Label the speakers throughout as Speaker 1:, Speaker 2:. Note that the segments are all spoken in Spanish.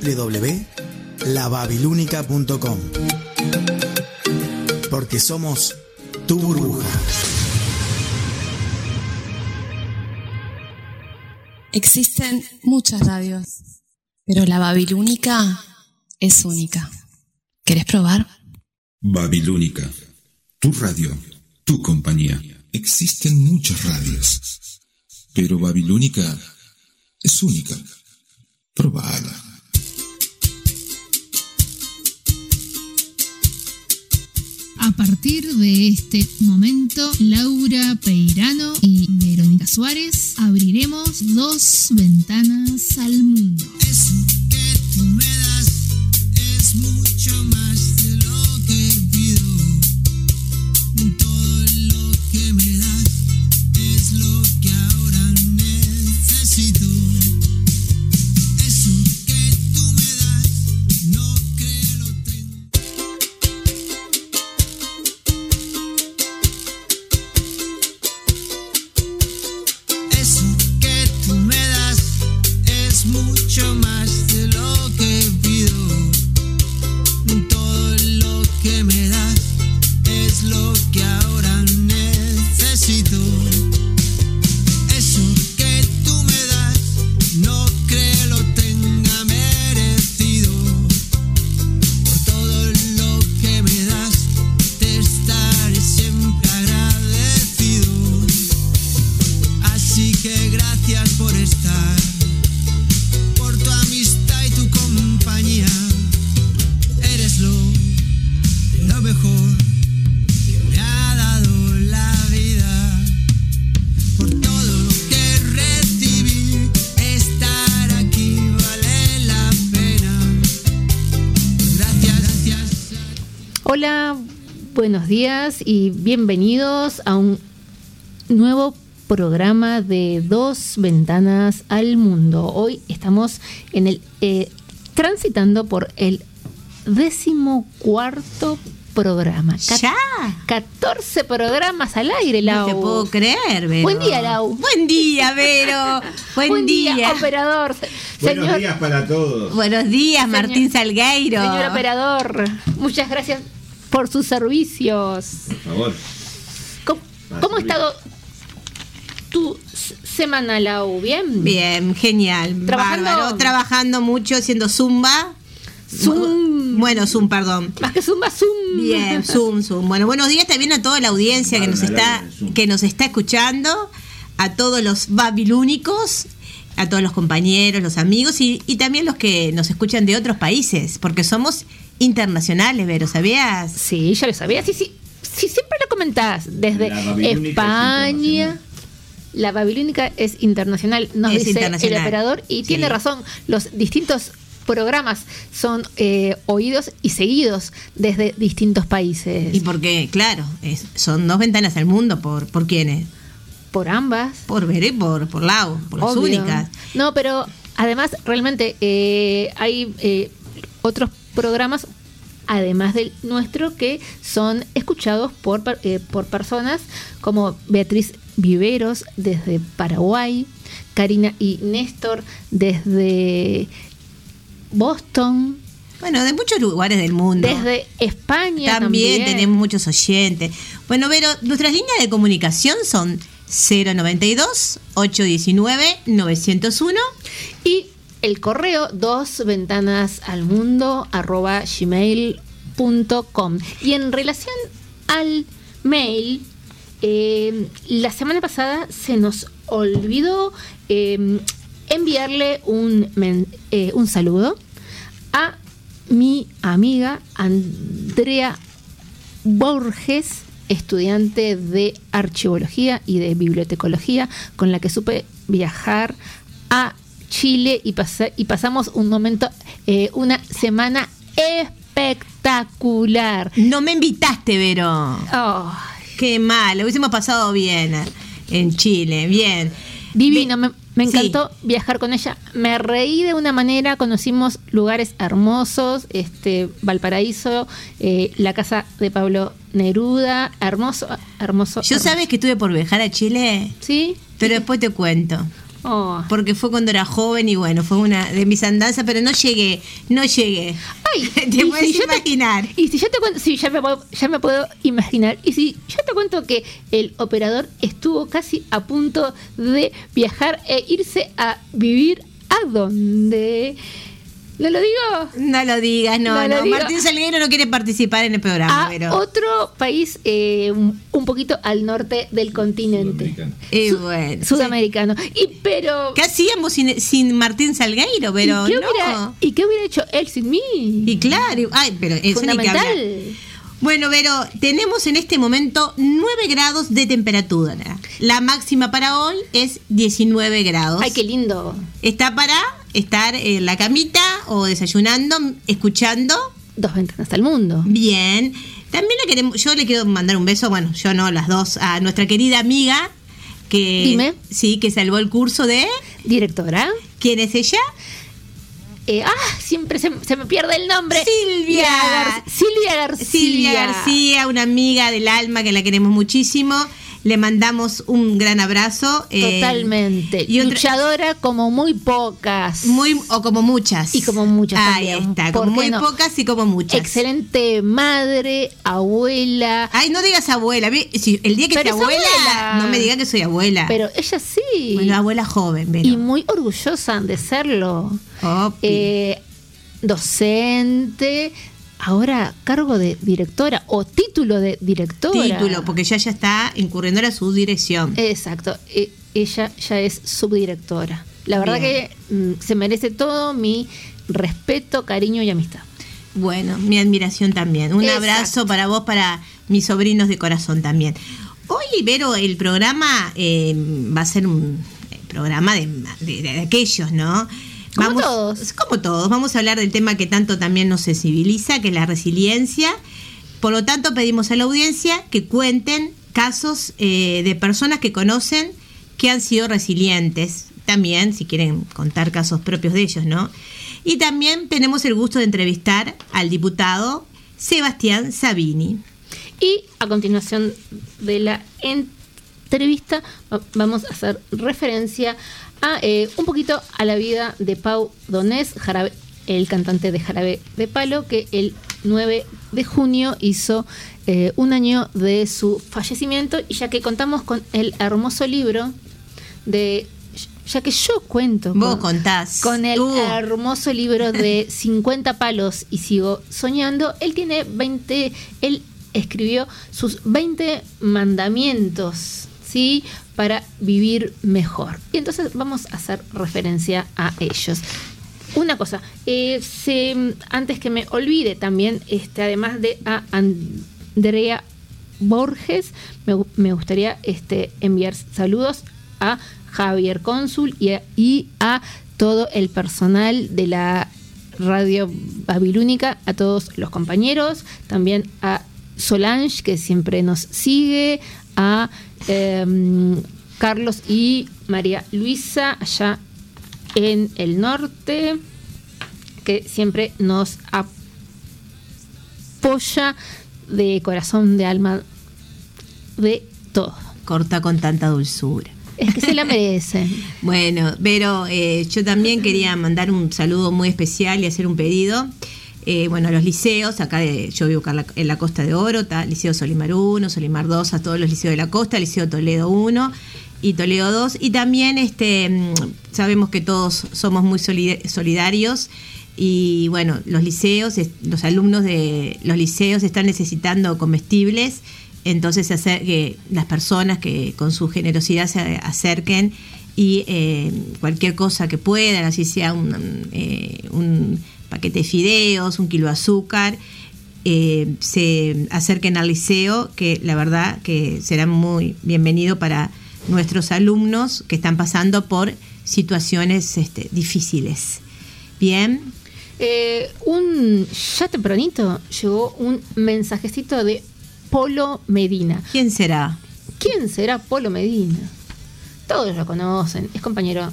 Speaker 1: www.lababilúnica.com. Porque somos tu burbuja.
Speaker 2: Existen muchas radios, pero la Babilónica es única. ¿Querés probar?
Speaker 3: Babilónica, tu radio, tu compañía. Existen muchas radios, pero Babilónica es única. Probala.
Speaker 4: A partir de este momento, Laura Peirano y Verónica Suárez abriremos dos ventanas al mundo.
Speaker 5: Buenos días y bienvenidos a un nuevo programa de Dos Ventanas al Mundo. Hoy estamos en el eh, transitando por el decimocuarto programa. Cat-
Speaker 6: ¿Ya?
Speaker 5: 14 programas al aire, Lau.
Speaker 6: No te puedo creer, Vero.
Speaker 5: Buen día, Lau.
Speaker 6: Buen día, Vero. Buen,
Speaker 5: Buen día,
Speaker 6: día.
Speaker 5: operador.
Speaker 7: Buenos días para todos.
Speaker 6: Buenos días,
Speaker 5: Señor-
Speaker 6: Martín Salgueiro.
Speaker 5: señor operador, muchas gracias por sus servicios.
Speaker 7: Por favor.
Speaker 5: ¿Cómo, cómo ha estado tu semana, Lau? ¿Bien?
Speaker 6: Bien, genial.
Speaker 5: Trabajando-
Speaker 6: Bárbaro. Trabajando mucho, haciendo zumba.
Speaker 5: Zoom.
Speaker 6: Bueno, zoom, perdón.
Speaker 5: Más que Zumba, Zoom.
Speaker 6: Bien, zoom, zoom. Bueno, buenos días también a toda la audiencia que nos está que nos está escuchando, a todos los babilónicos, a todos los compañeros, los amigos y, y también los que nos escuchan de otros países, porque somos internacionales, Vero, ¿sabías?
Speaker 5: Sí, ya lo sabía. Sí, sí. Sí, siempre lo comentás. Desde
Speaker 7: La babilónica es
Speaker 5: España. La babilónica es internacional, nos
Speaker 6: Es
Speaker 5: dice
Speaker 6: internacional.
Speaker 5: el operador. Y
Speaker 6: Sí.
Speaker 5: tiene razón, los distintos programas son eh, oídos y seguidos desde distintos países.
Speaker 6: Y porque, claro, es- son dos ventanas al mundo, ¿por, por quiénes?
Speaker 5: por ambas.
Speaker 6: Por Vero y por, por Lau, por las únicas.
Speaker 5: No, pero además realmente eh, hay eh, otros programas, además del nuestro, que son escuchados por, eh, por personas como Beatriz Viveros desde Paraguay, Karina y Néstor desde Boston,
Speaker 6: Bueno, de muchos lugares del mundo.
Speaker 5: desde España
Speaker 6: También,
Speaker 5: también.
Speaker 6: tenemos muchos oyentes. Bueno, Vero, nuestras líneas de comunicación son 092-819-901.
Speaker 5: Y el correo dos ventanas al mundo arroba. Y en relación al mail, eh, la semana pasada se nos olvidó eh, enviarle un, eh, un saludo a mi amiga Andrea Borges, estudiante de archivología y de bibliotecología, con la que supe viajar a Chile y, pasa- y pasamos un momento, eh, una semana espectacular.
Speaker 6: No me invitaste, Vero.
Speaker 5: Oh,
Speaker 6: Qué mal, lo hubiésemos pasado bien en Chile, bien.
Speaker 5: divino, me, me
Speaker 6: Sí.
Speaker 5: encantó viajar con ella. Me reí de una manera, conocimos lugares hermosos, este Valparaíso, eh, la casa de Pablo Neruda, hermoso, hermoso.
Speaker 6: Yo
Speaker 5: hermoso.
Speaker 6: sabes que estuve por viajar a Chile,
Speaker 5: ¿Sí?
Speaker 6: pero después te cuento.
Speaker 5: Oh.
Speaker 6: porque fue cuando era joven y bueno, fue una de mis andanzas, pero no llegué, no llegué.
Speaker 5: Ay,
Speaker 6: te puedes
Speaker 5: si yo te-
Speaker 6: imaginar.
Speaker 5: y si yo te cuento, sí, ya me, puedo, ya me puedo imaginar. Y si yo te cuento que el operador estuvo casi a punto de viajar e irse a vivir a dónde. ¿No lo digo?
Speaker 6: No lo digas, no,
Speaker 5: No
Speaker 6: no. Martín Salguero no quiere participar en el programa,
Speaker 5: A
Speaker 6: pero.
Speaker 5: otro país eh, un poquito al norte del continente.
Speaker 3: Sudamericano.
Speaker 6: Y
Speaker 5: Su-
Speaker 6: bueno,
Speaker 5: Sudamericano. Y pero.
Speaker 6: ¿Qué hacíamos sin, sin Martín Salgueiro? Pero
Speaker 5: ¿y, qué
Speaker 6: no.
Speaker 5: hubiera, ¿Y qué hubiera hecho él sin mí?
Speaker 6: Y claro, ay, pero eso ni que
Speaker 5: Fundamental.
Speaker 6: Bueno, Vero, tenemos en este momento 9 grados de temperatura. La máxima para hoy es 19 grados.
Speaker 5: Ay, qué lindo.
Speaker 6: Está para estar en la camita o desayunando, escuchando.
Speaker 5: Dos ventanas al mundo.
Speaker 6: Bien. También le queremos, yo le quiero mandar un beso, bueno, yo no, las dos, a nuestra querida amiga que
Speaker 5: Dime.
Speaker 6: sí, que salvó el curso de
Speaker 5: Directora.
Speaker 6: ¿quién es ella?
Speaker 5: Eh, ah, siempre se, se me pierde el nombre.
Speaker 6: Silvia.
Speaker 5: Gar- Silvia García.
Speaker 6: Silvia García, una amiga del alma que la queremos muchísimo. Le mandamos un gran abrazo. eh,
Speaker 5: Totalmente.
Speaker 6: y otra-
Speaker 5: Luchadora como muy pocas.
Speaker 6: muy o como muchas.
Speaker 5: Y como muchas
Speaker 6: Ahí
Speaker 5: también.
Speaker 6: está,
Speaker 5: ¿Por
Speaker 6: como muy
Speaker 5: no?
Speaker 6: pocas y como muchas.
Speaker 5: Excelente madre, abuela.
Speaker 6: Ay, no digas abuela. si el día que sea abuela,
Speaker 5: abuela.
Speaker 6: no me diga que soy abuela.
Speaker 5: Pero ella sí.
Speaker 6: bueno, abuela joven, pero.
Speaker 5: y muy orgullosa de serlo. Eh, docente. Ahora cargo de directora o título de directora.
Speaker 6: título, porque ya ya está incurriendo a su dirección.
Speaker 5: Exacto, e- ella ya es subdirectora. La verdad
Speaker 6: Bien.
Speaker 5: que mm, se merece todo mi respeto, cariño y amistad.
Speaker 6: Bueno, mi admiración también. Un
Speaker 5: Exacto.
Speaker 6: abrazo para vos, para mis sobrinos de corazón también. Hoy, Vero, el programa eh, va a ser un eh, programa de, de- de aquellos, ¿no?
Speaker 5: Como todos.
Speaker 6: Como todos. Vamos a hablar del tema que tanto también nos sensibiliza, que es la resiliencia. Por lo tanto, pedimos a la audiencia que cuenten casos eh, de personas que conocen que han sido resilientes. También, si quieren contar casos propios de ellos, ¿no? Y también tenemos el gusto de entrevistar al diputado Sebastián Sabini.
Speaker 5: Y a continuación de la entrevista va- vamos a hacer referencia a eh, un poquito a la vida de Pau Donés, Jarabe- el cantante de Jarabe de Palo, que el 9 de junio hizo eh, un año de su fallecimiento y ya que contamos con el hermoso libro de... Ya que yo cuento
Speaker 6: Vos
Speaker 5: con-
Speaker 6: contás.
Speaker 5: con el
Speaker 6: Uh.
Speaker 5: hermoso libro de 50 palos y sigo soñando. Él tiene 20, él escribió sus 20 mandamientos, ¿sí? Para vivir mejor. Y entonces vamos a hacer referencia a ellos. Una cosa, eh, antes que me olvide también, este, además de a Andrea Borges, me, me gustaría este, enviar saludos a Javier Cónsul y a, y a todo el personal de la radio babilónica, a todos los compañeros, también a Solange, que siempre nos sigue, a em, Carlos y María Luisa, allá en el norte, que siempre nos apoya de corazón, de alma, de todo.
Speaker 6: Corta con tanta dulzura.
Speaker 5: Es que se la merecen.
Speaker 6: Bueno, pero eh, yo también quería mandar un saludo muy especial y hacer un pedido. Eh, bueno, los liceos, acá de, yo vivo en la, Costa de Oro, está Liceo Solimar 1, Solimar 2, a todos los liceos de la costa, Liceo Toledo 1 y Toledo 2. Y también este, mm, sabemos que todos somos muy solida- solidarios y bueno, los liceos, los alumnos de los liceos están necesitando comestibles, entonces hacer que las personas que con su generosidad se acerquen y eh, cualquier cosa que puedan, así sea un, eh, un paquete de fideos, un kilo de azúcar, eh, se acerquen al liceo, que la verdad que será muy bienvenido para nuestros alumnos que están pasando por situaciones este, difíciles. Bien,
Speaker 5: Eh, un ya tempranito llegó un mensajecito de Polo Medina.
Speaker 6: ¿quién será?
Speaker 5: ¿Quién será Polo Medina? Todos lo conocen, es compañero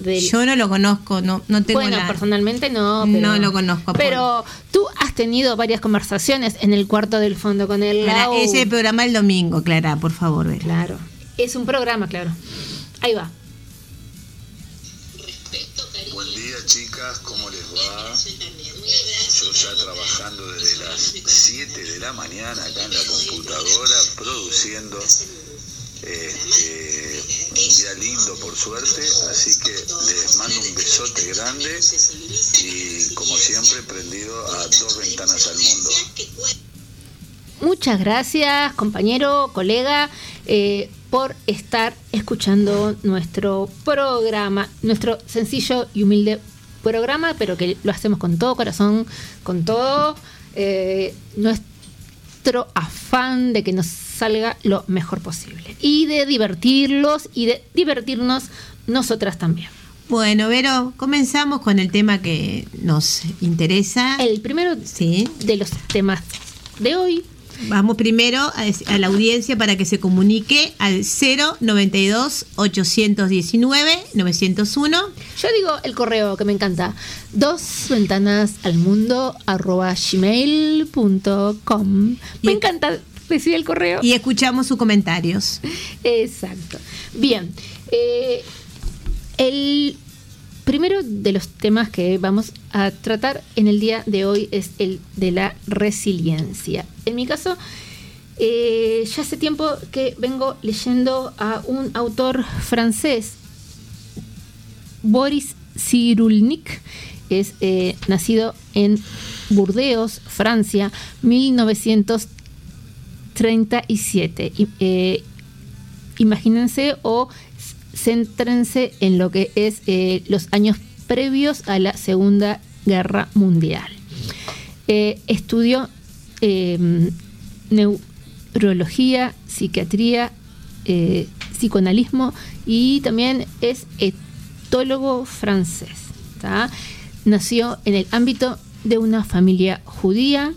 Speaker 5: del
Speaker 6: Yo no lo conozco, no, no tengo
Speaker 5: bueno,
Speaker 6: la-
Speaker 5: personalmente no, pero,
Speaker 6: No lo conozco.
Speaker 5: Pero tú has tenido varias conversaciones en el cuarto del fondo con él.
Speaker 6: Para ese programa el domingo, Clara, por favor, ver.
Speaker 5: Claro. Es un programa, claro. Ahí va.
Speaker 8: día chicas, ¿cómo les va? Yo ya trabajando desde las 7 de la mañana acá en la computadora, produciendo este, un día lindo por suerte, así que les mando un besote grande y como siempre prendido a dos ventanas al mundo.
Speaker 5: Muchas gracias, compañero, colega, eh, por estar escuchando nuestro programa, nuestro sencillo y humilde programa, pero que lo hacemos con todo corazón, con todo eh, afán de que nos salga lo mejor posible y de divertirlos y de divertirnos nosotras también.
Speaker 6: Bueno, Vero, comenzamos con el tema que nos interesa.
Speaker 5: El primero
Speaker 6: Sí.
Speaker 5: de los temas de hoy
Speaker 6: Vamos primero a, la audiencia para que se comunique al 092 819 901.
Speaker 5: Yo digo el correo que me encanta. Dos ventanas al mundo arroba gmail.com. Me encanta decir el correo.
Speaker 6: Y escuchamos sus comentarios.
Speaker 5: Exacto. Bien. eh, el primero de los temas que vamos a tratar en el día de hoy es el de la resiliencia. En mi caso, eh, ya hace tiempo que vengo leyendo a un autor francés, Boris Cyrulnik, es eh, nacido en Burdeos, Francia, 1937. Y, eh, imagínense o céntrense en lo que es eh, los años previos a la Segunda Guerra Mundial. Eh, estudió eh, neurología, psiquiatría, eh, psicoanalismo y también es etólogo francés. Nació en el ámbito de una familia judía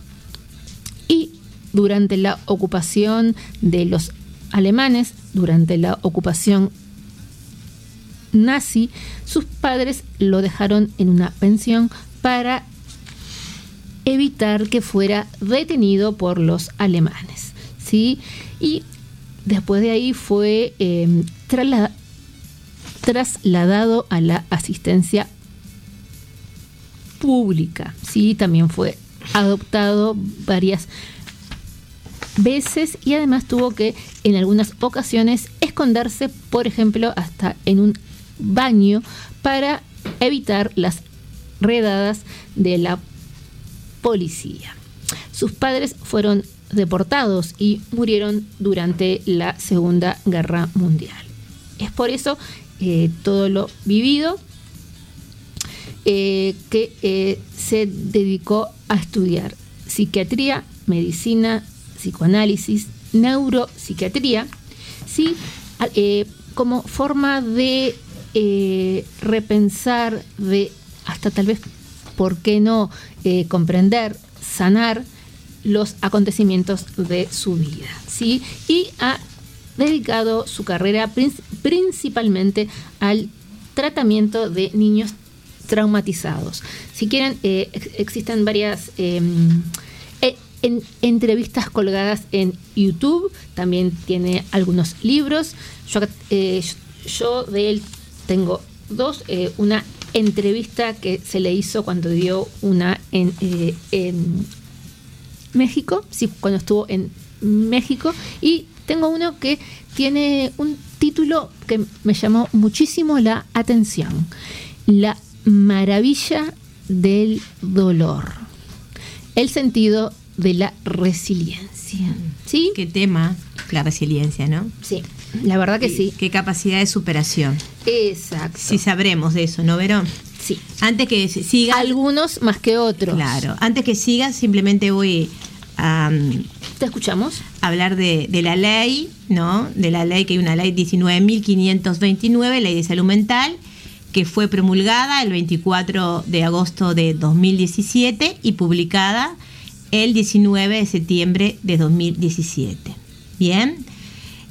Speaker 5: y durante la ocupación de los alemanes, durante la ocupación nazi, sus padres lo dejaron en una pensión para evitar que fuera detenido por los alemanes. ¿sí? Y después de ahí fue trasla- trasladado a la asistencia pública. ¿sí? También fue adoptado varias veces y además tuvo que en algunas ocasiones esconderse, por ejemplo, hasta en un baño para evitar las redadas de la policía. Sus padres fueron deportados y murieron durante la Segunda Guerra Mundial. Es por eso eh, todo lo vivido eh, que eh, se dedicó a estudiar psiquiatría, medicina, psicoanálisis, neuropsiquiatría, ¿sí? Como forma de eh, repensar, de hasta tal vez, ¿por qué no?, eh, comprender, sanar los acontecimientos de su vida, ¿sí? Y ha dedicado su carrera prin- principalmente al tratamiento de niños traumatizados. Si quieren, eh, ex- existen varias eh, en- entrevistas colgadas en YouTube, también tiene algunos libros. Yo, eh, yo de él tengo dos, eh, una entrevista que se le hizo cuando dio una en, eh, en México, sí, cuando estuvo en México, y tengo uno que tiene un título que me llamó muchísimo la atención, La maravilla del dolor, el sentido de la resiliencia. ¿Sí?
Speaker 6: Qué tema, la resiliencia, ¿no?
Speaker 5: Sí, la verdad que sí.
Speaker 6: Qué capacidad de superación.
Speaker 5: Exacto.
Speaker 6: Si sabremos de eso, ¿no, Verón?
Speaker 5: Sí.
Speaker 6: Antes que siga.
Speaker 5: Algunos más que otros.
Speaker 6: Claro. Antes que siga, simplemente voy a um,
Speaker 5: ¿Te escuchamos?
Speaker 6: hablar de, de la ley, ¿no? De la ley que hay una ley 19.529, ley de salud mental, que fue promulgada el 24 de agosto de 2017 y publicada el 19 de septiembre de 2017. Bien.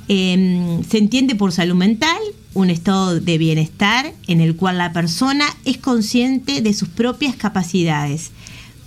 Speaker 6: Em, se entiende por salud mental un estado de bienestar en el cual la persona es consciente de sus propias capacidades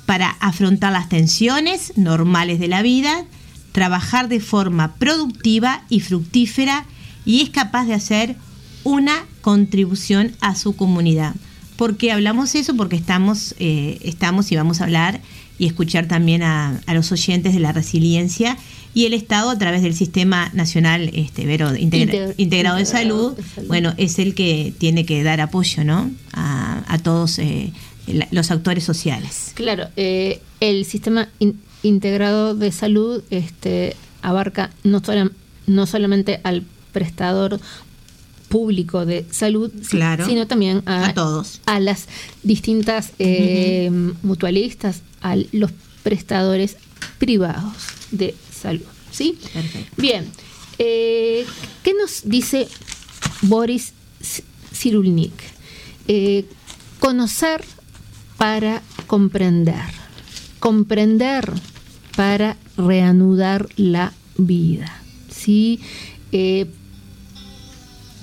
Speaker 6: para afrontar las tensiones normales de la vida, trabajar de forma productiva y fructífera y es capaz de hacer una contribución a su comunidad. ¿Por qué hablamos eso? Porque estamos, eh, estamos y vamos a hablar y escuchar también a, a los oyentes de la resiliencia y el Estado a través del Sistema Nacional este, Vero, Integra-
Speaker 5: Inter-
Speaker 6: Integrado de Salud,
Speaker 5: de Salud.
Speaker 6: bueno, es el que tiene que dar apoyo ¿no? a, a todos eh, la- los actores sociales.
Speaker 5: Claro, eh, el sistema in- integrado de salud este, abarca no, sola- no solamente al prestador público de salud,
Speaker 6: Claro.
Speaker 5: sino también a,
Speaker 6: A todos.
Speaker 5: a las distintas eh, mutualistas, a los prestadores privados de salud. ¿sí?
Speaker 6: Perfecto.
Speaker 5: Bien, eh, ¿qué nos dice Boris Cyrulnik? Eh, conocer para comprender, comprender para reanudar la vida, ¿sí? Eh,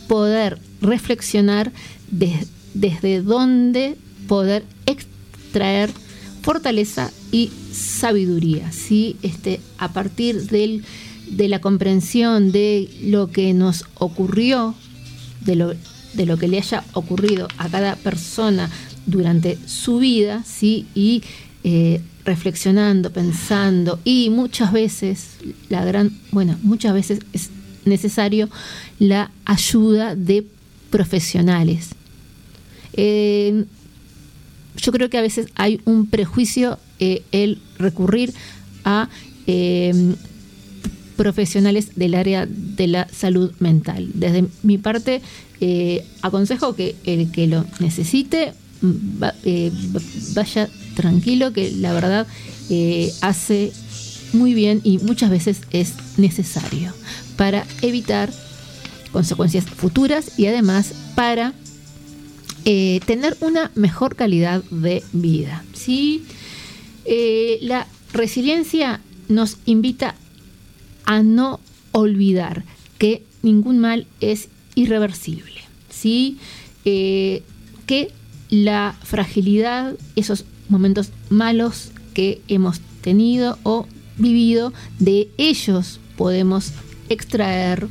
Speaker 5: poder reflexionar des- desde dónde poder extraer fortaleza y sabiduría, ¿sí? este, a partir del, de la comprensión de lo que nos ocurrió, de lo, de lo que le haya ocurrido a cada persona durante su vida, ¿sí? y eh, reflexionando, pensando, y muchas veces, la gran, bueno, muchas veces es necesario la ayuda de profesionales. Eh, yo creo que a veces hay un prejuicio eh, el recurrir a eh, profesionales del área de la salud mental. Desde mi parte, eh, aconsejo que el que lo necesite mm, eh, va- vaya tranquilo, que la verdad hace muy bien y muchas veces es necesario para evitar consecuencias futuras y además para eh, tener una mejor calidad de vida. ¿sí? Eh, la resiliencia nos invita a no olvidar que ningún mal es irreversible. ¿sí? Eh, que la fragilidad, esos momentos malos que hemos tenido o vivido, de ellos podemos extraer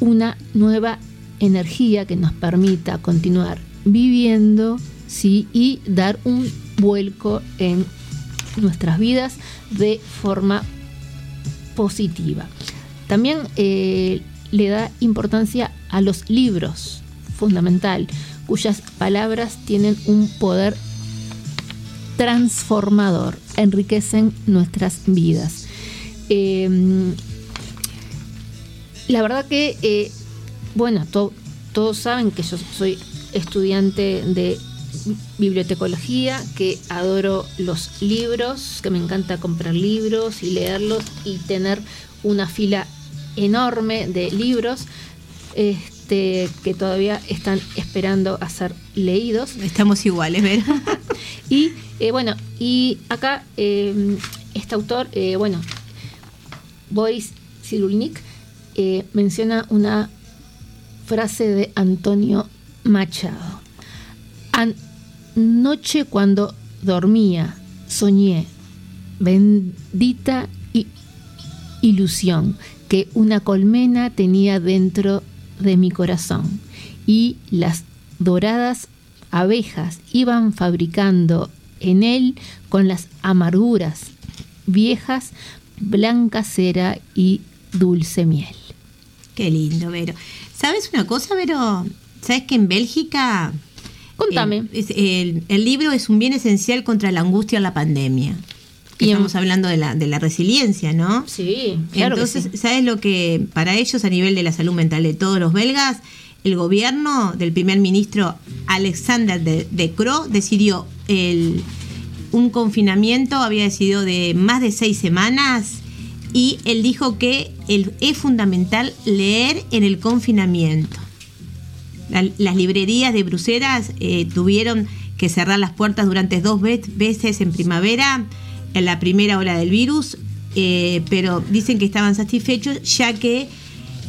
Speaker 5: una nueva energía que nos permita continuar viviendo ¿sí? y dar un vuelco en nuestras vidas de forma positiva. También eh, le da importancia a los libros, fundamental, cuyas palabras tienen un poder transformador, enriquecen nuestras vidas. Eh, la verdad que, eh, bueno, to- todos saben que yo soy estudiante de bibliotecología, que adoro los libros, que me encanta comprar libros y leerlos y tener una fila enorme de libros este, que todavía están esperando a ser leídos.
Speaker 6: Estamos iguales, ¿ver?
Speaker 5: Y eh, bueno, y acá eh, este autor, eh, bueno, Boris Cyrulnik, eh, menciona una frase de Antonio Machado. Anoche cuando dormía, soñé, bendita ilusión, que una colmena tenía dentro de mi corazón y las doradas abejas iban fabricando en él con las amarguras viejas blanca cera y dulce miel.
Speaker 6: Qué lindo, Vero. ¿Sabes una cosa, Vero? ¿Sabes que en Bélgica...
Speaker 5: Contame.
Speaker 6: eh, es- el, el libro es un bien esencial contra la angustia en la pandemia. Que
Speaker 5: Y en-
Speaker 6: estamos hablando de la, de la resiliencia, ¿no?
Speaker 5: Sí, claro que
Speaker 6: Entonces,
Speaker 5: sí.
Speaker 6: ¿sabes lo que para ellos a nivel de la salud mental de todos los belgas? El gobierno del primer ministro Alexander de, de Croo decidió el, un confinamiento, había decidido de más de seis semanas y él dijo que es fundamental leer en el confinamiento. La- las librerías de Bruselas eh, tuvieron que cerrar las puertas durante dos ve- veces en primavera, en la primera ola del virus, eh, pero dicen que estaban satisfechos ya que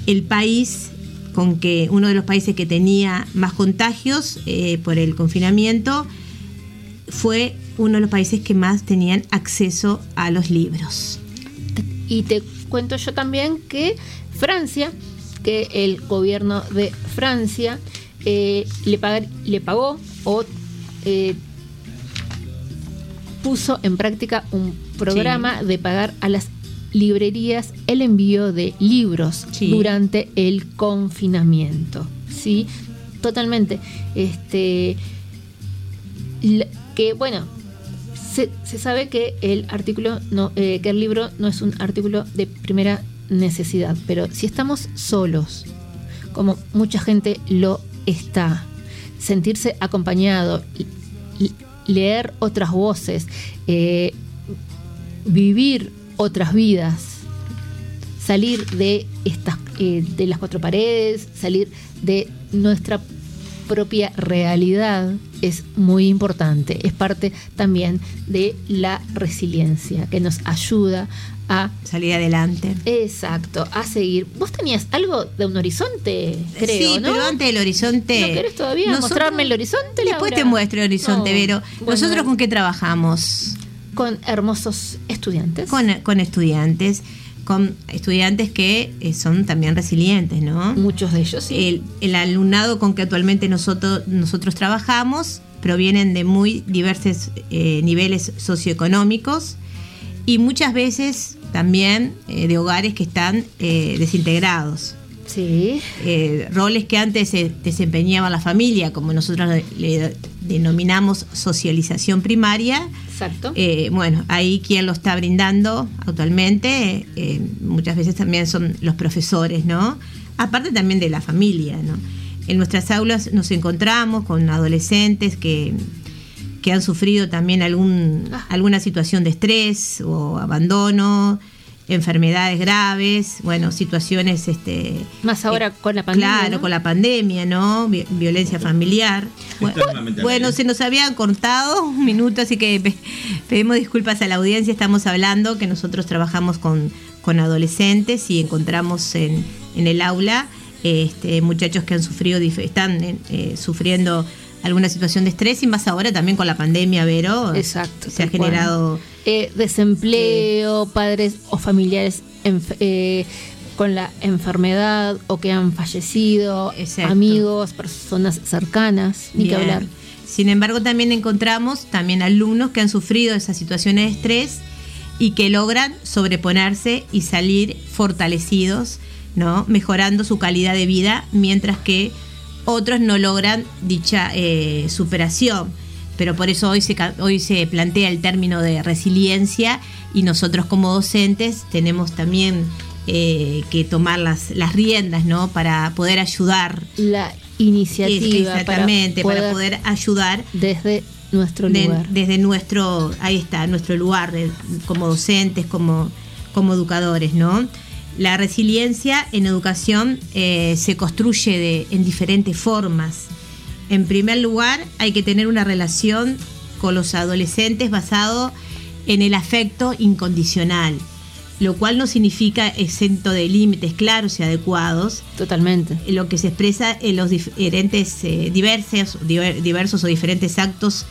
Speaker 6: el país, con que uno de los países que tenía más contagios eh, por el confinamiento, fue uno de los países que más tenían acceso a los libros.
Speaker 5: Y te cuento yo también que Francia, que el gobierno de Francia eh, le, pagar- le pagó o eh, puso en práctica un programa de pagar a las librerías el envío de libros
Speaker 6: Sí.
Speaker 5: durante el confinamiento. ¿sí? Totalmente. Este, que bueno, se, se sabe que el artículo no, eh, que el libro no es un artículo de primera necesidad, pero si estamos solos, como mucha gente lo está, sentirse acompañado, leer otras voces, eh, vivir otras vidas, salir de estas eh, de las cuatro paredes, salir de nuestra propia realidad es muy importante. Es parte también de la resiliencia que nos ayuda a
Speaker 6: Salir adelante.
Speaker 5: exacto, a seguir. Vos tenías algo de un horizonte, creo,
Speaker 6: sí,
Speaker 5: ¿no?
Speaker 6: pero antes del horizonte.
Speaker 5: ¿No querés todavía mostrarme el horizonte,
Speaker 6: Después
Speaker 5: Laura?
Speaker 6: te muestro el horizonte,
Speaker 5: No. Bueno,
Speaker 6: ¿Nosotros con qué trabajamos?
Speaker 5: con hermosos estudiantes.
Speaker 6: Con, con estudiantes, con estudiantes que eh, son también resilientes, ¿no?
Speaker 5: muchos de ellos, sí.
Speaker 6: El, el alumnado con que actualmente nosotros, nosotros trabajamos provienen de muy diversos eh, niveles socioeconómicos y muchas veces también eh, de hogares que están eh, desintegrados.
Speaker 5: Sí.
Speaker 6: Eh, roles que antes se desempeñaba la familia, como nosotros le, le denominamos socialización primaria,
Speaker 5: Exacto.
Speaker 6: eh, bueno, ahí quien lo está brindando actualmente, eh, muchas veces también son los profesores, ¿no? Aparte también de la familia, ¿no? En nuestras aulas nos encontramos con adolescentes que, que han sufrido también algún,
Speaker 5: Ah.
Speaker 6: alguna situación de estrés o abandono, enfermedades graves, bueno, situaciones este
Speaker 5: Más ahora con la pandemia,
Speaker 6: Claro,
Speaker 5: ¿no?
Speaker 6: con la pandemia, ¿no? Vi- violencia familiar. Bueno, se nos habían cortado un minuto, así que pe- pedimos disculpas a la audiencia. Estamos hablando que nosotros trabajamos con, con adolescentes y encontramos en, en el aula este, muchachos que han sufrido, están eh, sufriendo alguna situación de estrés y más ahora también con la pandemia, Vero.
Speaker 5: Exacto,
Speaker 6: Se ha generado.
Speaker 5: Eh, desempleo, padres o familiares eh, con la enfermedad o que han fallecido,
Speaker 6: Exacto.
Speaker 5: amigos, personas cercanas, ni que
Speaker 6: Bien.
Speaker 5: hablar.
Speaker 6: Sin embargo, también encontramos también alumnos que han sufrido esas situaciones de estrés y que logran sobreponerse y salir fortalecidos, ¿no? mejorando su calidad de vida, mientras que otros no logran dicha eh, superación. Pero por eso hoy se, hoy se plantea el término de resiliencia y nosotros como docentes tenemos también eh, que tomar las, las riendas ¿no? para poder ayudar
Speaker 5: La iniciativa
Speaker 6: Exactamente, para poder, ayudar
Speaker 5: desde nuestro
Speaker 6: de-
Speaker 5: lugar.
Speaker 6: desde nuestro, ahí está, nuestro lugar, de- como docentes, como, como educadores, ¿no? La resiliencia en educación eh, se construye de, en diferentes formas. En primer lugar, hay que tener una relación con los adolescentes basado en el afecto incondicional, lo cual no significa exento de límites claros y adecuados,
Speaker 5: Totalmente.
Speaker 6: lo que se expresa en los diferentes, eh, diversos, diver- diversos o diferentes actos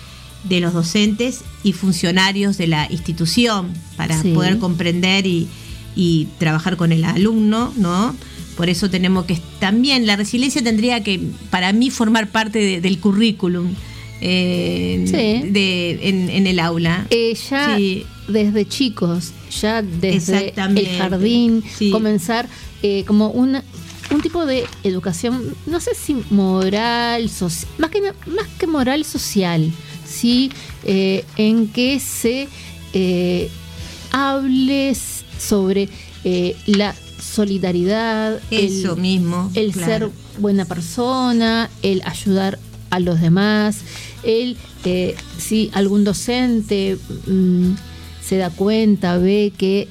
Speaker 6: de los docentes y funcionarios de la institución para
Speaker 5: Sí.
Speaker 6: poder comprender y, y trabajar con el alumno, ¿no? Por eso tenemos que también la resiliencia tendría que, para mí, formar parte de- del currículum eh,
Speaker 5: Sí.
Speaker 6: de, en, en el aula.
Speaker 5: Eh, ya
Speaker 6: Sí.
Speaker 5: desde chicos, ya desde el jardín,
Speaker 6: Sí.
Speaker 5: comenzar eh, como una, un tipo de educación, no sé si moral, más, que, más que moral social, ¿sí? Eh, en que se eh, hable sobre eh, la solidaridad,
Speaker 6: Eso
Speaker 5: el,
Speaker 6: mismo.
Speaker 5: el
Speaker 6: claro.
Speaker 5: ser buena persona, el ayudar a los demás, el eh, si algún docente mm, se da cuenta, ve que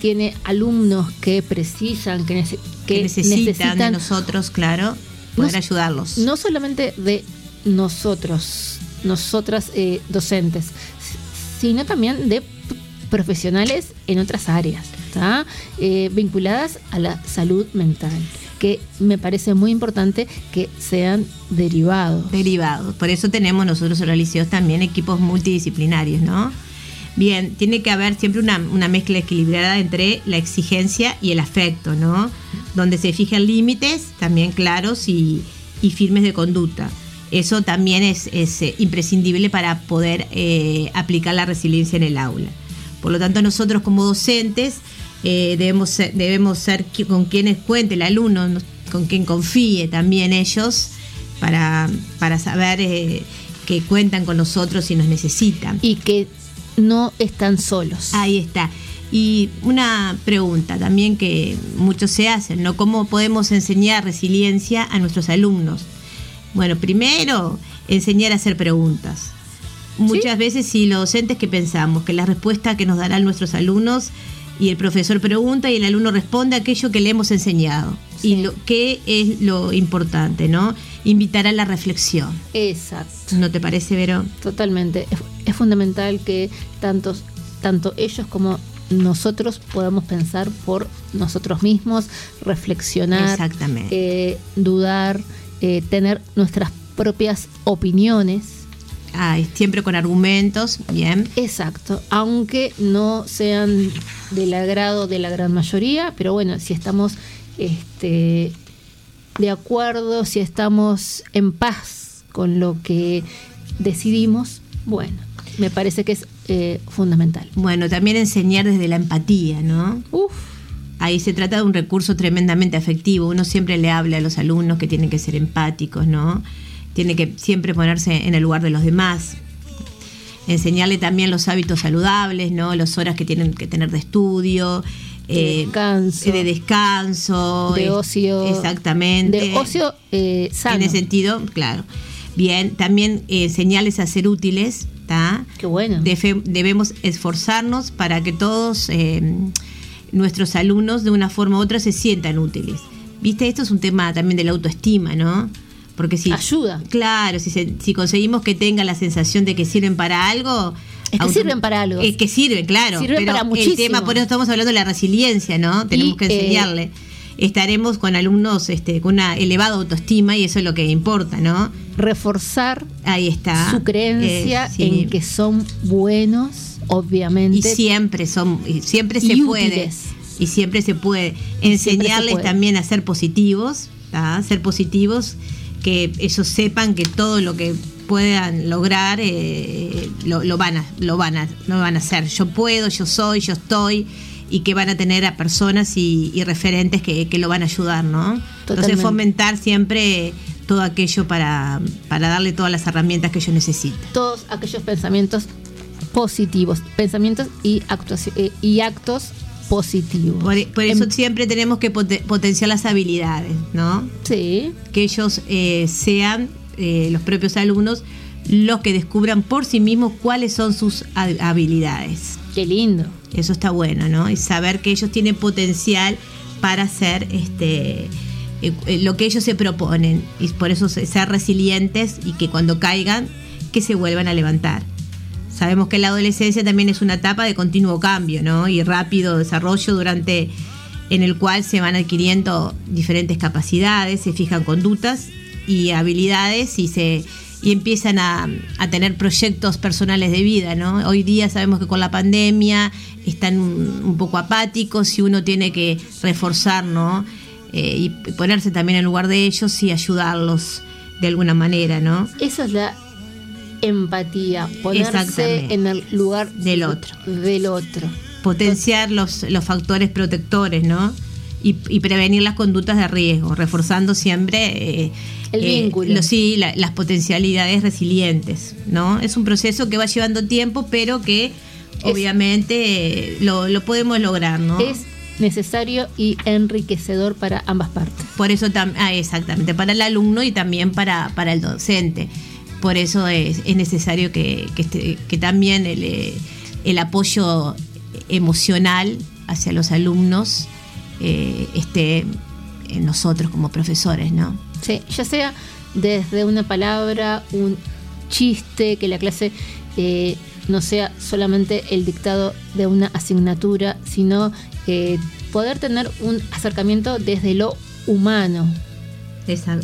Speaker 5: tiene alumnos que precisan, que, nece-
Speaker 6: que,
Speaker 5: que
Speaker 6: necesitan, de nosotros, claro, poder
Speaker 5: No-
Speaker 6: ayudarlos.
Speaker 5: no solamente de nosotros, nosotras eh, docentes, sino también de profesionales en otras áreas. Eh, vinculadas a la salud mental, que me parece muy importante que sean derivados.
Speaker 6: derivados. Por eso tenemos nosotros en los liceos también equipos multidisciplinarios, ¿no? Bien, tiene que haber siempre una, mezcla equilibrada entre la exigencia y el afecto, ¿no? Donde se fijan límites también claros y, firmes de conducta. Eso también es, es, eh, imprescindible para poder eh, aplicar la resiliencia en el aula. Por lo tanto, nosotros como docentes eh, debemos, ser, debemos ser con quienes cuente el alumno, no- con quien confíe también ellos, para, para saber eh, que cuentan con nosotros si nos necesitan.
Speaker 5: Y que no están solos.
Speaker 6: Ahí está. Y una pregunta también que muchos se hacen, ¿no? ¿Cómo podemos enseñar resiliencia a nuestros alumnos? Bueno, primero, enseñar a hacer preguntas. Muchas veces si los docentes que pensamos que la respuesta que nos darán nuestros alumnos y el profesor pregunta y el alumno responde aquello que le hemos enseñado.
Speaker 5: Sí.
Speaker 6: Y lo que es lo importante, ¿no? Invitar a la reflexión.
Speaker 5: Exacto.
Speaker 6: ¿No te parece, Vero?
Speaker 5: Totalmente. Es, es fundamental que tantos, tanto ellos como nosotros podamos pensar por nosotros mismos, reflexionar,
Speaker 6: Exactamente.
Speaker 5: eh, dudar, eh, tener nuestras propias opiniones.
Speaker 6: Ah, siempre con argumentos, bien.
Speaker 5: Exacto, aunque no sean del agrado de la gran mayoría, pero bueno, si estamos este, de acuerdo, si estamos en paz con lo que decidimos, bueno, me parece que es eh, fundamental.
Speaker 6: Bueno, también enseñar desde la empatía, ¿no?
Speaker 5: Uf,
Speaker 6: Ahí se trata de un recurso tremendamente afectivo. Uno siempre le habla a los alumnos que tienen que ser empáticos, ¿no? Tiene que siempre ponerse en el lugar de los demás. Enseñarle también los hábitos saludables, ¿no? Las horas que tienen que tener de estudio.
Speaker 5: De descanso.
Speaker 6: De descanso.
Speaker 5: de ocio.
Speaker 6: Exactamente.
Speaker 5: De ocio eh, sano.
Speaker 6: En ese sentido, claro. Bien, también eh, enseñarles a ser útiles, ¿está?
Speaker 5: Qué bueno.
Speaker 6: Defe- debemos esforzarnos para que todos eh, nuestros alumnos de una forma u otra se sientan útiles. Viste, esto es un tema también de la autoestima, ¿no? Porque si
Speaker 5: Ayuda.
Speaker 6: Claro, si, se- si conseguimos que tengan la sensación de que sirven para algo.
Speaker 5: Es que sirven para algo.
Speaker 6: Es que sirven, claro.
Speaker 5: Sirven
Speaker 6: pero
Speaker 5: para
Speaker 6: el
Speaker 5: muchísimo.
Speaker 6: tema, por eso estamos hablando de la resiliencia, ¿no? Tenemos
Speaker 5: Y,
Speaker 6: que
Speaker 5: eh,
Speaker 6: enseñarle. Estaremos con alumnos este, con una elevada autoestima y eso es lo que importa, ¿no?
Speaker 5: Reforzar
Speaker 6: Ahí está.
Speaker 5: su creencia
Speaker 6: Eh, sí.
Speaker 5: en que son buenos, obviamente.
Speaker 6: y siempre son y siempre
Speaker 5: y
Speaker 6: se puede y siempre se puede
Speaker 5: se
Speaker 6: enseñarles
Speaker 5: puede.
Speaker 6: también a ser positivos ¿tá? ser positivos que ellos sepan que todo lo que puedan lograr eh, lo, lo van a lo van a lo van a hacer. Yo puedo yo soy yo estoy y que van a tener a personas y, y referentes que, que lo van a ayudar no entonces fomentar siempre todo aquello para, para darle todas las herramientas que ellos necesitan.
Speaker 5: Todos aquellos pensamientos positivos, pensamientos y, actuaci- eh, y actos positivos.
Speaker 6: Por, por eso
Speaker 5: Em-
Speaker 6: siempre tenemos que pote- potenciar las habilidades, ¿no?
Speaker 5: sí,
Speaker 6: Que ellos eh, sean, eh, los propios alumnos, los que descubran por sí mismos cuáles son sus ha- habilidades.
Speaker 5: qué lindo.
Speaker 6: Eso está bueno, ¿no? Y saber que ellos tienen potencial para hacer este eh, lo que ellos se proponen. Y por eso se- ser resilientes y que cuando caigan, que se vuelvan a levantar. Sabemos que la adolescencia también es una etapa de continuo cambio, ¿no? Y rápido desarrollo durante en el cual se van adquiriendo diferentes capacidades, se fijan conductas y habilidades y se y empiezan a, a tener proyectos personales de vida, ¿no? Hoy día sabemos que con la pandemia están un, poco apáticos y uno tiene que reforzar, ¿no? Eh, y ponerse también en lugar de ellos y ayudarlos de alguna manera, ¿no?
Speaker 5: Esa es la empatía, ponerse en el lugar
Speaker 6: Del otro.
Speaker 5: Del otro.
Speaker 6: potenciar los, los factores protectores, ¿no? Y, y prevenir las conductas de riesgo, reforzando siempre eh,
Speaker 5: El
Speaker 6: eh,
Speaker 5: vínculo.
Speaker 6: lo- sí, la- las potencialidades resilientes, ¿no? Es un proceso que va llevando tiempo, pero que obviamente eh, lo, lo podemos lograr, ¿no?
Speaker 5: Es necesario y enriquecedor para ambas partes.
Speaker 6: Por eso, ah, exactamente, para el alumno y también para, para el docente. Por eso es, es necesario que, que, este- que también el, eh, el apoyo emocional hacia los alumnos eh, esté en nosotros como profesores, ¿no?
Speaker 5: Sí, ya sea desde una palabra, un chiste, que la clase eh, no sea solamente el dictado de una asignatura, sino eh, poder tener un acercamiento desde lo humano,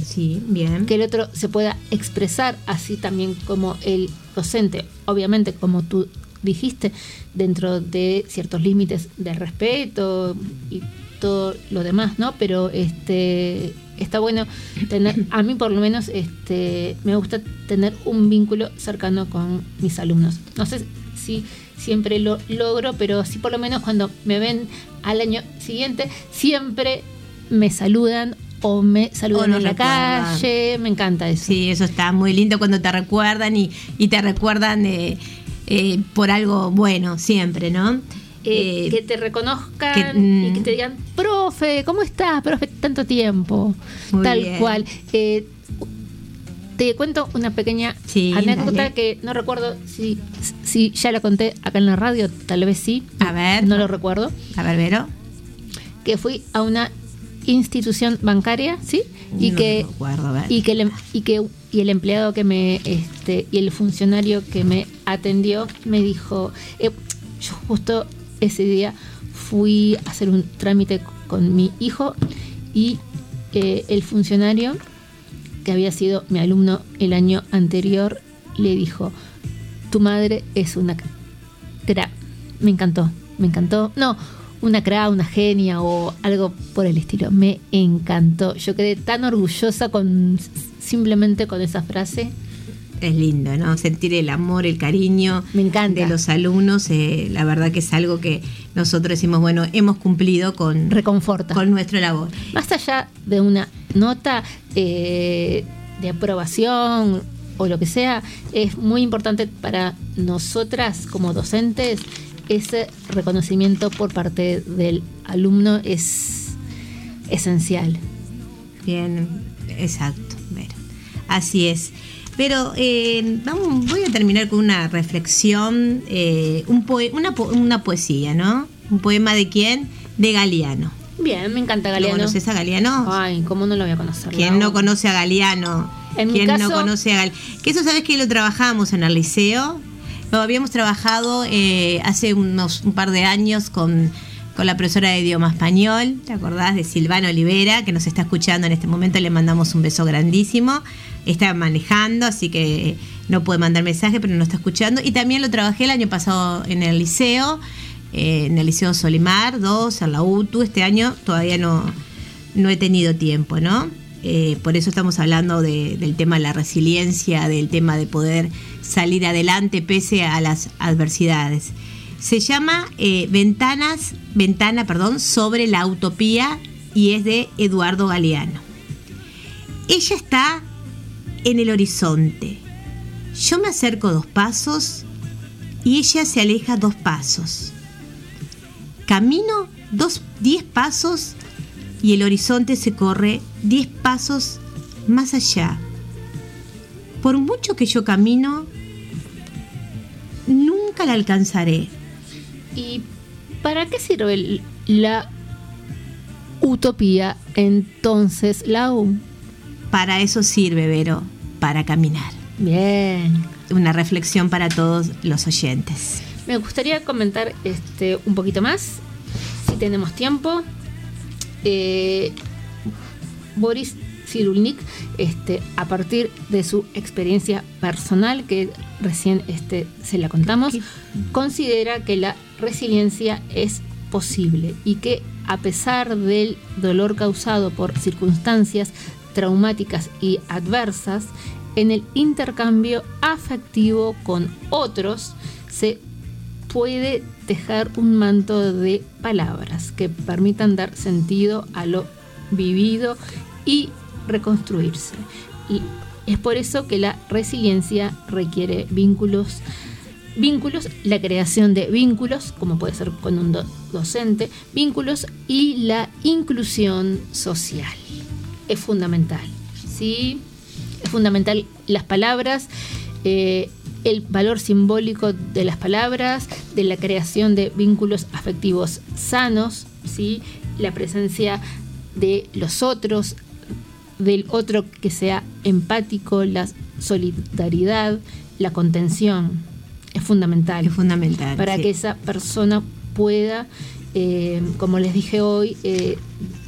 Speaker 6: Sí, bien.
Speaker 5: que el otro se pueda expresar así también como el docente, obviamente como tú dijiste, dentro de ciertos límites de respeto y todo lo demás, ¿no? Pero este está bueno tener, a mí por lo menos, este, me gusta tener un vínculo cercano con mis alumnos. No sé si siempre lo logro, pero sí por lo menos cuando me ven al año siguiente, siempre me saludan o me saludan
Speaker 6: O
Speaker 5: en la
Speaker 6: recuerdan.
Speaker 5: calle, me encanta eso.
Speaker 6: Sí, eso está muy lindo cuando te recuerdan y, y te recuerdan eh, eh, por algo bueno siempre, ¿no?
Speaker 5: Eh, que te reconozcan
Speaker 6: que, mm.
Speaker 5: y que te digan, profe, ¿cómo estás? Profe, tanto tiempo.
Speaker 6: Muy
Speaker 5: Tal
Speaker 6: bien.
Speaker 5: cual. Te cuento una pequeña
Speaker 6: Sí,
Speaker 5: anécdota
Speaker 6: dale.
Speaker 5: que no recuerdo si, si ya la conté acá en la radio, tal vez sí.
Speaker 6: A ver.
Speaker 5: No lo recuerdo.
Speaker 6: a ver, Vero.
Speaker 5: Que fui a una institución bancaria, ¿sí? Y
Speaker 6: No
Speaker 5: que
Speaker 6: acuerdo, ver.
Speaker 5: y que el, em- y que y el empleado que me este y el funcionario que me atendió me dijo eh, yo justo ese día fui a hacer un trámite con mi hijo y eh, el funcionario que había sido mi alumno el año anterior le dijo tu madre es una cra me encantó me encantó no una cra una genia o algo por el estilo me encantó yo quedé tan orgullosa con simplemente con esa frase
Speaker 6: Es lindo, ¿no? Sentir el amor, el cariño
Speaker 5: Me encanta.
Speaker 6: de los alumnos. eh, la verdad que es algo que nosotros decimos, bueno, hemos cumplido con,
Speaker 5: reconforta
Speaker 6: con nuestra labor.
Speaker 5: más allá de una nota eh, de aprobación o lo que sea, es muy importante para nosotras como docentes ese reconocimiento por parte del alumno es esencial.
Speaker 6: Bien, exacto, Vero. Así es. Pero eh, vamos, voy a terminar con una reflexión, eh, un poe- una, po- una poesía, ¿no? Un poema de quién? De Galeano.
Speaker 5: Bien, me encanta
Speaker 6: ¿Lo
Speaker 5: Galeano.
Speaker 6: conoces a Galeano?
Speaker 5: Ay, ¿cómo no lo voy a conocer?
Speaker 6: ¿Quién no conoce a Galeano?
Speaker 5: En mi
Speaker 6: ¿Quién no
Speaker 5: caso-
Speaker 6: conoce a Galeano? Que eso sabes que lo trabajamos en el liceo. Lo habíamos trabajado eh, hace unos un par de años con, con la profesora de idioma español, ¿te acordás? De Silvana Olivera, que nos está escuchando en este momento. Le mandamos un beso grandísimo. Está manejando, así que no puede mandar mensaje, pero nos está escuchando. Y también lo trabajé el año pasado en el liceo, eh, en el Liceo Solimar 2, en la UTU. Este año todavía no, no he tenido tiempo, ¿no? Eh, por eso estamos hablando de- del tema de la resiliencia, del tema de poder salir adelante pese a las adversidades. Se llama eh, Ventanas, Ventana, perdón, sobre la utopía y es de Eduardo Galeano. Ella está en el horizonte. Yo me acerco dos pasos y ella se aleja dos pasos. Camino dos, diez pasos y el horizonte se corre diez pasos más allá. Por mucho que yo camino, nunca la alcanzaré.
Speaker 5: ¿Y para qué sirve la utopía entonces, Lau?
Speaker 6: Para eso sirve, Vero, para caminar.
Speaker 5: Bien.
Speaker 6: Una reflexión para todos los oyentes.
Speaker 5: Me gustaría comentar este un poquito más, si tenemos tiempo. Eh, Boris Cyrulnik, este, a partir de su experiencia personal, que recién este, se la contamos, considera que la resiliencia es posible y que a pesar del dolor causado por circunstancias traumáticas y adversas, en el intercambio afectivo con otros se puede tejer un manto de palabras que permitan dar sentido a lo vivido y reconstruirse. Y es por eso que la resiliencia requiere vínculos, vínculos, la creación de vínculos, como puede ser con un do- docente, vínculos y la inclusión social. Es fundamental, ¿sí? Es fundamental las palabras, eh, el valor simbólico de las palabras, de la creación de vínculos afectivos sanos, ¿sí? la presencia de los otros, del otro que sea empático, la solidaridad, la contención. Es fundamental
Speaker 6: Es fundamental.
Speaker 5: para
Speaker 6: sí.
Speaker 5: que esa persona pueda, eh, como les dije hoy, eh,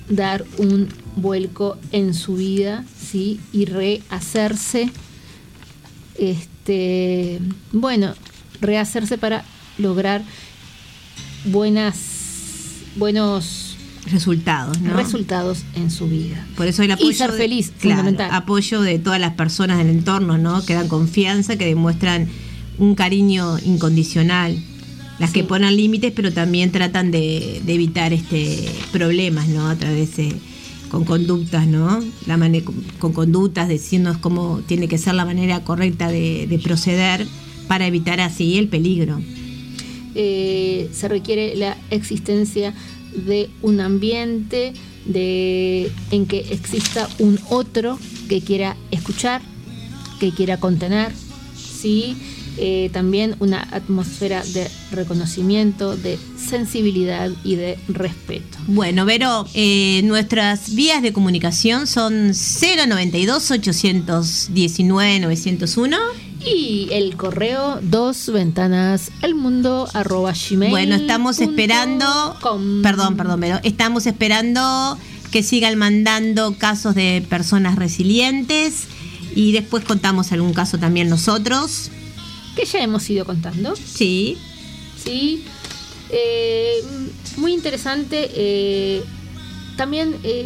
Speaker 5: dar un vuelco en su vida, ¿sí? Y rehacerse, este, bueno, rehacerse para lograr buenas, buenos
Speaker 6: resultados, ¿no?
Speaker 5: resultados en su vida.
Speaker 6: Por eso el apoyo
Speaker 5: y ser
Speaker 6: de-
Speaker 5: feliz,
Speaker 6: claro,
Speaker 5: fundamental.
Speaker 6: apoyo de todas las personas del entorno, ¿no? Que dan confianza, que demuestran un cariño incondicional. Las que ponen límites, pero también tratan de, de evitar este problemas, ¿no? A través de con conductas, ¿no? La con conductas, diciendo cómo tiene que ser la manera correcta de, de proceder para evitar así el peligro.
Speaker 5: eh, se requiere la existencia de un ambiente de, en que exista un otro que quiera escuchar, que quiera contener, ¿sí? Eh, también una atmósfera de reconocimiento, de sensibilidad y de respeto.
Speaker 6: Bueno, Vero, eh, nuestras vías de comunicación son 092 819 901.
Speaker 5: Y el correo dos ventanas al mundo arroba gmail
Speaker 6: Bueno, estamos esperando.
Speaker 5: com.
Speaker 6: Perdón, perdón, Vero. Estamos esperando que sigan mandando casos de personas resilientes y después contamos algún caso también nosotros.
Speaker 5: Que ya hemos ido contando.
Speaker 6: Sí.
Speaker 5: ¿sí? Eh, muy interesante. eh, también eh,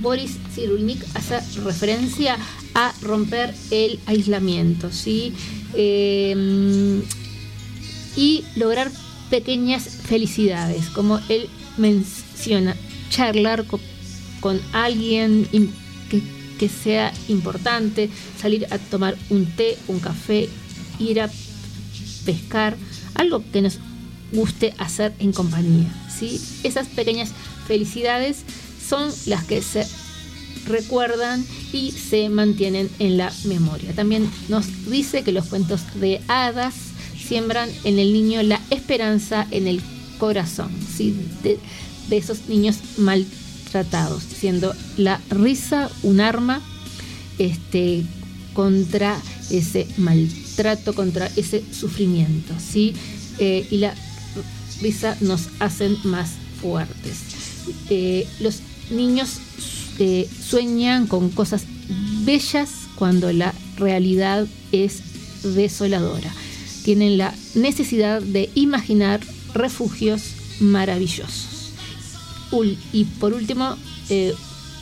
Speaker 5: Boris Cyrulnik hace referencia a romper el aislamiento, ¿sí? Y lograr pequeñas felicidades, como él menciona, charlar co- con, alguien que, que sea importante, salir a tomar un té, un café, ir a pescar, algo que nos guste hacer en compañía. ¿sí? Esas pequeñas felicidades son las que se recuerdan y se mantienen en la memoria. También nos dice que los cuentos de hadas siembran en el niño la esperanza en el corazón ¿sí? de, esos niños maltratados, siendo la risa un arma este, contra ese maltrato, contra ese sufrimiento, ¿sí? Eh, y la risa nos hacen más fuertes. Eh, los niños eh, sueñan con cosas bellas cuando la realidad es desoladora. Tienen la necesidad de imaginar refugios maravillosos. Y por último,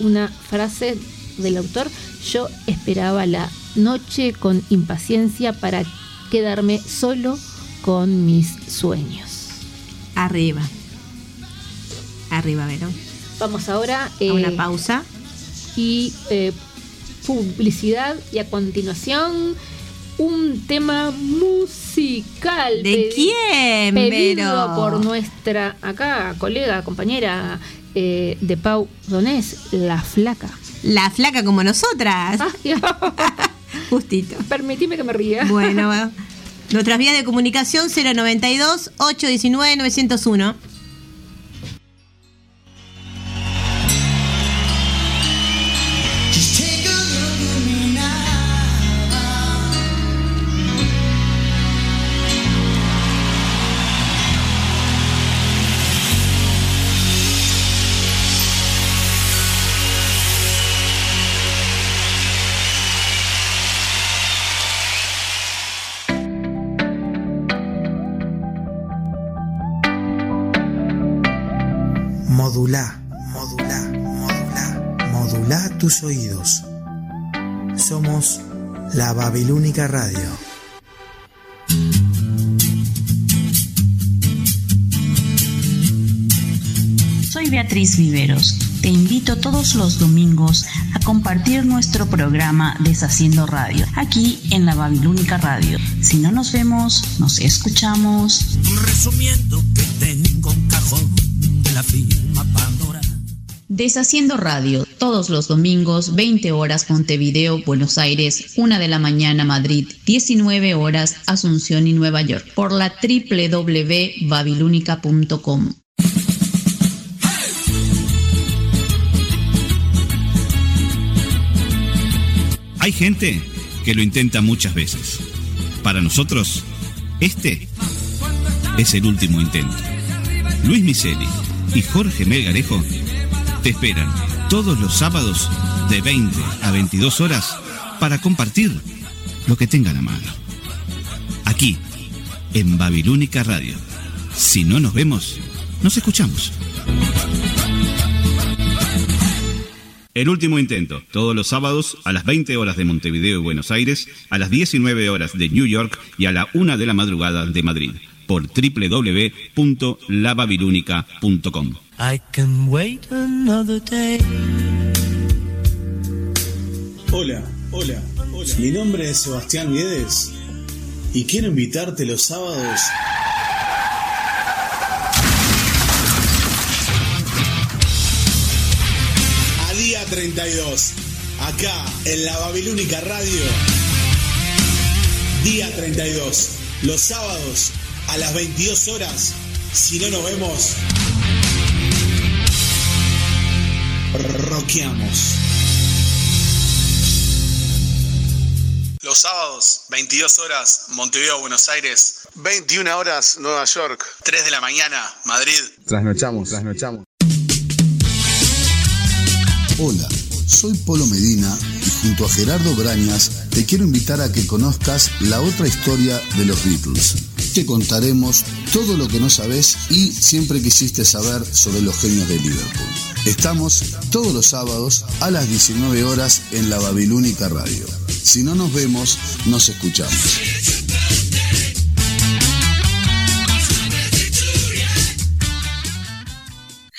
Speaker 5: una frase del autor, yo esperaba la noche con impaciencia para quedarme solo con mis sueños.
Speaker 6: Arriba. Arriba, Vero.
Speaker 5: Vamos ahora
Speaker 6: A
Speaker 5: eh,
Speaker 6: una pausa.
Speaker 5: y eh, publicidad y a continuación un tema musical.
Speaker 6: ¿De quién,
Speaker 5: Pedido por nuestra acá colega, compañera eh, de Pau Donés, La Flaca.
Speaker 6: La flaca como nosotras. Justito.
Speaker 5: Permitime que me ría.
Speaker 6: Bueno, bueno. nuestras vías de comunicación 092 819 901.
Speaker 9: La Babilónica Radio.
Speaker 10: Soy Beatriz Viveros. Te invito todos los domingos a compartir nuestro programa Deshaciendo Radio, aquí en la Babilónica Radio. Si no nos vemos, nos escuchamos.
Speaker 4: Resumiendo que tengo un cajón de la Pandora.
Speaker 11: Deshaciendo Radio, todos los domingos, 20 horas Montevideo, Buenos Aires, 1 de la mañana Madrid, 19 horas Asunción y Nueva York, por la www.babilónica.com.
Speaker 12: Hay gente que lo intenta muchas veces. Para nosotros, este es el último intento. Luis Miseli y Jorge Melgarejo te esperan todos los sábados de 20 a 22 horas para compartir lo que tengan a mano. Aquí, en Babilónica Radio. Si no nos vemos, nos escuchamos. El último intento, todos los sábados a las 20 horas de Montevideo y Buenos Aires, a las 19 horas de New York y a la 1 de la madrugada de Madrid, por www.lababilúnica.com.
Speaker 4: I can wait another day.
Speaker 13: Hola, hola, hola. Mi nombre es Sebastián Guedes y quiero invitarte los sábados a día 32, acá en la Babilónica Radio. Día 32, los sábados a las 22 horas. Si no nos vemos, roqueamos. Los sábados, 22 horas, Montevideo, Buenos Aires. 21 horas, Nueva York. 3 de la mañana, Madrid.
Speaker 14: Trasnochamos, trasnochamos.
Speaker 15: Hola, soy Polo Medina y junto a Gerardo Brañas te quiero invitar a que conozcas la otra historia de los Beatles. Te contaremos todo lo que no sabes y siempre quisiste saber sobre los genios de Liverpool. Estamos todos los sábados a las 19 horas en la Babilónica Radio. Si no nos vemos, nos escuchamos.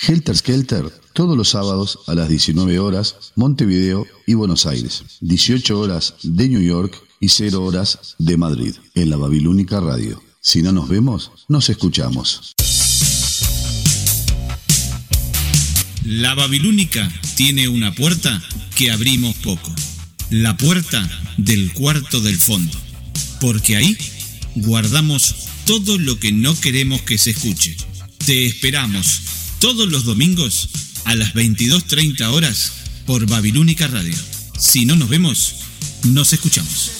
Speaker 15: Helter Skelter, todos los sábados a las 19 horas, Montevideo y Buenos Aires, 18 horas de New York y 0 horas de Madrid, en la Babilónica Radio. Si no nos vemos, nos escuchamos.
Speaker 12: La Babilónica tiene una puerta que abrimos poco. La puerta del cuarto del fondo. Porque ahí guardamos todo lo que no queremos que se escuche. Te esperamos todos los domingos a las 22.30 horas por Babilónica Radio. Si no nos vemos, nos escuchamos.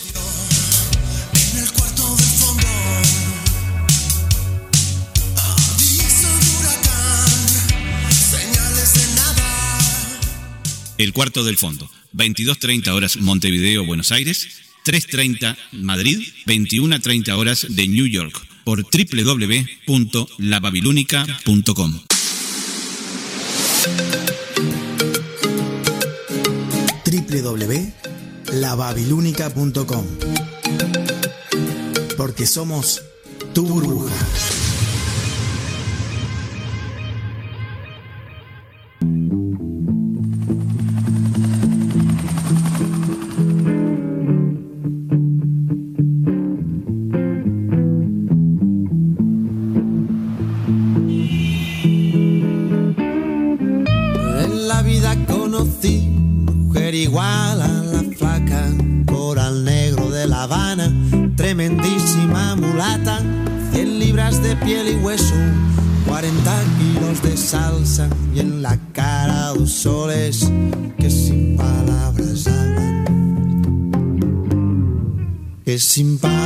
Speaker 12: El cuarto del fondo. 22.30 horas Montevideo, Buenos Aires. 3.30 Madrid. 21.30 horas de New York. Por www.lababilónica.com.
Speaker 9: www.lababilúnica.com Porque somos tu burbuja.
Speaker 4: Que sin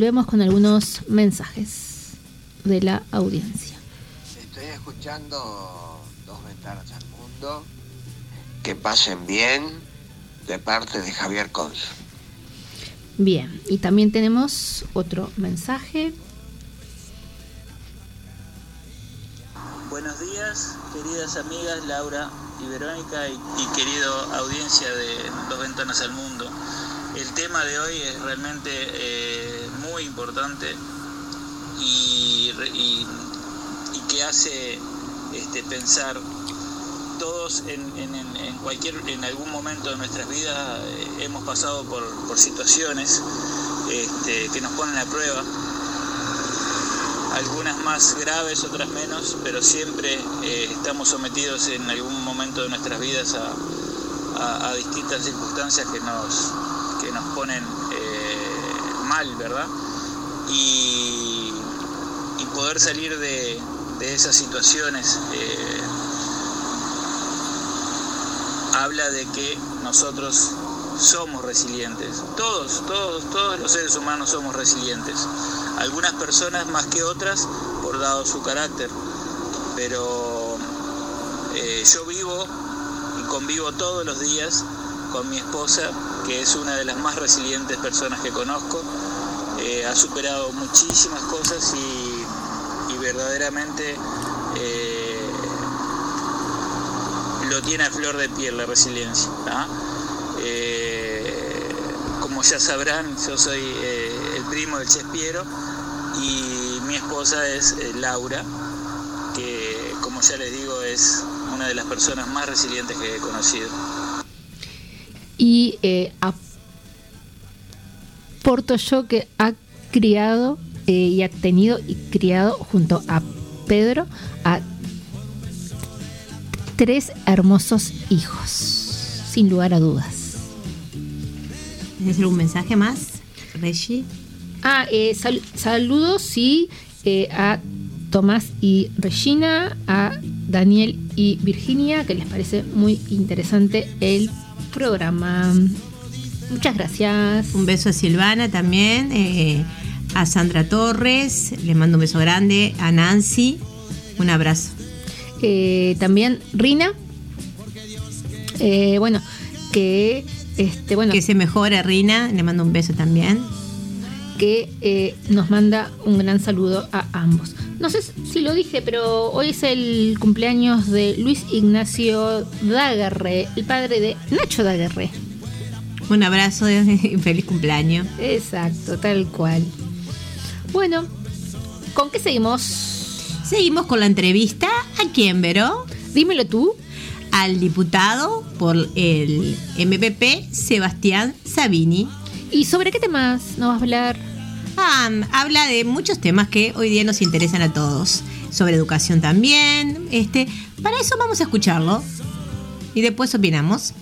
Speaker 5: volvemos con algunos mensajes de la audiencia.
Speaker 14: Estoy escuchando Dos Ventanas al Mundo. Que pasen bien de parte de Javier Cons.
Speaker 5: Bien, y también tenemos otro mensaje.
Speaker 16: Buenos días, queridas amigas Laura y Verónica y, y querido audiencia de Dos Ventanas al Mundo. El tema de hoy es realmente eh, importante y, que hace este, pensar todos en, cualquier en algún momento de nuestras vidas eh, hemos pasado por, situaciones este, que nos ponen a prueba algunas más graves, otras menos, pero siempre eh, estamos sometidos en algún momento de nuestras vidas a, a- a distintas circunstancias que nos, que nos ponen eh, mal, ¿verdad? Y, poder salir de, de esas situaciones eh, habla de que nosotros somos resilientes. Todos, todos, todos los seres humanos somos resilientes. Algunas personas más que otras por dado su carácter. Pero eh, yo vivo y convivo todos los días con mi esposa, que es una de las más resilientes personas que conozco. Eh, ha superado muchísimas cosas y, verdaderamente eh, lo tiene a flor de piel la resiliencia. ¿ah? Eh, como ya sabrán, yo soy el primo del Chespiero y mi esposa es Laura, que como ya les digo es una de las personas más resilientes que he conocido.
Speaker 5: Y eh, aporto yo que ha criado eh, y ha tenido y criado junto a Pedro a tres hermosos hijos, sin lugar a dudas.
Speaker 6: ¿Tienes algún mensaje más, Reggie?
Speaker 5: Ah, eh, sal- saludos sí eh, a Tomás y Regina, a Daniel y Virginia, que les parece muy interesante el programa. Muchas gracias.
Speaker 6: Un beso a Silvana también, eh, a Sandra Torres, le mando un beso grande, a Nancy, un abrazo.
Speaker 5: Eh, también Rina, eh, bueno, que este, bueno,
Speaker 6: Que se mejore, Rina, le mando un beso también.
Speaker 5: que eh, nos manda un gran saludo a ambos. No sé si lo dije, pero hoy es el cumpleaños de Luis Ignacio Daguerre, el padre de Nacho Daguerre.
Speaker 6: Un abrazo y feliz cumpleaños.
Speaker 5: Exacto, tal cual. Bueno, ¿con qué seguimos?
Speaker 6: Seguimos con la entrevista. ¿A quién, Vero?
Speaker 5: Dímelo tú.
Speaker 6: Al diputado por el MPP, Sebastián Sabini.
Speaker 5: ¿Y sobre qué temas nos vas a hablar?
Speaker 6: Ah, habla de muchos temas que hoy día nos interesan a todos. Sobre educación también. Este, para eso vamos a escucharlo. Y después opinamos.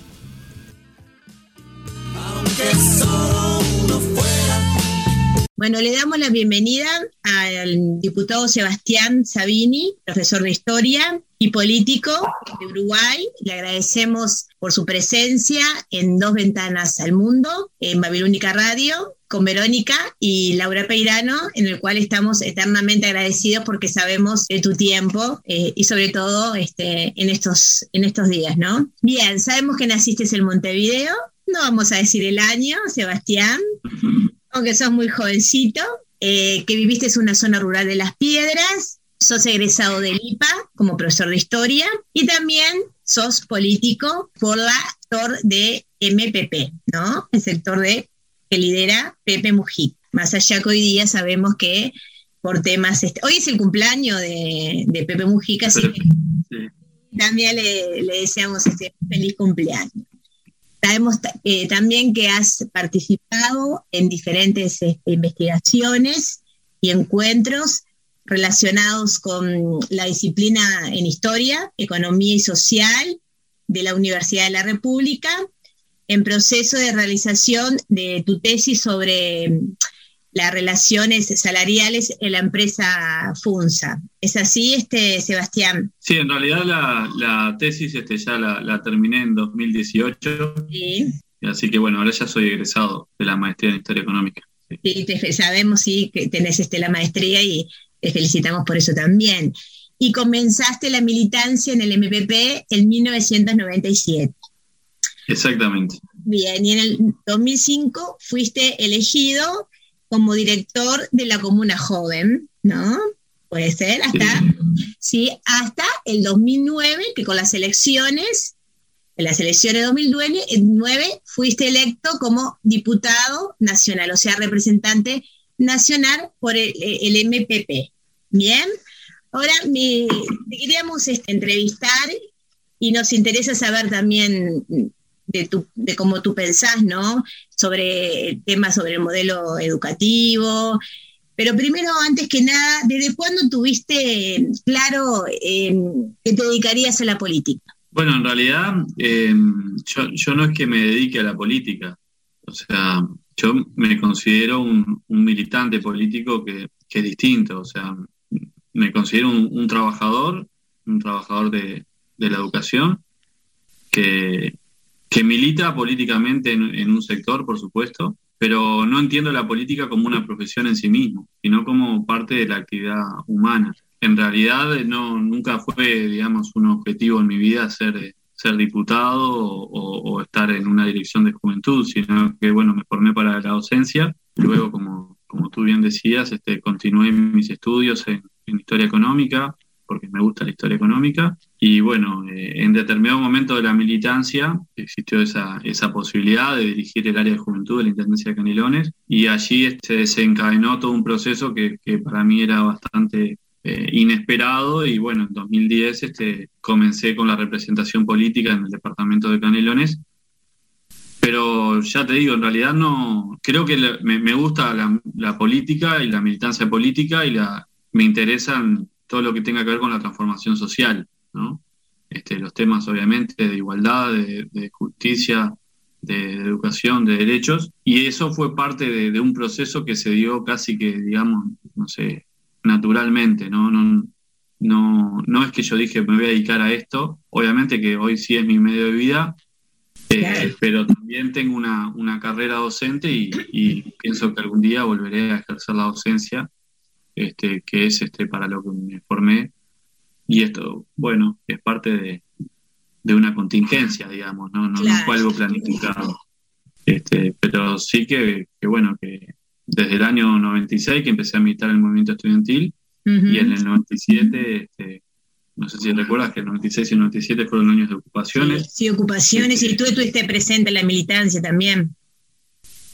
Speaker 17: Bueno, le damos la bienvenida al diputado Sebastián Sabini, profesor de historia y político de Uruguay. Le agradecemos por su presencia en Dos Ventanas al Mundo, en Babilónica Radio, con Verónica y Laura Peirano, en el cual estamos eternamente agradecidos porque sabemos de tu tiempo eh, y sobre todo este, en, estos, en estos días, ¿no? Bien, sabemos que naciste en Montevideo, no vamos a decir el año, Sebastián, aunque sos muy jovencito, eh, que viviste en una zona rural de Las Piedras, sos egresado del IPA como profesor de historia y también sos político por la sector de MPP, ¿no? El sector de que lidera Pepe Mujica. Más allá que hoy día sabemos que por temas, este, hoy es el cumpleaños de, de Pepe Mujica, así que También le, le deseamos este feliz cumpleaños. Sabemos eh, también que has participado en diferentes este, investigaciones y encuentros relacionados con la disciplina en historia, economía y social de la Universidad de la República, en proceso de realización de tu tesis sobre las relaciones salariales en la empresa FUNSA. ¿Es así, este, Sebastián?
Speaker 18: Sí, en realidad la, la tesis este, ya la, la, terminé en 2018.
Speaker 17: Sí.
Speaker 18: Así que bueno, ahora ya soy egresado de la maestría en Historia Económica.
Speaker 17: Sí, sí te, sabemos sí, que tenés este, la maestría y te felicitamos por eso también. Y comenzaste la militancia en el MPP en 1997.
Speaker 18: Exactamente.
Speaker 17: Bien, y en el 2005 fuiste elegido como director de la Comuna Joven, ¿no? Puede ser, hasta, sí. hasta el 2009, que con las elecciones, en las elecciones de 2009, fuiste electo como diputado nacional, o sea, representante nacional por el, el MPP. Bien, ahora me, queríamos este, entrevistar y nos interesa saber también de, tu, de cómo tú pensás, ¿no? Sobre temas sobre el modelo educativo. Pero primero, antes que nada, ¿desde cuándo tuviste claro eh, que te dedicarías a la política?
Speaker 18: Bueno, en realidad eh, yo, yo, no es que me dedique a la política. O sea, yo me considero un, un militante político que, que, es distinto. O sea, me considero un, un trabajador, un trabajador de, de la educación, que, que milita políticamente en, un sector, por supuesto, pero no entiendo la política como una profesión en sí mismo, sino como parte de la actividad humana. En realidad no, nunca fue, digamos, un objetivo en mi vida ser, ser diputado o, estar en una dirección de juventud, sino que, bueno, me formé para la docencia. Luego, como, como tú bien decías, este, continué mis estudios en historia económica, porque me gusta la historia económica. Y bueno, eh, en determinado momento de la militancia existió esa, esa posibilidad de dirigir el área de juventud de la Intendencia de Canelones y allí este, desencadenó todo un proceso que, que para mí era bastante eh, inesperado y bueno, en 2010 este, comencé con la representación política en el departamento de Canelones. Pero ya te digo, en realidad no, creo que me, gusta la, la, política y la militancia política y la, me interesan todo lo que tenga que ver con la transformación social, ¿no? Este, los temas obviamente de igualdad, de, de justicia, de, de, educación, de derechos, y eso fue parte de, de, un proceso que se dio casi que, digamos, no sé, naturalmente, ¿no? No, no, no es que yo dije me voy a dedicar a esto, obviamente que hoy sí es mi medio de vida, eh, pero también tengo una, una carrera docente y, y pienso que algún día volveré a ejercer la docencia este, que es este, para lo que me formé. Y esto, bueno, es parte de, de una contingencia, digamos, no, no, claro. no fue algo planificado. Este, pero sí que, que, bueno, que desde el año 96 que empecé a militar el movimiento estudiantil uh -huh. y en el 97, este, no sé si recuerdas que el 96 y el 97 fueron años de ocupaciones.
Speaker 17: Sí, sí ocupaciones y tú estuviste presente en la militancia también.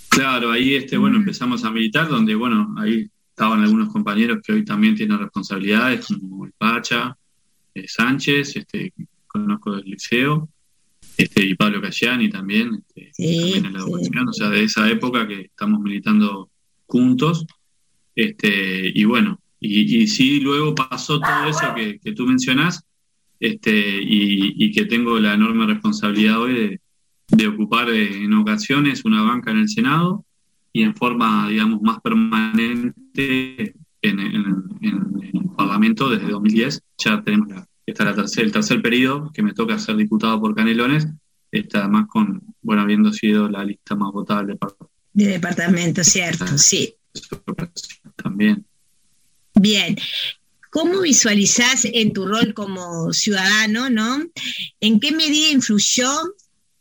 Speaker 18: Claro, ahí este, bueno, empezamos a militar, donde bueno, ahí estaban algunos compañeros que hoy también tienen responsabilidades, como el Pacha, eh, Sánchez, este, conozco del liceo, este, y Pablo Cayani también, este, sí, también en la educación, sí. o sea, de esa época que estamos militando juntos, este, y bueno, y, y sí luego pasó todo eso que, que tú mencionás, este, y, y, que tengo la enorme responsabilidad hoy de, de ocupar eh, en ocasiones una banca en el Senado, y en forma, digamos, más permanente en, en, en, el Parlamento desde 2010. Ya tenemos la, está la tercer, el tercer periodo que me toca ser diputado por Canelones, está además con, bueno, habiendo sido la lista más votada del departamento.
Speaker 17: De departamento, cierto, sí.
Speaker 18: También.
Speaker 17: Bien. ¿Cómo visualizás en tu rol como ciudadano, no? ¿En qué medida influyó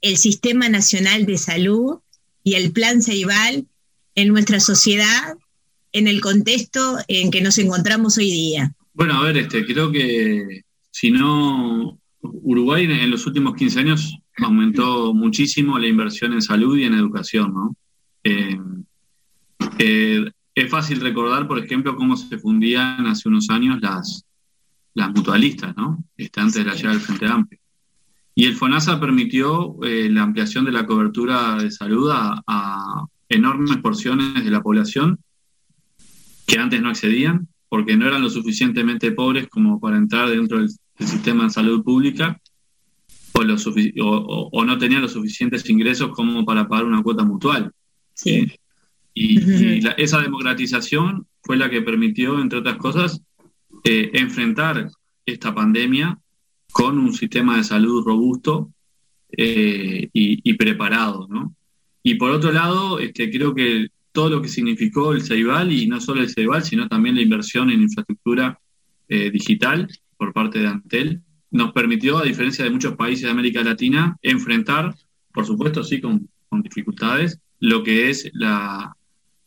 Speaker 17: el Sistema Nacional de Salud y el Plan Ceibal en nuestra sociedad en el contexto en que nos encontramos hoy día?
Speaker 18: Bueno, a ver, este, creo que si no, Uruguay en los últimos 15 años aumentó muchísimo la inversión en salud y en educación, ¿no? Eh, eh, es fácil recordar, por ejemplo, cómo se fundían hace unos años las, las mutualistas, ¿no? Este, antes de la llegada del Frente Amplio. Y el FONASA permitió eh, la ampliación de la cobertura de salud a, a enormes porciones de la población que antes no accedían porque no eran lo suficientemente pobres como para entrar dentro del, del sistema de salud pública o, lo sufic- o, o- o no tenían los suficientes ingresos como para pagar una cuota mutual. Eh, y y la- esa democratización fue la que permitió, entre otras cosas, eh, enfrentar esta pandemia con un sistema de salud robusto eh, y, y preparado, ¿no? Y por otro lado, este, creo que todo lo que significó el Ceibal, y no solo el Ceibal, sino también la inversión en infraestructura eh, digital por parte de Antel, nos permitió, a diferencia de muchos países de América Latina, enfrentar, por supuesto, sí, con, con dificultades, lo que es la,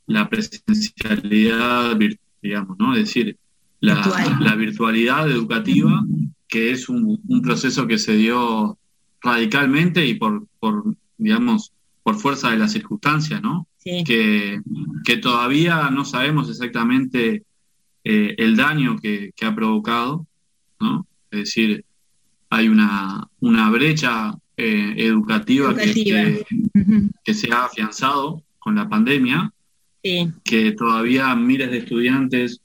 Speaker 18: la presencialidad virtual, digamos, ¿no? Es decir, la,
Speaker 17: Virtual.
Speaker 18: la virtualidad educativa, que es un, un proceso que se dio radicalmente y por, por, digamos, por fuerza de las circunstancias, ¿no?
Speaker 17: Sí.
Speaker 18: Que, que todavía no sabemos exactamente eh, el daño que, que ha provocado, ¿no? Es decir, hay una, una brecha eh, educativa, que-
Speaker 17: Educativa.
Speaker 18: Que, que se ha afianzado con la pandemia,
Speaker 17: Sí,
Speaker 18: que todavía miles de estudiantes,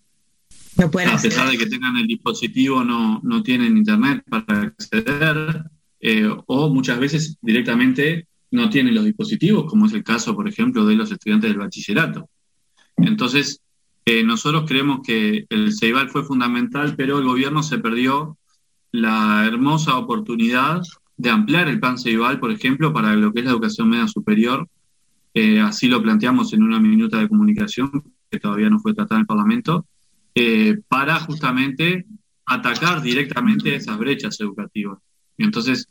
Speaker 17: no
Speaker 18: a
Speaker 17: hacer.
Speaker 18: pesar de que tengan el dispositivo, no, no tienen internet para acceder, eh, o muchas veces directamente no tienen los dispositivos, como es el caso, por ejemplo, de los estudiantes del bachillerato. Entonces, eh, nosotros creemos que el CEIBAL fue fundamental, pero el gobierno se perdió la hermosa oportunidad de ampliar el plan CEIBAL, por ejemplo, para lo que es la educación media superior. Eh, así lo planteamos en una minuta de comunicación que todavía no fue tratada en el Parlamento, eh, para justamente atacar directamente esas brechas educativas. Entonces,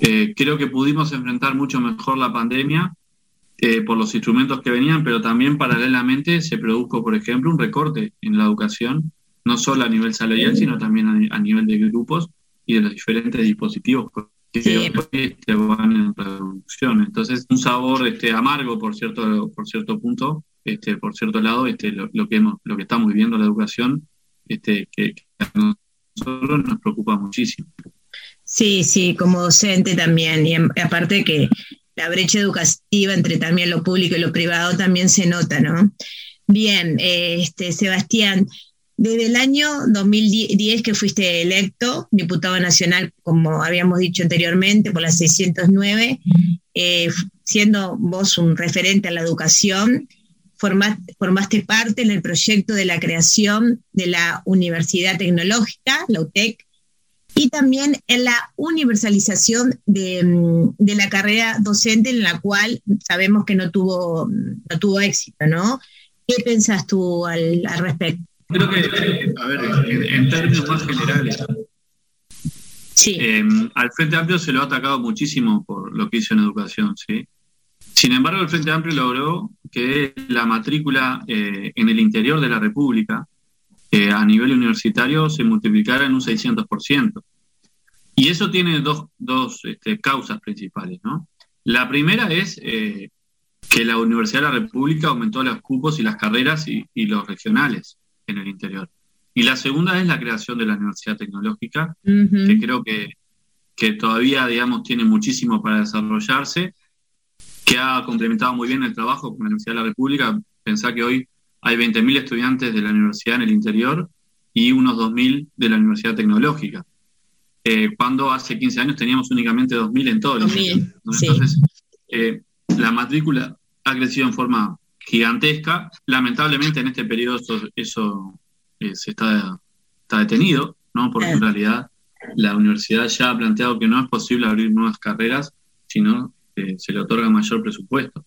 Speaker 18: eh, creo que pudimos enfrentar mucho mejor la pandemia eh, por los instrumentos que venían, pero también paralelamente se produjo, por ejemplo, un recorte en la educación, no solo a nivel salarial, sino también a, a nivel de grupos y de los diferentes dispositivos que hoy este, van en reducción. Entonces, un sabor este, amargo, por cierto, por cierto punto, este, por cierto lado, este, lo, lo que hemos, lo que estamos viviendo en la educación, este, que, que a nosotros nos preocupa muchísimo.
Speaker 17: Sí, sí, como docente también. Y aparte que la brecha educativa entre también lo público y lo privado también se nota, ¿no? Bien, este, Sebastián, desde el año 2010 que fuiste electo diputado nacional, como habíamos dicho anteriormente, por la 609, eh, siendo vos un referente a la educación, formaste parte en el proyecto de la creación de la Universidad Tecnológica, la UTEC, y también en la universalización de, mm, de la carrera docente en la cual sabemos que no tuvo, no tuvo éxito, ¿no? ¿Qué pensás tú al, al respecto?
Speaker 18: Creo que, a ver, en, en términos más generales, eh, al Frente Amplio se lo ha atacado muchísimo por lo que hizo en educación, ¿sí? Sin embargo, el Frente Amplio logró que la matrícula eh, en el interior de la República, eh, a nivel universitario, se multiplicara en un 600%. Y eso tiene dos, dos este, causas principales, ¿no? La primera es eh, que la Universidad de la República aumentó los cupos y las carreras y, y los regionales en el interior. Y la segunda es la creación de la Universidad Tecnológica, que creo que, que todavía, digamos, tiene muchísimo para desarrollarse, que ha complementado muy bien el trabajo con la Universidad de la República. Pensá que hoy hay 20.000 estudiantes de la universidad en el interior y unos 2.000 de la Universidad Tecnológica. Eh, cuando hace 15 años teníamos únicamente 2.000 en todo el
Speaker 17: 2000,
Speaker 18: interior. Entonces, eh, la matrícula ha crecido en forma gigantesca. Lamentablemente en este periodo eso, eso, eh, se está, está detenido, ¿no? porque en realidad la universidad ya ha planteado que no es posible abrir nuevas carreras, sino que se le otorga mayor presupuesto.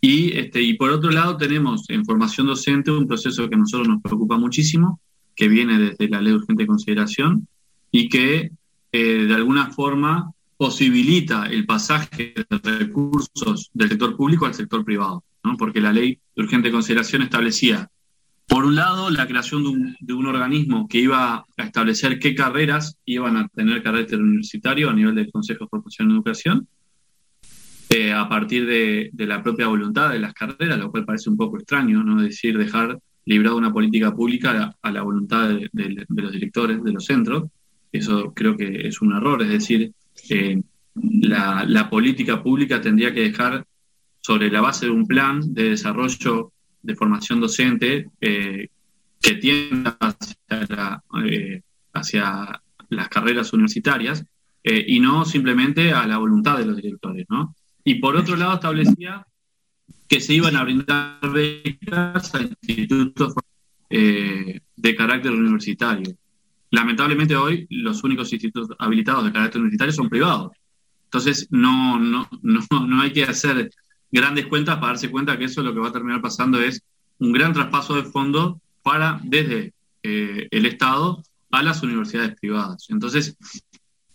Speaker 18: Y, este, y por otro lado tenemos en formación docente un proceso que a nosotros nos preocupa muchísimo, que viene desde la ley de urgente consideración y que eh, de alguna forma posibilita el pasaje de recursos del sector público al sector privado, ¿no? porque la ley de urgente consideración establecía, por un lado, la creación de un, de un organismo que iba a establecer qué carreras iban a tener carácter universitario a nivel del Consejo de Formación y Educación, eh, a partir de, la propia voluntad de las carreras, lo cual parece un poco extraño, ¿no? Decir, dejar librado una política pública a la, voluntad de, los directores de los centros. Eso creo que es un error, es decir, eh, la, política pública tendría que dejar sobre la base de un plan de desarrollo de formación docente eh, que tienda hacia, la, hacia las carreras universitarias y no simplemente a la voluntad de los directores. ¿no? Y por otro lado establecía que se iban a brindar becas a institutos eh, de carácter universitario. Lamentablemente hoy los únicos institutos habilitados de carácter universitario son privados. Entonces no, no, no, no hay que hacer grandes cuentas para darse cuenta que eso lo que va a terminar pasando es un gran traspaso de fondos para desde eh, el Estado a las universidades privadas. Entonces,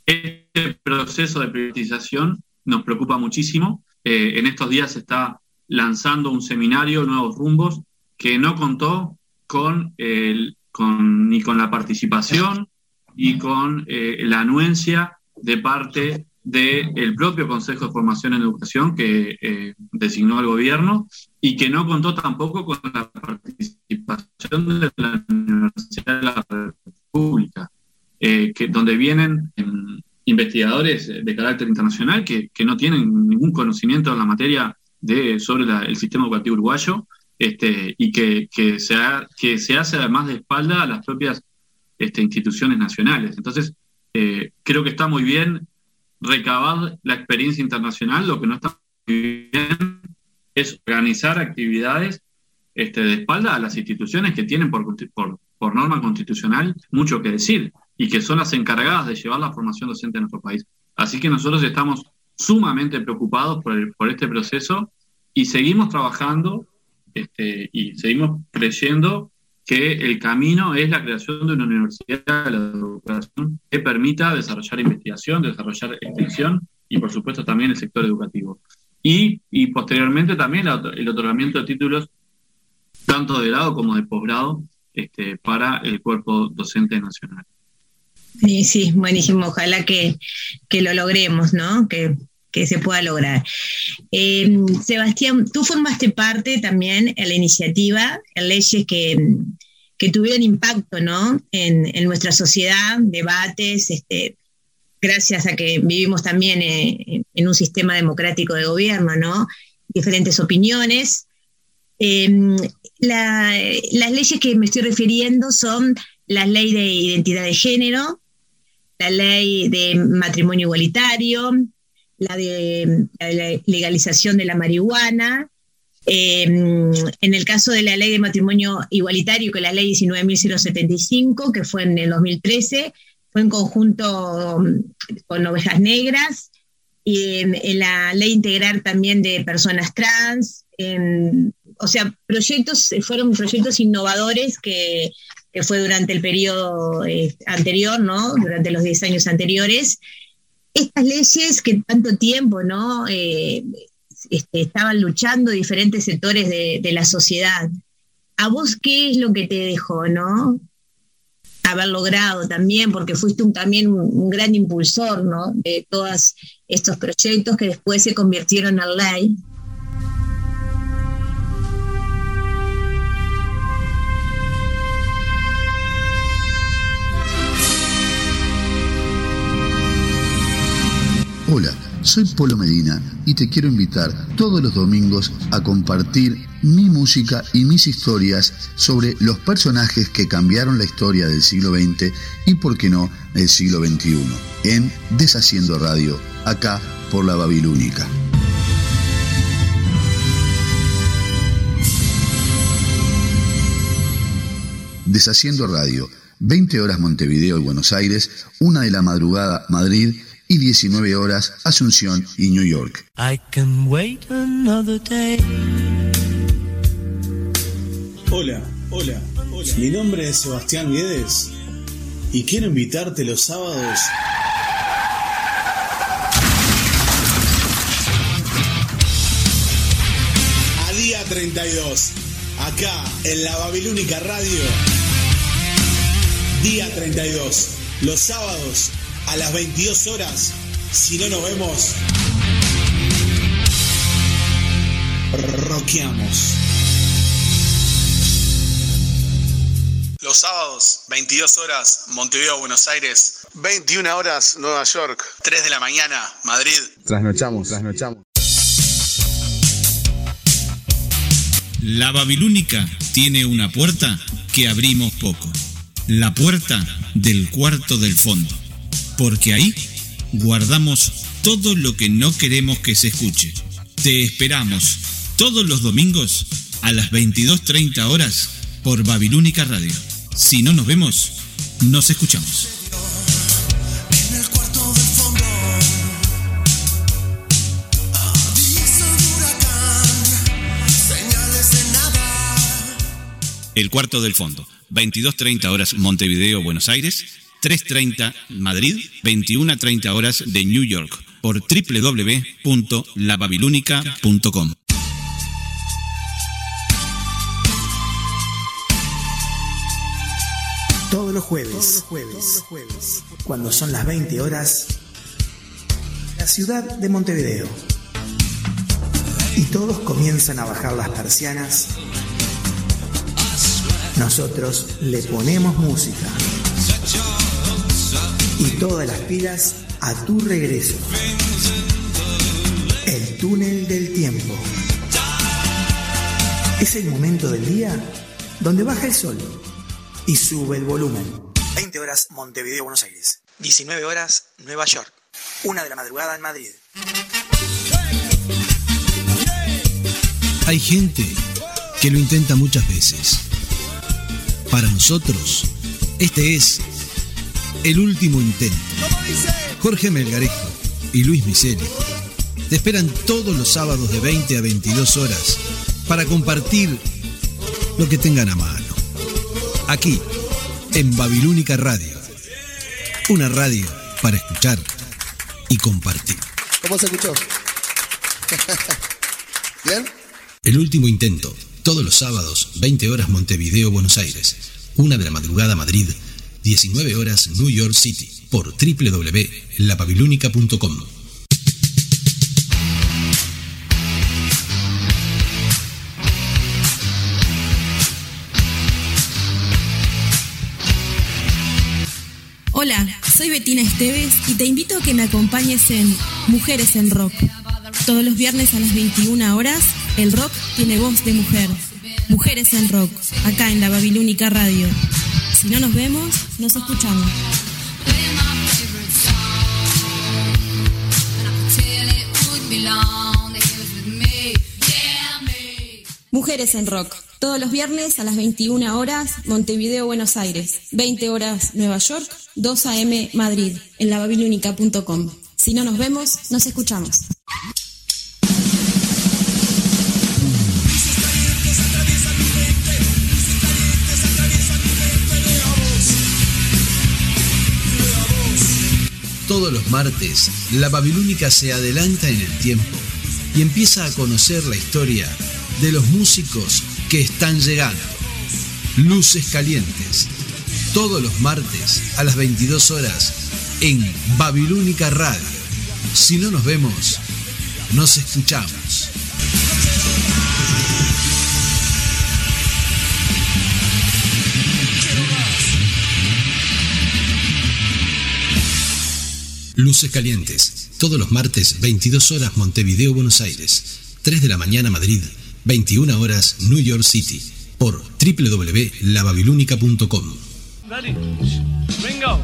Speaker 18: este proceso de privatización nos preocupa muchísimo. Eh, en estos días se está lanzando un seminario, Nuevos Rumbos, que no contó con, el, con ni con la participación y con eh, la anuencia de parte del propio Consejo de Formación en Educación que eh, designó el gobierno y que no contó tampoco con la participación de la Universidad de la República, que, donde vienen investigadores de carácter internacional que, que no tienen ningún conocimiento en la materia de, sobre la- el sistema educativo uruguayo este, y que, que, se ha- que se hace además de espalda a las propias este, instituciones nacionales. Entonces, eh, creo que está muy bien recabar la experiencia internacional, lo que no está muy bien es organizar actividades este, de espalda a las instituciones que tienen por, por, por norma constitucional mucho que decir y que son las encargadas de llevar la formación docente en nuestro país. Así que nosotros estamos sumamente preocupados por, el- por este proceso y seguimos trabajando este, y seguimos creyendo que el camino es la creación de una universidad de la educación que permita desarrollar investigación, desarrollar extensión y por supuesto también el sector educativo. Y, posteriormente también el otorgamiento de títulos tanto de grado como de posgrado este, para el cuerpo docente nacional.
Speaker 17: Sí, sí, buenísimo. Ojalá que, que lo logremos, ¿no? Que, que se pueda lograr. Eh, Sebastián, tú formaste parte también en la iniciativa, en leyes que, que tuvieron impacto, ¿no? En, en nuestra sociedad, debates, este, gracias a que vivimos también eh, en un sistema democrático de gobierno, ¿no? Diferentes opiniones. La- las leyes que me estoy refiriendo son la ley de identidad de género, la ley de matrimonio igualitario, la de legalización de la marihuana. Eh, en el caso de la ley de matrimonio igualitario, que es la ley 19.075, que fue en el 2013, fue en conjunto mm, con ovejas negras, y en, la ley integral también de personas trans, o sea, proyectos, fueron proyectos innovadores que, que fue durante el periodo eh, anterior, ¿no? Durante los 10 años anteriores. Estas leyes que tanto tiempo, ¿no? Eh, este, estaban luchando diferentes sectores de, la sociedad. ¿A vos qué es lo que te dejó, no? Haber logrado también, porque fuiste también un, un gran impulsor, ¿no? De todos estos proyectos que después se convirtieron en ley.
Speaker 15: Hola, soy Polo Medina y te quiero invitar todos los domingos a compartir mi música y mis historias sobre los personajes que cambiaron la historia del siglo XX y, por qué no, del siglo XXI, en Deshaciendo Radio, acá por la Babilónica. Deshaciendo Radio, 20 horas Montevideo y Buenos Aires, 1 de la madrugada Madrid y 19 horas Asunción y New York.
Speaker 4: I can wait another day.
Speaker 9: Hola, hola, hola. Mi nombre es Sebastián Guedes y quiero invitarte los sábados a día 32, acá en la Babilónica Radio. Día 32, los sábados a las 22 horas. Si no nos vemos, rockeamos.
Speaker 13: Los sábados, 22 horas, Montevideo, Buenos Aires. 21 horas, Nueva York. 3 de la mañana, Madrid.
Speaker 19: Trasnochamos, trasnochamos.
Speaker 12: La Babilónica tiene una puerta que abrimos poco. La puerta del cuarto del fondo. Porque ahí guardamos todo lo que no queremos que se escuche. Te esperamos todos los domingos a las 22.30 horas por Babilónica Radio. Si no nos vemos, nos escuchamos. El cuarto del fondo. 22.30 horas Montevideo, Buenos Aires. 3.30 Madrid. 21.30 horas de New York. Por www.lababilónica.com.
Speaker 1: Todos los jueves, cuando son las 20 horas, la ciudad de Montevideo. Y todos comienzan a bajar las persianas. Nosotros le ponemos música. Y todas las pilas a tu regreso. El túnel del tiempo. Es el momento del día donde baja el sol y sube el volumen. 20 horas Montevideo, Buenos Aires. 19 horas Nueva York. Una de la madrugada en Madrid.
Speaker 20: Hay gente que lo intenta muchas veces. Para nosotros, este es el último intento. Jorge Melgarejo y Luis Miseli te esperan todos los sábados de 20 a 22 horas para compartir lo que tengan a mano. Aquí, en Babilónica Radio. Una radio para escuchar y compartir.
Speaker 19: ¿Cómo se escuchó? ¿Bien?
Speaker 20: El último intento, todos los sábados, 20 horas Montevideo, Buenos Aires. Una de la madrugada Madrid, 19 horas New York City, por www.lababilónica.com.
Speaker 21: Hola, soy Betina Esteves y te invito a que me acompañes en Mujeres en Rock. Todos los viernes a las 21 horas, el rock tiene voz de mujer. Mujeres en Rock, acá en la Babilónica Radio. Si no nos vemos, nos escuchamos. Mujeres en Rock. Todos los viernes a las 21 horas, Montevideo, Buenos Aires. 20 horas, Nueva York. 2 a.m. Madrid. En lababilónica.com. Si no nos vemos, nos escuchamos.
Speaker 20: Todos los martes, la Babilónica se adelanta en el tiempo y empieza a conocer la historia de los músicos que están llegando. Luces Calientes, todos los martes a las 22 horas en Babilónica Radio. Si no nos vemos, nos escuchamos. Luces Calientes, todos los martes 22 horas Montevideo, Buenos Aires, 3 de la mañana Madrid, 21 horas New York City, por www.lababilónica.com.
Speaker 22: Ready? Ringo,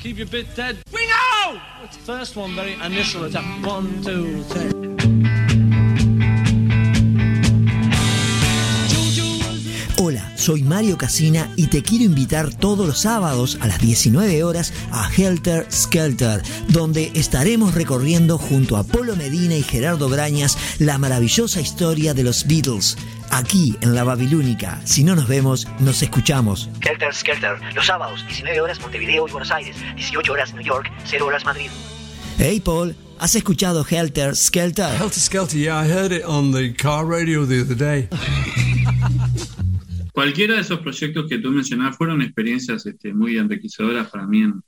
Speaker 22: keep your bit dead. Ringo! First one, very initial attack. One, two, three.
Speaker 23: Hola, soy Mario Casina y te quiero invitar todos los sábados a las 19 horas a Helter Skelter, donde estaremos recorriendo junto a Polo Medina y Gerardo Brañas la maravillosa historia de los Beatles. Aquí en la Babilónica. Si no nos vemos, nos escuchamos.
Speaker 24: Helter Skelter, los sábados, 19 horas Montevideo y Buenos Aires, 18 horas New York, 0 horas Madrid.
Speaker 23: Hey Paul, ¿has escuchado Helter Skelter?
Speaker 25: Helter Skelter, yeah, I heard it on the car radio the other day.
Speaker 18: Cualquiera de esos proyectos que tú mencionabas fueron experiencias este, muy enriquecedoras para mí en,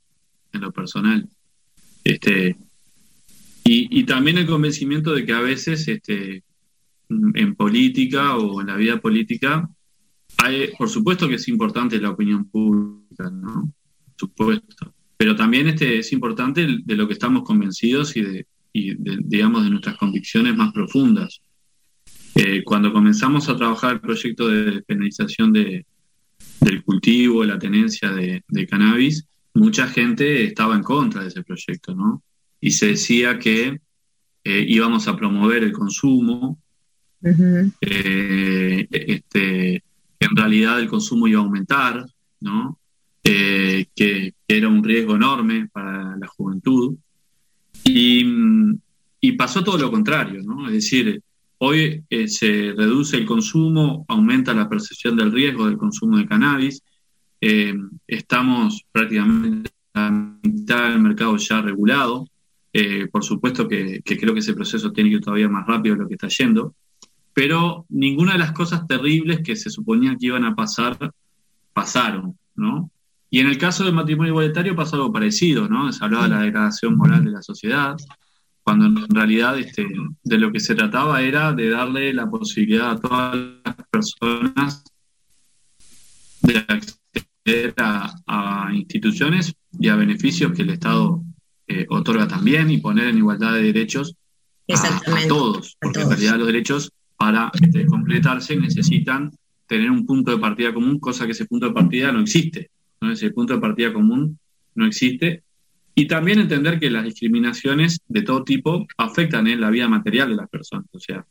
Speaker 18: lo personal. Este, y, también el convencimiento de que a veces este, en política o en la vida política hay, por supuesto que es importante la opinión pública, ¿no? Supuesto. Pero también este, es importante de lo que estamos convencidos y de, y de, digamos, de nuestras convicciones más profundas. Eh, cuando comenzamos a trabajar el proyecto de despenalización de, del cultivo, la tenencia de, de cannabis, mucha gente estaba en contra de ese proyecto, ¿no? Y se decía que eh, íbamos a promover el consumo, eh, este, que en realidad el consumo iba a aumentar, ¿no? Eh, que, que era un riesgo enorme para la juventud. Y, y pasó todo lo contrario, ¿no? Es decir, hoy eh, se reduce el consumo, aumenta la percepción del riesgo del consumo de cannabis, eh, estamos prácticamente a mitad del mercado ya regulado. Eh, por supuesto que, que creo que ese proceso tiene que ir todavía más rápido de lo que está yendo, pero ninguna de las cosas terribles que se suponía que iban a pasar pasaron, ¿no? Y en el caso del matrimonio igualitario pasó algo parecido, ¿no? Se hablaba de la degradación moral de la sociedad, cuando en realidad este, de lo que se trataba era de darle la posibilidad a todas las personas de acceder a, a instituciones y a beneficios que el Estado eh, otorga también y poner en igualdad de derechos a, a todos, porque en realidad los derechos para este, completarse necesitan tener un punto de partida común, cosa que ese punto de partida no existe. ¿no? Ese punto de partida común no existe. Y también entender que las discriminaciones de todo tipo afectan en la vida material de las personas. O sea,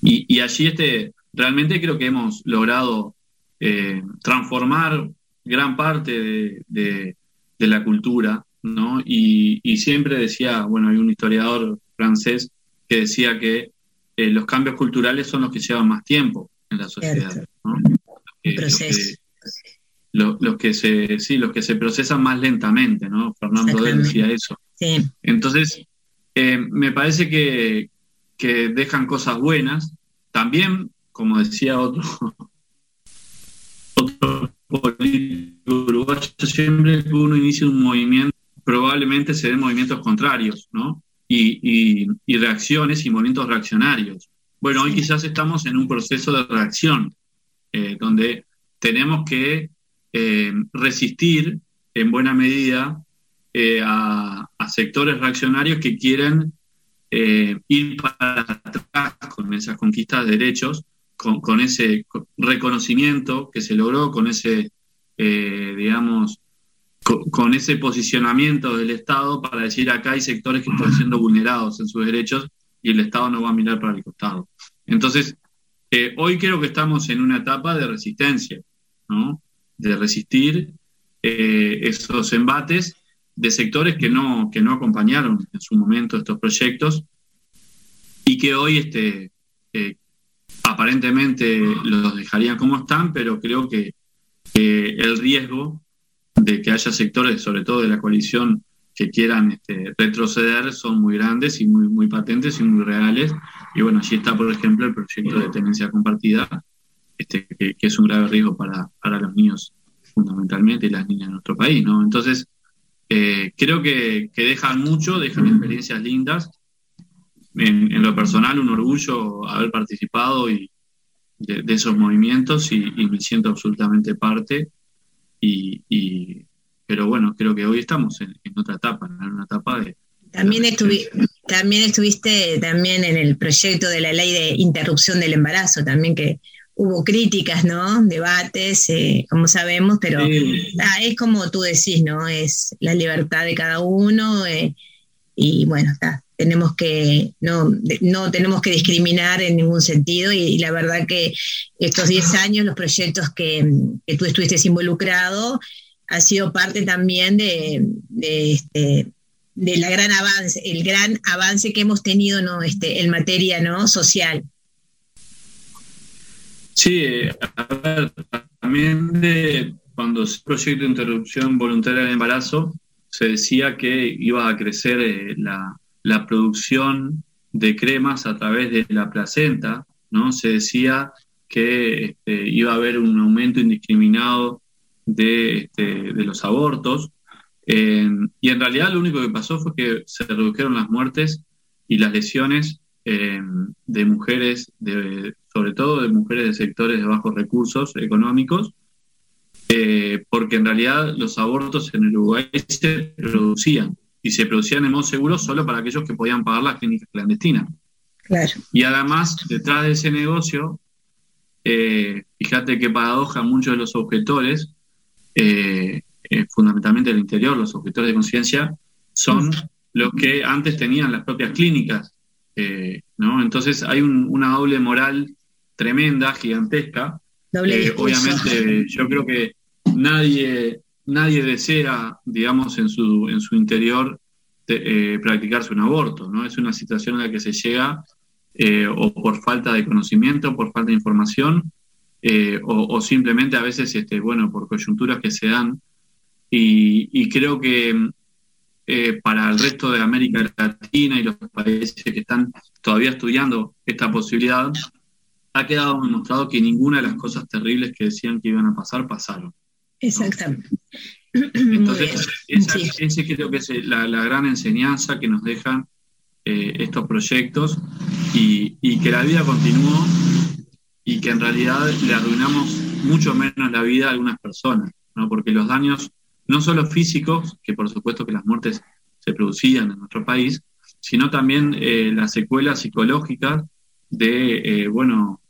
Speaker 18: y, y allí este, realmente creo que hemos logrado eh, transformar gran parte de, de- de la cultura, ¿no? Y, y siempre decía, bueno, hay un historiador francés que decía que eh, los cambios culturales son los que llevan más tiempo en la sociedad, ¿no? Eh, los que- lo- los que se sí los que se procesan más lentamente no Fernando decía eso.
Speaker 17: Sí.
Speaker 18: entonces eh, me parece que, que dejan cosas buenas. También como decía otro otro político uruguayo siempre que uno inicia un movimiento probablemente se den movimientos contrarios no y, y- y reacciones y movimientos reaccionarios. Bueno hoy quizás estamos en un proceso de reacción eh, donde tenemos que eh, resistir en buena medida eh, a, sectores reaccionarios que quieren eh, ir para atrás con esas conquistas de derechos, con, ese co- reconocimiento que se logró, con ese, digamos, co- con ese posicionamiento del Estado para decir acá hay sectores que están siendo vulnerados en sus derechos y el Estado no va a mirar para el costado. Entonces, hoy creo que estamos en una etapa de resistencia, ¿no? De resistir eh, esos embates de sectores que no, que no acompañaron en su momento estos proyectos y que hoy este, eh, aparentemente los dejarían como están, pero creo que el riesgo de que haya sectores, sobre todo de la coalición, que quieran este, retroceder son muy grandes y muy, muy patentes y muy reales. Y bueno, allí está, por ejemplo, el proyecto de tenencia compartida, este, que, que es un grave riesgo para, para los niños fundamentalmente y las niñas de nuestro país, ¿no? Entonces, eh, creo que, que dejan mucho, dejan experiencias lindas. En, en lo personal, un orgullo haber participado y de, de esos movimientos y, y me siento absolutamente parte. Y, y- pero bueno, creo que hoy estamos en, en otra etapa, en una etapa de,
Speaker 17: También, estuvi- también estuviste también en el proyecto de la ley de interrupción del embarazo, también que hubo críticas, ¿no? Debates, eh, como sabemos, pero
Speaker 18: Sí.
Speaker 17: ah, es como tú decís, ¿no? Es la libertad de cada uno eh, y bueno, está, tenemos que, no, no tenemos que discriminar en ningún sentido y, y la verdad que estos 10 años, los proyectos que, que tú estuviste involucrado, ha sido parte también de, de este, de la gran avance, el gran avance que hemos tenido ¿no? este, en materia ¿no? social.
Speaker 18: Sí, a ver, también de cuando se proyecto de interrupción voluntaria del embarazo, se decía que iba a crecer eh, la, la producción de cremas a través de la placenta, ¿no? Se decía que este, iba a haber un aumento indiscriminado de, este, de los abortos, y en realidad lo único que pasó fue que se redujeron las muertes y las lesiones eh, de mujeres de sobre todo de mujeres de sectores de bajos recursos económicos, eh, porque en realidad los abortos en el Uruguay se producían y se producían en modo seguro solo para aquellos que podían pagar las clínicas clandestinas.
Speaker 17: Claro.
Speaker 18: Y además, detrás de ese negocio, eh, fíjate qué paradoja, muchos de los objetores, eh, eh, fundamentalmente del interior, los objetores de conciencia, son los que antes tenían las propias clínicas. eh, ¿no? Entonces hay un- una doble moral tremenda, gigantesca. Eh, obviamente, yo creo que nadie, nadie desea, digamos, en su, en su interior te- eh, practicarse un aborto, ¿no? Es una situación en la que se llega eh, o por falta de conocimiento, por falta de información, o, o simplemente a veces, este, bueno, por coyunturas que se dan. Y, y creo que para el resto de América Latina y los países que están todavía estudiando esta posibilidad, ha quedado demostrado que ninguna de las cosas terribles que decían que iban a pasar pasaron.
Speaker 17: Exactamente.
Speaker 18: Entonces, esa,
Speaker 17: Sí.
Speaker 18: ese creo que es la, la gran enseñanza que nos dejan eh, estos proyectos y, y que la vida continuó y que en realidad le arruinamos mucho menos la vida a algunas personas, ¿no? porque los daños, no solo físicos, que por supuesto que las muertes se producían en nuestro país, sino también eh, las secuelas psicológicas de, eh, bueno,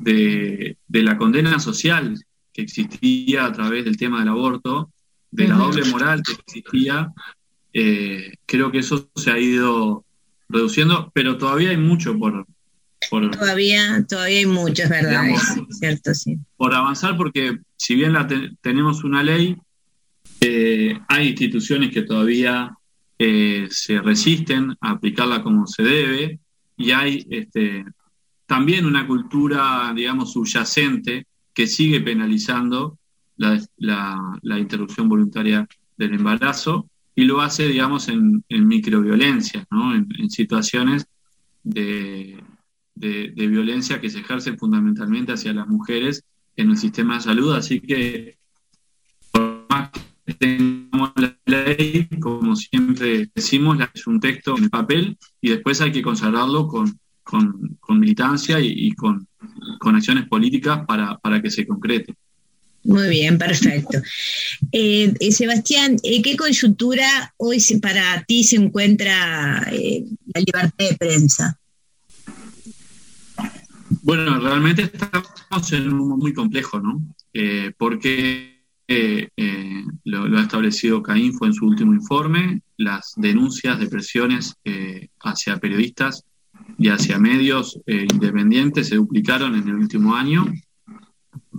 Speaker 18: de, de la condena social que existía a través del tema del aborto, de la doble moral que existía, eh, creo que eso se ha ido reduciendo, pero todavía hay mucho por, por,
Speaker 17: Todavía, todavía hay mucho, es verdad,
Speaker 18: Digamos,
Speaker 17: es cierto, sí.
Speaker 18: por avanzar, porque si bien la te- tenemos una ley, eh, hay instituciones que todavía eh, se resisten a aplicarla como se debe y hay este, también una cultura, digamos, subyacente que sigue penalizando la, la- interrupción voluntaria del embarazo y lo hace, digamos, en, en ¿no? en, situaciones de, de- violencia que se ejercen fundamentalmente hacia las mujeres en el sistema de salud. Así que, por más que tengamos la ley, como siempre decimos, es un texto en el papel y después hay que consagrarlo con, con- con militancia y, y con, con acciones políticas para, para que se concrete.
Speaker 17: Muy bien, perfecto. Eh, eh, Sebastián, ¿en qué coyuntura hoy se- para ti se encuentra eh, la libertad de prensa?
Speaker 18: Bueno, realmente estamos en un mundo muy complejo, ¿no? Eh, porque eh, eh, lo, lo ha establecido CAINFO en su último informe, las denuncias de presiones eh, hacia periodistas y hacia medios eh, independientes se duplicaron en el último año.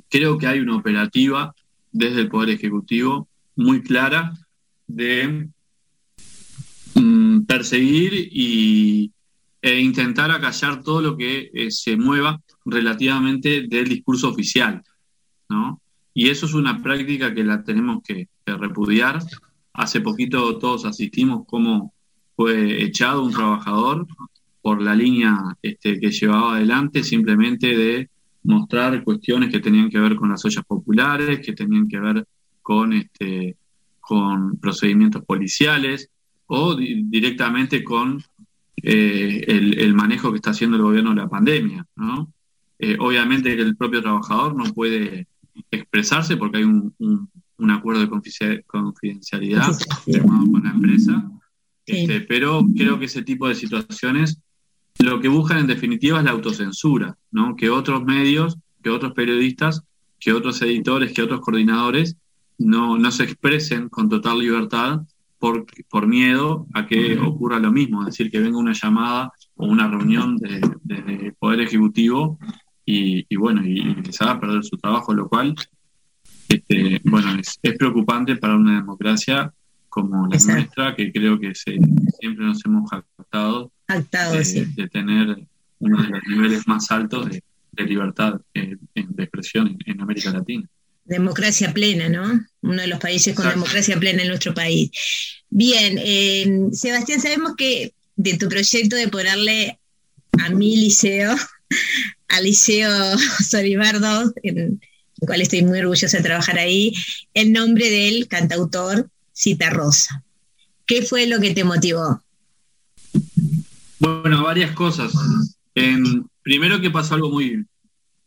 Speaker 18: Creo que hay una operativa desde el Poder Ejecutivo muy clara de mm, perseguir y, e intentar acallar todo lo que eh, se mueva relativamente del discurso oficial, ¿no? Y eso es una práctica que la tenemos que, que repudiar. Hace poquito todos asistimos cómo fue echado un trabajador por la línea este, que llevaba adelante simplemente de mostrar cuestiones que tenían que ver con las ollas populares, que tenían que ver con, este, con procedimientos policiales o di- directamente con eh, el, el manejo que está haciendo el gobierno de la pandemia. ¿no? Eh, obviamente que el propio trabajador no puede expresarse porque hay un, un- un acuerdo de confidencia- confidencialidad firmado con la empresa, este, pero creo que ese tipo de situaciones lo que buscan en definitiva es la autocensura, ¿no? que otros medios, que otros periodistas, que otros editores, que otros coordinadores no, no se expresen con total libertad por, por miedo a que ocurra lo mismo, es decir, que venga una llamada o una reunión de, de- de Poder Ejecutivo y, y bueno, y, y les haga perder su trabajo, lo cual, este, bueno, es, es preocupante para una democracia como la
Speaker 17: Exacto.
Speaker 18: nuestra, que creo que se, siempre nos hemos jactado
Speaker 17: Actado,
Speaker 18: de,
Speaker 17: sí.
Speaker 18: de tener uno de los niveles más altos de, de libertad eh, en- de expresión en, en América Latina.
Speaker 17: Democracia plena, ¿no? Uno de los países con
Speaker 18: Exacto.
Speaker 17: democracia plena en nuestro país. Bien, eh, Sebastián, sabemos que de tu proyecto de ponerle a mi liceo, al Liceo Solibardo, en el cual estoy muy orgullosa de trabajar ahí, el nombre del cantautor Cita Rosa. ¿Qué fue lo que te motivó?
Speaker 18: Bueno, varias cosas. En- primero que pasó algo muy,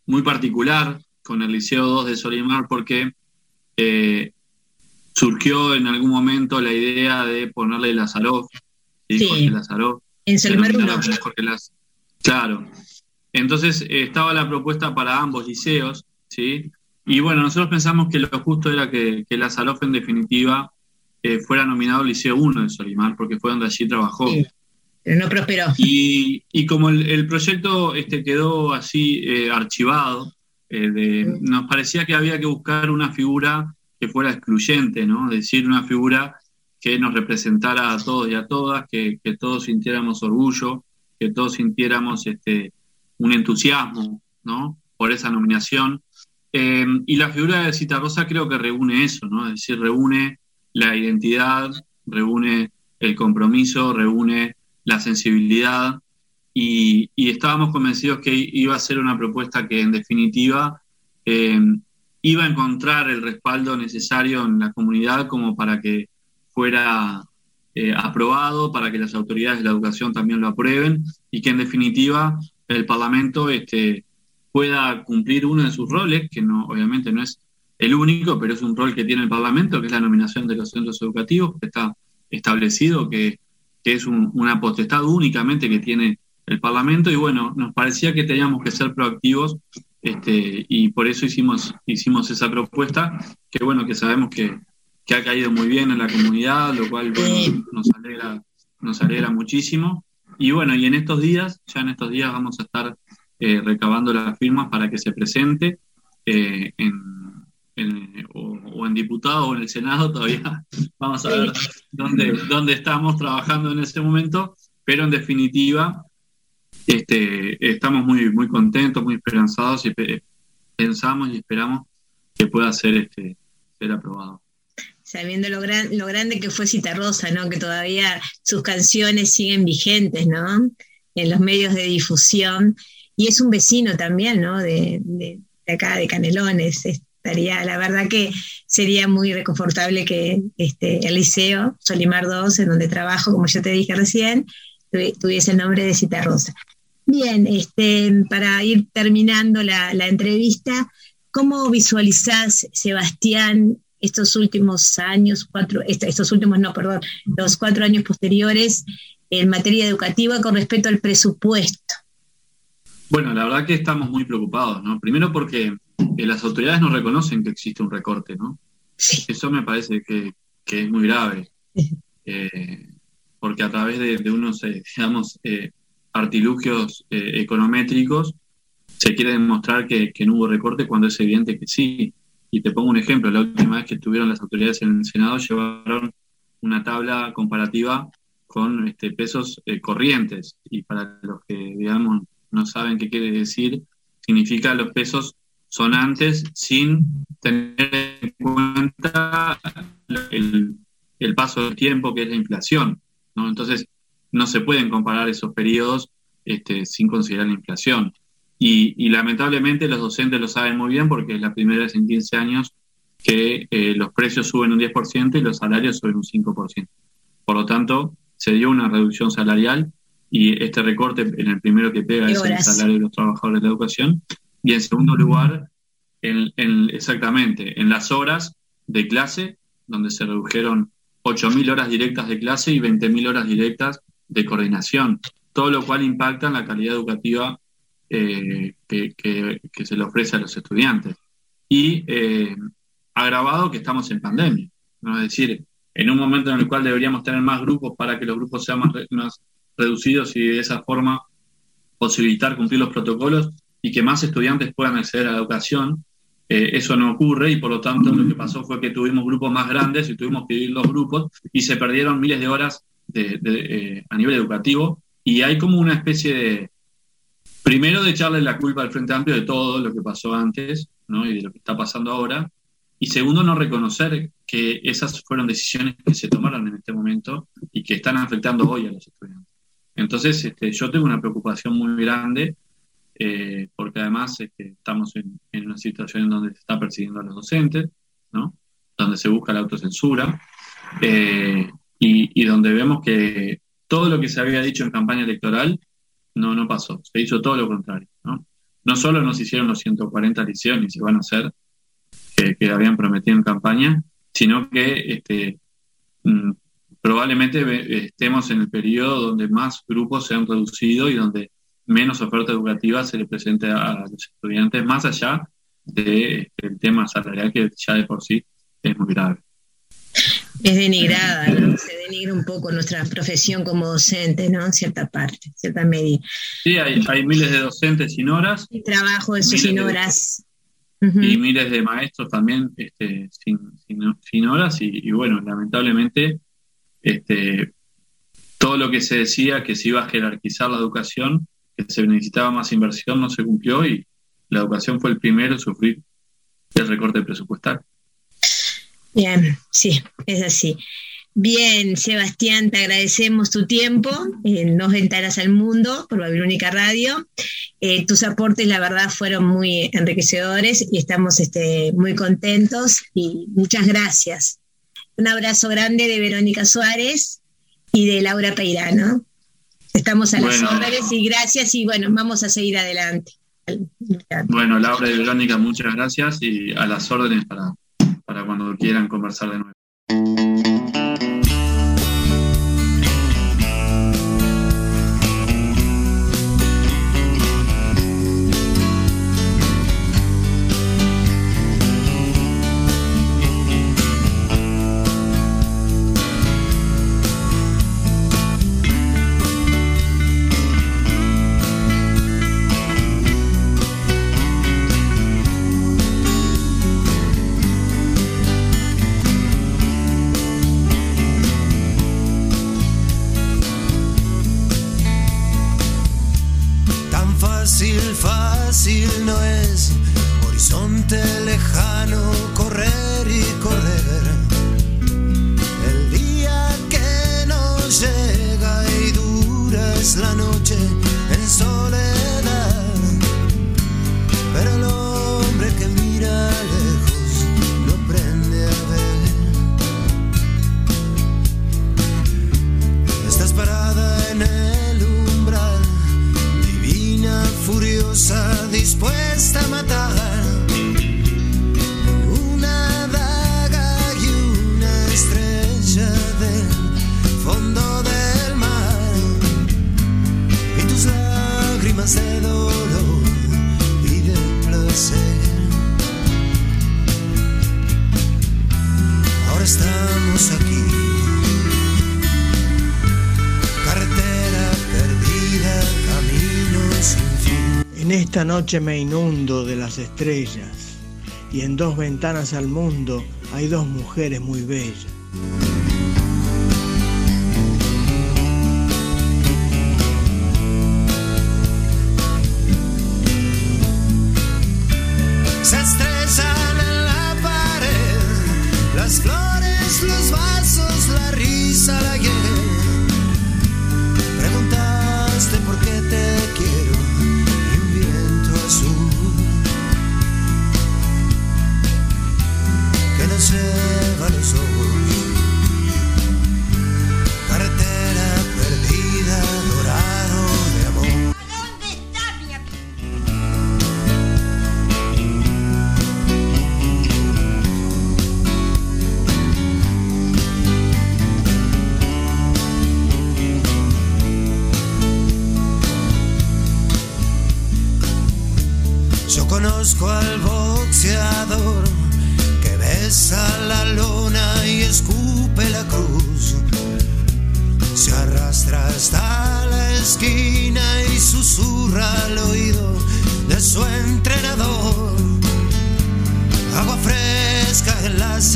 Speaker 18: muy particular con el Liceo 2 de Solimar porque eh, surgió en algún momento la idea de ponerle Lazarov, ¿sí?
Speaker 17: Sí.
Speaker 18: Jorge Lazarov.
Speaker 17: En Solimar
Speaker 18: denominado
Speaker 17: 1.
Speaker 18: como Jorge Laz- Claro. Entonces estaba la propuesta para ambos liceos, ¿sí? Y bueno, nosotros pensamos que lo justo era que, que Lazarov en definitiva eh, fuera nominado al Liceo 1 de Solimar, porque fue donde allí trabajó.
Speaker 17: Sí. Pero no prosperó.
Speaker 18: Y, y como el, el proyecto este, quedó así eh, archivado, eh, de- nos parecía que había que buscar una figura que fuera excluyente, ¿no? Es decir, una figura que nos representara a todos y a todas, que, que todos sintiéramos orgullo, que todos sintiéramos este, un entusiasmo, ¿no? Por esa nominación. Eh, y la figura de Cita Rosa creo que reúne eso, ¿no? Es decir, reúne la identidad, reúne el compromiso, reúne la sensibilidad. Y, estábamos convencidos que iba a ser una propuesta que en definitiva eh, iba a encontrar el respaldo necesario en la comunidad como para que fuera eh, aprobado, para que las autoridades de la educación también lo aprueben y que en definitiva el Parlamento este, pueda cumplir uno de sus roles, que no, obviamente no es el único, pero es un rol que tiene el Parlamento, que es la nominación de los centros educativos, que está establecido, que, que es un- una potestad únicamente que tiene el Parlamento, y bueno, nos parecía que teníamos que ser proactivos, este, y por eso hicimos, hicimos esa propuesta, que bueno, que sabemos que, que ha caído muy bien en la comunidad, lo cual bueno, nos alegra, nos alegra muchísimo. Y bueno, y en estos días, ya en estos días vamos a estar eh, recabando las firmas para que se presente eh, en, en- o, o en diputado o en el Senado, todavía vamos a ver dónde, dónde estamos trabajando en ese momento, pero en definitiva este, estamos muy, muy contentos, muy esperanzados y pe- pensamos y esperamos que pueda ser, este, ser aprobado.
Speaker 17: sabiendo lo, gran, lo grande que fue Citarrosa, ¿no? Que todavía sus canciones siguen vigentes, ¿no? En los medios de difusión. Y es un vecino también, ¿no? De, de- de acá, de Canelones. Estaría, la verdad que sería muy reconfortable que este, el liceo, Solimar 2, en donde trabajo, como yo te dije recién, tuvi- tuviese el nombre de Citarrosa. Bien, este, para ir terminando la, la entrevista, ¿cómo visualizás, Sebastián, estos últimos años, cuatro, est- estos últimos, no, perdón, los cuatro años posteriores en materia educativa con respecto al presupuesto?
Speaker 18: Bueno, la verdad que estamos muy preocupados, ¿no? Primero porque eh, las autoridades no reconocen que existe un recorte, ¿no? Eso me parece que, que es muy grave, eh, porque a través de, de unos, eh, digamos, eh, artilugios econométricos se quiere demostrar que, que no hubo recorte cuando es evidente que sí. Y te pongo un ejemplo, la última vez que estuvieron las autoridades en el Senado llevaron una tabla comparativa con este, pesos corrientes. Y para los que, digamos, no saben qué quiere decir, significa los pesos sonantes sin tener en cuenta el, el paso del tiempo, que es la inflación. ¿no? Entonces, no se pueden comparar esos periodos este, sin considerar la inflación. Y, y lamentablemente los docentes lo saben muy bien porque es la primera vez en 15 años que eh, los precios suben un 10% y los salarios suben un 5%. Por lo tanto, se dio una reducción salarial y este recorte en el primero que pega
Speaker 17: ¿Qué
Speaker 18: es el salario de los trabajadores de la educación y en segundo lugar, en, en- exactamente, en las horas de clase, donde se redujeron 8.000 horas directas de clase y 20.000 horas directas de coordinación, todo lo cual impacta en la calidad educativa eh, que, se le ofrece a los estudiantes. Y eh, agravado que estamos en pandemia, ¿no? es decir, en un momento en el cual deberíamos tener más grupos para que los grupos sean más, más reducidos y de esa forma posibilitar cumplir los protocolos y que más estudiantes puedan acceder a la educación. Eh, eso no ocurre y por lo tanto lo que pasó fue que tuvimos grupos más grandes y tuvimos que dividir los grupos y se perdieron miles de horas de- de, eh, a nivel educativo y hay como una especie de, primero de echarle la culpa al Frente Amplio de todo lo que pasó antes ¿no? y de lo que está pasando ahora y segundo no reconocer que esas fueron decisiones que se tomaron en este momento y que están afectando hoy a los estudiantes. Entonces, este, yo tengo una preocupación muy grande eh, porque además este, estamos en, una situación en donde se está persiguiendo a los docentes, ¿no? donde se busca la autocensura eh, y, donde vemos que todo lo que se había dicho en campaña electoral no, no pasó, se hizo todo lo contrario. ¿no? no solo nos hicieron los 140 liceos, se van a hacer, que, habían prometido en campaña, sino que este, mm, probablemente estemos en el periodo donde más grupos se han reducido y donde menos oferta educativa se le presente a los estudiantes, más allá del tema salarial que ya de por sí es muy grave.
Speaker 17: Es denigrada, ¿no? Se denigra un poco nuestra profesión como docente, ¿no? En cierta parte, en cierta medida.
Speaker 18: Sí, hay, hay miles de docentes sin horas
Speaker 17: El trabajo de sus
Speaker 18: Miles de-
Speaker 17: horas.
Speaker 18: y miles de maestros también este, sin, sin- sin horas y, y bueno, lamentablemente este, todo lo que se decía que se iba a jerarquizar la educación, que se necesitaba más inversión, no se cumplió y la educación fue el primero en sufrir el recorte presupuestal.
Speaker 17: Bien, sí, es así. Bien, Sebastián, te agradecemos tu tiempo en Dos Ventanas al Mundo por Babilónica Radio. Eh, tus aportes, la verdad, fueron muy enriquecedores y estamos este, muy contentos y muchas gracias. Un abrazo grande de Verónica Suárez y de Laura Peirano. Estamos a las órdenes y gracias y bueno, vamos a seguir adelante.
Speaker 18: Bueno, Laura y Verónica, muchas gracias y a las órdenes para, para cuando quieran conversar de nuevo.
Speaker 4: Noche
Speaker 26: me inundo de las estrellas y en dos ventanas al mundo hay dos mujeres muy bellas.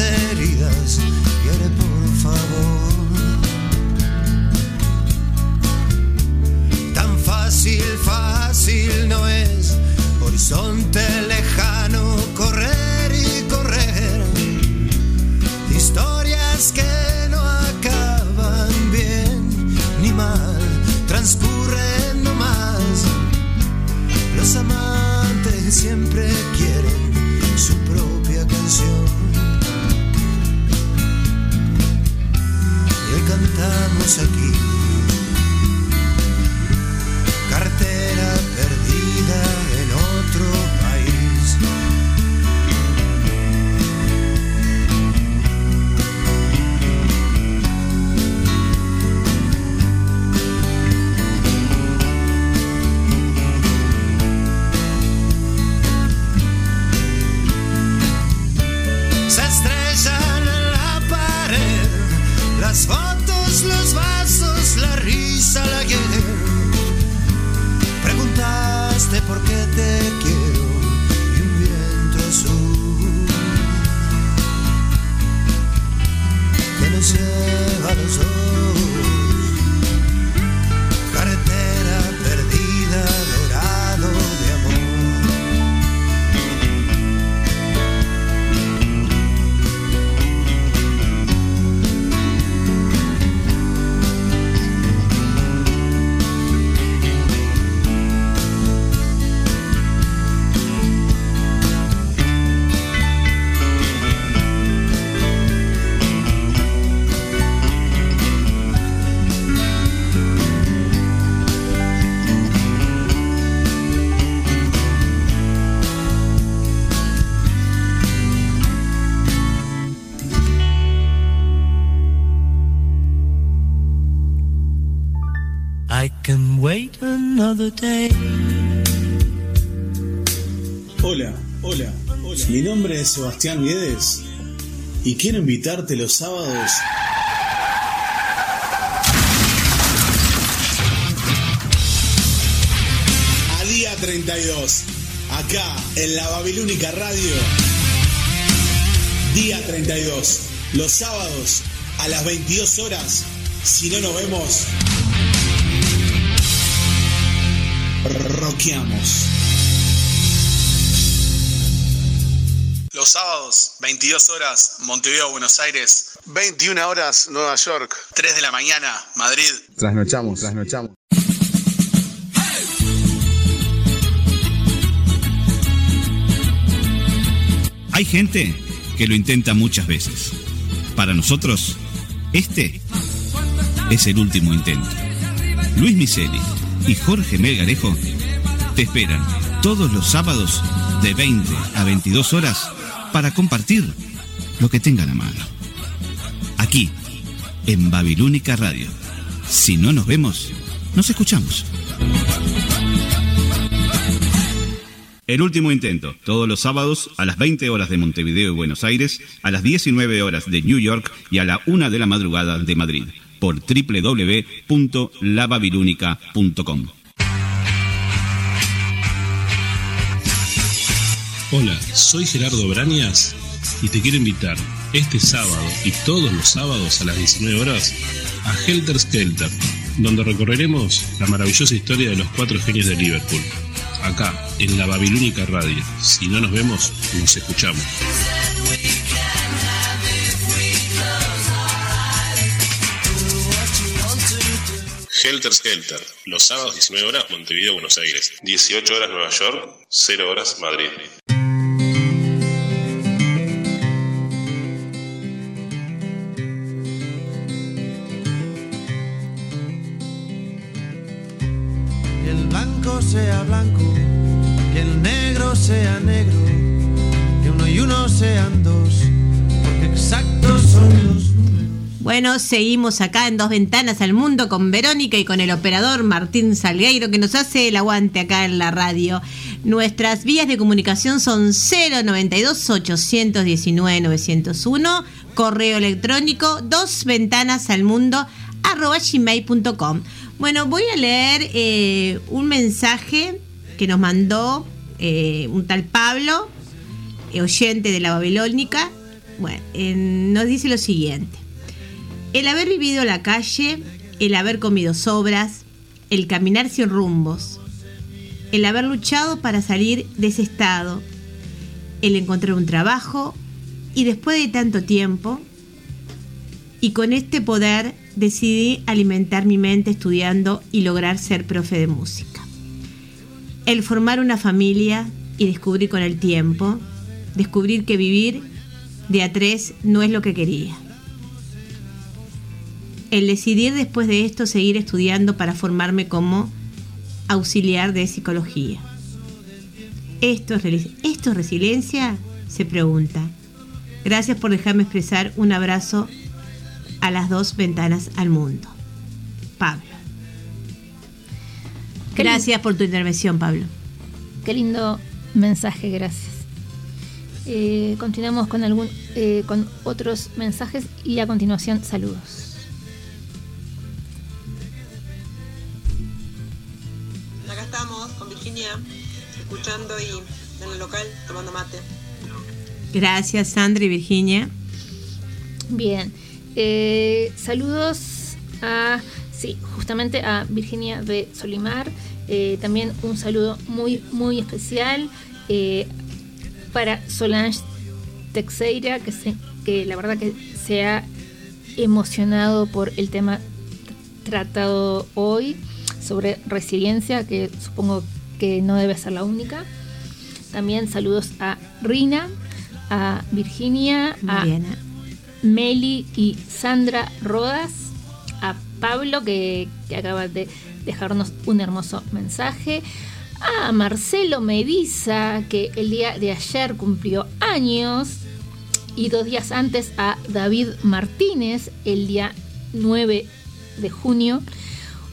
Speaker 4: Heridas,
Speaker 9: Hola, hola, hola. Mi nombre es Sebastián Guedes y quiero invitarte los sábados a día 32, acá en la Babilónica Radio. Día 32, los sábados a las 22 horas. Si no nos vemos, roqueamos.
Speaker 13: Los sábados, 22 horas, Montevideo, Buenos Aires. 21 horas, Nueva York. 3 de la mañana, Madrid.
Speaker 19: Trasnochamos, trasnochamos.
Speaker 12: Hay gente que lo intenta muchas veces. Para nosotros, este es el último intento. Luis Miseli y Jorge Melgarejo te esperan todos los sábados de 20 a 22 horas para compartir lo que tengan a mano. Aquí, en Babilónica Radio. Si no nos vemos, nos escuchamos. El último intento, todos los sábados a las 20 horas de Montevideo y Buenos Aires, a las 19 horas de New York y a la 1 de la madrugada de Madrid, por www.lababilúnica.com.
Speaker 27: Hola, soy Gerardo Brañas y te quiero invitar este sábado y todos los sábados a las 19 horas a Helter Skelter, donde recorreremos la maravillosa historia de los cuatro genios de Liverpool. Acá, en la Babilónica Radio. Si no nos vemos, nos escuchamos.
Speaker 28: Helter Skelter, los sábados 19 horas Montevideo, Buenos Aires, 18 horas Nueva York, 0 horas Madrid.
Speaker 4: Que el blanco sea blanco, que el negro sea negro,
Speaker 6: Bueno, seguimos acá en Dos Ventanas al Mundo con Verónica y con el operador Martín Salgueiro que nos hace el aguante acá en la radio. Nuestras vías de comunicación son 092-819-901, correo electrónico dos ventanas al mundo gmail.com. Bueno, voy a leer eh, un mensaje que nos mandó eh, un tal Pablo, eh, oyente de la Babilónica. Bueno, nos dice lo siguiente. El haber vivido la calle, el haber comido sobras, el caminar sin rumbos, el haber luchado para salir de ese estado, el encontrar un trabajo y después de tanto tiempo, y con este poder decidí alimentar mi mente estudiando y lograr ser profe de música. El formar una familia y descubrir con el tiempo, descubrir que vivir de a tres no es lo que quería el decidir después de esto seguir estudiando para formarme como auxiliar de psicología. ¿Esto es, ¿Esto es resiliencia? Se pregunta. Gracias por dejarme expresar un abrazo a las dos ventanas al mundo. Pablo.
Speaker 5: Qué
Speaker 6: Gracias por tu intervención, Pablo.
Speaker 5: Qué lindo mensaje, gracias. Eh, continuamos con algún eh, con otros mensajes y a continuación saludos.
Speaker 29: Escuchando y en el local tomando mate.
Speaker 6: Gracias, Sandra y Virginia.
Speaker 5: Bien. Eh, saludos a, sí, justamente a Virginia de Solimar. Eh, también un saludo muy, muy especial eh, para Solange Texeira, que, se, que la verdad que se ha emocionado por el tema tratado hoy sobre resiliencia, que supongo que no debe ser la única. También saludos a Rina, a Virginia, a. Meli y Sandra Rodas, a Pablo que, que acaba de dejarnos un hermoso mensaje, a Marcelo Mediza que el día de ayer cumplió años y dos días antes a David Martínez el día 9 de junio.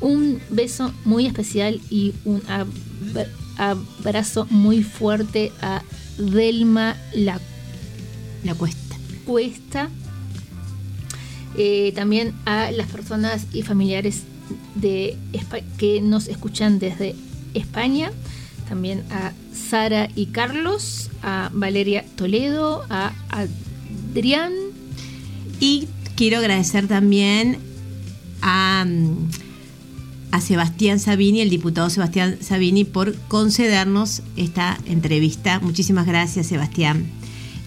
Speaker 5: Un beso muy especial y un ab- abrazo muy fuerte a Delma La,
Speaker 6: La Cuesta.
Speaker 5: Cuesta. Eh, también a las personas y familiares de que nos escuchan desde España. También a Sara y Carlos, a Valeria Toledo, a Adrián.
Speaker 6: Y quiero agradecer también a, mm, a Sebastián Sabini, el diputado Sebastián Sabini, por concedernos esta entrevista. Muchísimas gracias, Sebastián.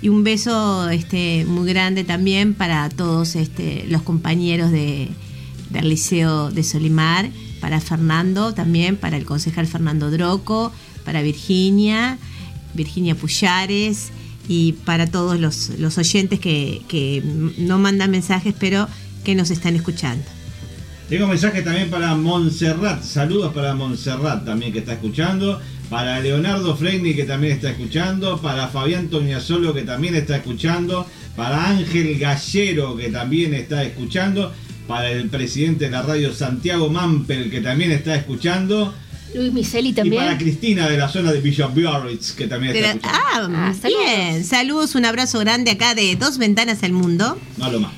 Speaker 6: Y un beso este, muy grande también para todos este, los compañeros de, del Liceo de Solimar, para Fernando también, para el concejal Fernando Droco, para Virginia, Virginia Puyares y para todos los, los oyentes que no mandan mensajes, pero que nos están escuchando.
Speaker 7: Tengo mensaje también para Montserrat. Saludos para Montserrat también que está escuchando. Para Leonardo Fregni que también está escuchando. Para Fabián Toñasolo que también está escuchando. Para Ángel Gallero que también está escuchando. Para el presidente de la radio Santiago Mampel que también está escuchando.
Speaker 5: Luis Miseli
Speaker 7: Y para
Speaker 5: también.
Speaker 7: Cristina de la zona de Villa Biarritz que también está
Speaker 6: la-
Speaker 7: escuchando.
Speaker 6: ah, bien. Saludos, un abrazo grande acá de Dos Ventanas al Mundo.
Speaker 7: No lo más.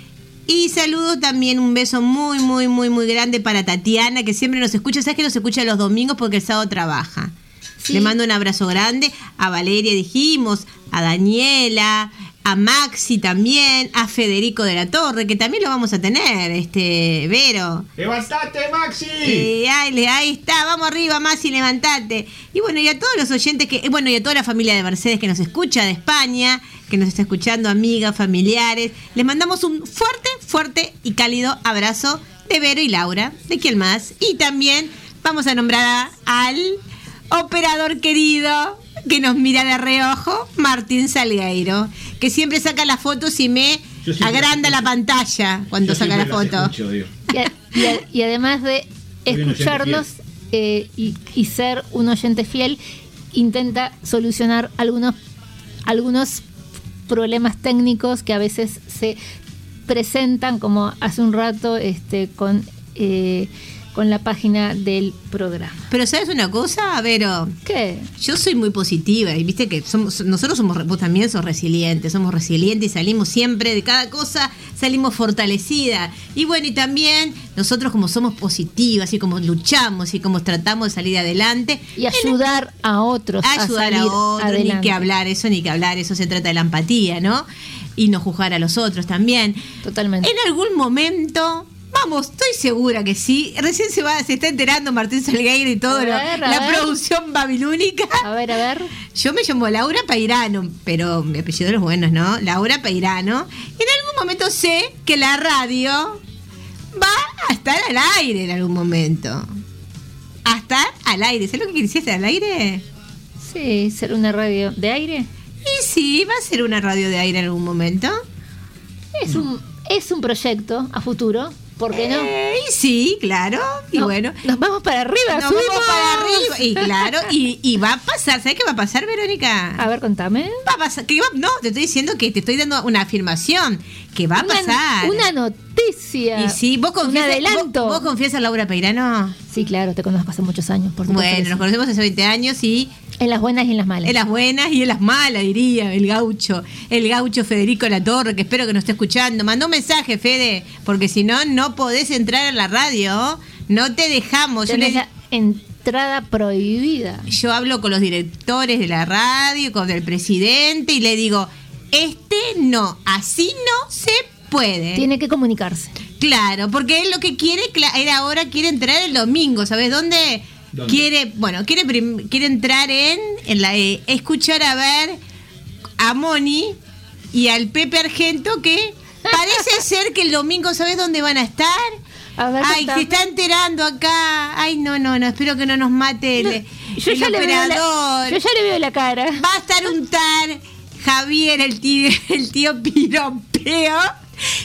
Speaker 6: Y saludo también un beso muy, muy, muy, muy grande para Tatiana, que siempre nos escucha. ¿Sabes que nos escucha los domingos porque el sábado trabaja? Le mando un abrazo grande. A Valeria dijimos, a Daniela, a Maxi también, a Federico de la Torre, que también lo vamos a tener, este, Vero.
Speaker 7: ¡Levantate, Maxi!
Speaker 6: Eh, ahí, ahí está, vamos arriba, Maxi, levantate. Y bueno, y a todos los oyentes que, eh, bueno, y a toda la familia de Mercedes que nos escucha de España, que nos está escuchando, amigas, familiares, les mandamos un fuerte, fuerte y cálido abrazo de Vero y Laura, de quién más. Y también vamos a nombrar al operador querido que nos mira de reojo, Martín Salgueiro, que siempre saca las fotos y me agranda la pantalla cuando
Speaker 7: Yo
Speaker 6: saca la foto.
Speaker 7: escucho.
Speaker 5: Y, a- y a- y además de escucharnos eh, y, y ser un oyente fiel, intenta solucionar algunos, algunos problemas técnicos que a veces se presentan, como hace un rato este, con, eh, con la página del programa.
Speaker 6: Pero ¿sabes una cosa, Vero?
Speaker 5: ¿Qué?
Speaker 6: Yo soy muy positiva y viste que somos, nosotros somos, vos también sos resilientes, somos resilientes y salimos siempre de cada cosa, salimos fortalecida. Y bueno, y también nosotros como somos positivas y como luchamos y como tratamos de salir adelante.
Speaker 5: Y ayudar a otros a
Speaker 6: ayudar a,
Speaker 5: salir
Speaker 6: otros, ni
Speaker 5: adelante.
Speaker 6: que hablar, eso ni que hablar, eso se trata de la empatía, ¿no? Y no juzgar a los otros también.
Speaker 5: Totalmente.
Speaker 6: En algún momento, vamos, estoy segura que sí. Recién se va, se está enterando Martín Salgueiro y todo lo-
Speaker 5: ver, a
Speaker 6: la
Speaker 5: ver.
Speaker 6: producción babilónica.
Speaker 5: A ver, a ver.
Speaker 6: Yo me llamo Laura Peirano, pero mi apellido es bueno, ¿no? Laura Peirano. En algún momento sé que la radio va a estar al aire en algún momento. A estar al aire. ¿Sabes lo que quisiste estar al aire?
Speaker 5: Sí, ser una radio de aire.
Speaker 6: Y sí, va a ser una radio de aire en algún momento.
Speaker 5: Es un, es un proyecto a futuro, ¿por qué no?
Speaker 6: Eh, sí, claro. Y
Speaker 5: No,
Speaker 6: bueno.
Speaker 5: Nos vamos para arriba,
Speaker 6: Nos
Speaker 5: subimos.
Speaker 6: vamos para arriba. Y claro, y, y va a pasar. ¿Sabes qué va a pasar, Verónica?
Speaker 5: A ver, contame.
Speaker 6: Va a pasar. Que va- no, te estoy diciendo que te estoy dando una afirmación. Que va a
Speaker 5: Una-
Speaker 6: pasar.
Speaker 5: Una noticia.
Speaker 6: Y sí, vos
Speaker 5: Un
Speaker 6: confías,
Speaker 5: adelanto.
Speaker 6: ¿vos, vos confías en Laura Peirano?
Speaker 5: Sí, claro, te conozco hace muchos años, por supuesto.
Speaker 6: Bueno, nos conocemos hace 20 años y
Speaker 5: En las buenas y en las malas.
Speaker 6: en las buenas y en las malas, diría el gaucho. El gaucho Federico La Torre, que espero que nos esté escuchando. Mandó un mensaje, Fede, porque si no, no podés entrar a la radio. No te dejamos. Yo
Speaker 5: Tenés
Speaker 6: le-
Speaker 5: en- entrada prohibida.
Speaker 6: Yo hablo con los directores de la radio, con el presidente y le digo, este no, así no se puede.
Speaker 5: Tiene que comunicarse.
Speaker 6: Claro, porque él lo que quiere, él ahora quiere entrar el domingo, ¿sabes dónde?
Speaker 7: ¿Dónde?
Speaker 6: Quiere, bueno, quiere, quiere entrar en, en la, eh, escuchar a ver a Moni y al Pepe Argento que parece ser que el domingo, ¿sabes dónde van a estar?
Speaker 5: ver,
Speaker 6: Ay, se está enterando acá. Ay, no, no, no, espero que no nos mate el,
Speaker 5: No, yo
Speaker 6: el
Speaker 5: ya le veo la-
Speaker 6: operador.
Speaker 5: yo ya le veo la cara.
Speaker 6: Va a estar un tal Javier, el tío, el tío piropeo.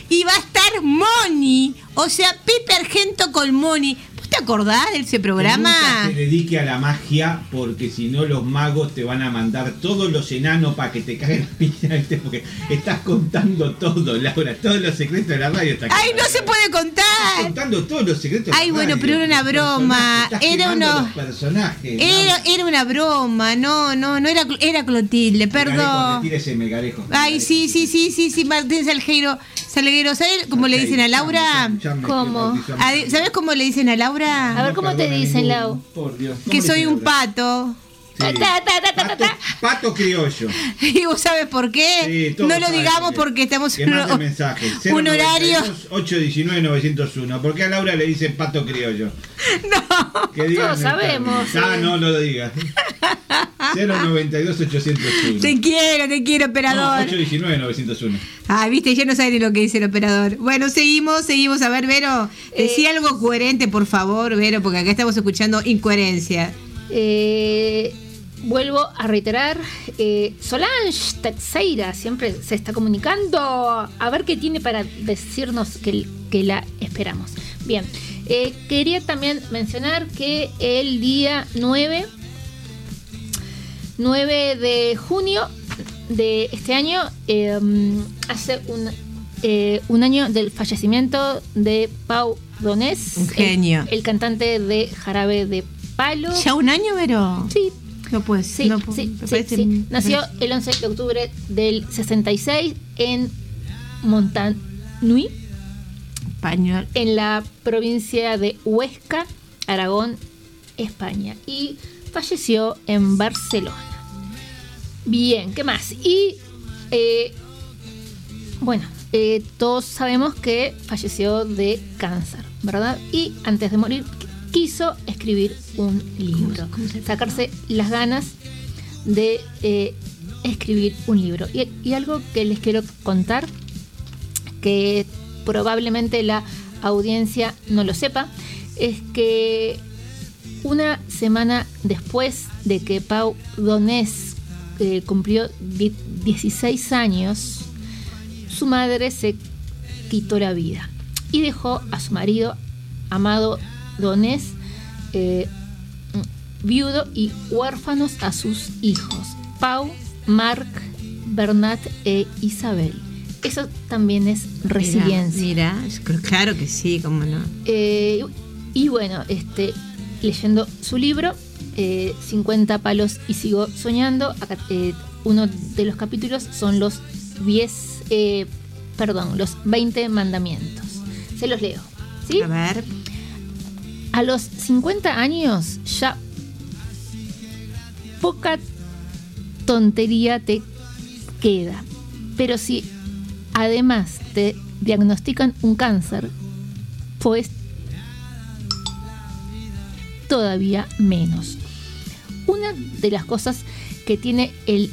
Speaker 6: Y va a estar Moni. O sea, Pepe Argento con Moni. ¿Vos te acordás de ese programa?
Speaker 7: Nunca te dedique a la magia porque si no los magos te van a mandar todos los enanos para que te caigan piña, ¿viste? porque estás contando todo, Laura, todos los secretos de la radio. Está
Speaker 6: Ay, no se puede
Speaker 7: Estás
Speaker 6: contar.
Speaker 7: contando todos los secretos. de la
Speaker 6: Ay, bueno,
Speaker 7: radio,
Speaker 6: pero era una broma.
Speaker 7: estás
Speaker 6: Era uno-
Speaker 7: los personajes.
Speaker 6: Era, era una broma. No, no, no era, era Clotilde, perdón.
Speaker 7: Tírese megarejo.
Speaker 6: Ay, sí, sí, sí, sí, sí, Martín Salguero. Salguero, ¿sabes cómo le dicen a Laura?
Speaker 5: ¿Cómo?
Speaker 6: ¿Sabes cómo le dicen a Laura?
Speaker 5: A ver, ¿cómo te dicen, Lau?
Speaker 7: Por Dios.
Speaker 6: Que soy un pato.
Speaker 5: Ta, ta, ta.
Speaker 7: Pato criollo.
Speaker 6: ¿Y vos sabes por qué?
Speaker 7: Sí,
Speaker 6: no lo digamos porque estamos
Speaker 7: Que
Speaker 6: en
Speaker 7: mande
Speaker 6: un,
Speaker 7: mensaje.
Speaker 6: un horario.
Speaker 7: 819 901 ¿Por qué a Laura le dicen pato criollo? No. Que
Speaker 5: Todos sabemos.
Speaker 7: Ah, no, no lo digas. 092 801
Speaker 6: Te quiero, te quiero,
Speaker 7: No,
Speaker 6: operador.
Speaker 7: 819 901
Speaker 6: Ah, viste, ya no sabe ni lo que dice el operador. Bueno, seguimos, seguimos. A ver, Vero, decí algo coherente, por favor, Vero, porque acá estamos escuchando incoherencia.
Speaker 5: Eh, vuelvo a reiterar, eh, Solange Teixeira siempre se está comunicando. A ver qué tiene para decirnos que, que la esperamos. Bien, eh, quería también mencionar que el día 9, 9 de junio de este año, eh, hace un, eh, un año del fallecimiento de Pau Donés,
Speaker 6: Un
Speaker 5: el-
Speaker 6: genio.
Speaker 5: el cantante de Jarabe de Palo.
Speaker 6: ¿Ya un año, Vero?
Speaker 5: Sí.
Speaker 6: No pues,
Speaker 5: Sí,
Speaker 6: no,
Speaker 5: sí, sí, sí. Nació el 11 de octubre del 66 en Montanui,
Speaker 6: Español.
Speaker 5: en la provincia de Huesca, Aragón, España. Y falleció en Barcelona. Bien, ¿qué más? Y eh, bueno, eh, todos sabemos que falleció de cáncer, ¿verdad? Y antes de morir quiso escribir un libro, sacarse las ganas de eh, escribir un libro. Y, y algo que les quiero contar, que probablemente la audiencia no lo sepa, es que una semana después de que Pau Donés eh, cumplió die- 16 años, su madre se quitó la vida y dejó a su marido, Amado Donés, eh, viudo y huérfanos a sus hijos, Pau, Marc, Bernat e Isabel. Eso también es resiliencia.
Speaker 6: Mira, claro que sí, cómo no.
Speaker 5: Eh, y bueno, este, leyendo su libro, eh, 50 palos y sigo soñando, acá, eh, uno de los capítulos son los 10, eh, perdón, los 20 mandamientos. Se los leo. ¿sí?
Speaker 6: A ver.
Speaker 5: A los 50 años ya poca tontería te queda. Pero si además te diagnostican un cáncer, pues todavía menos. Una de las cosas que tiene el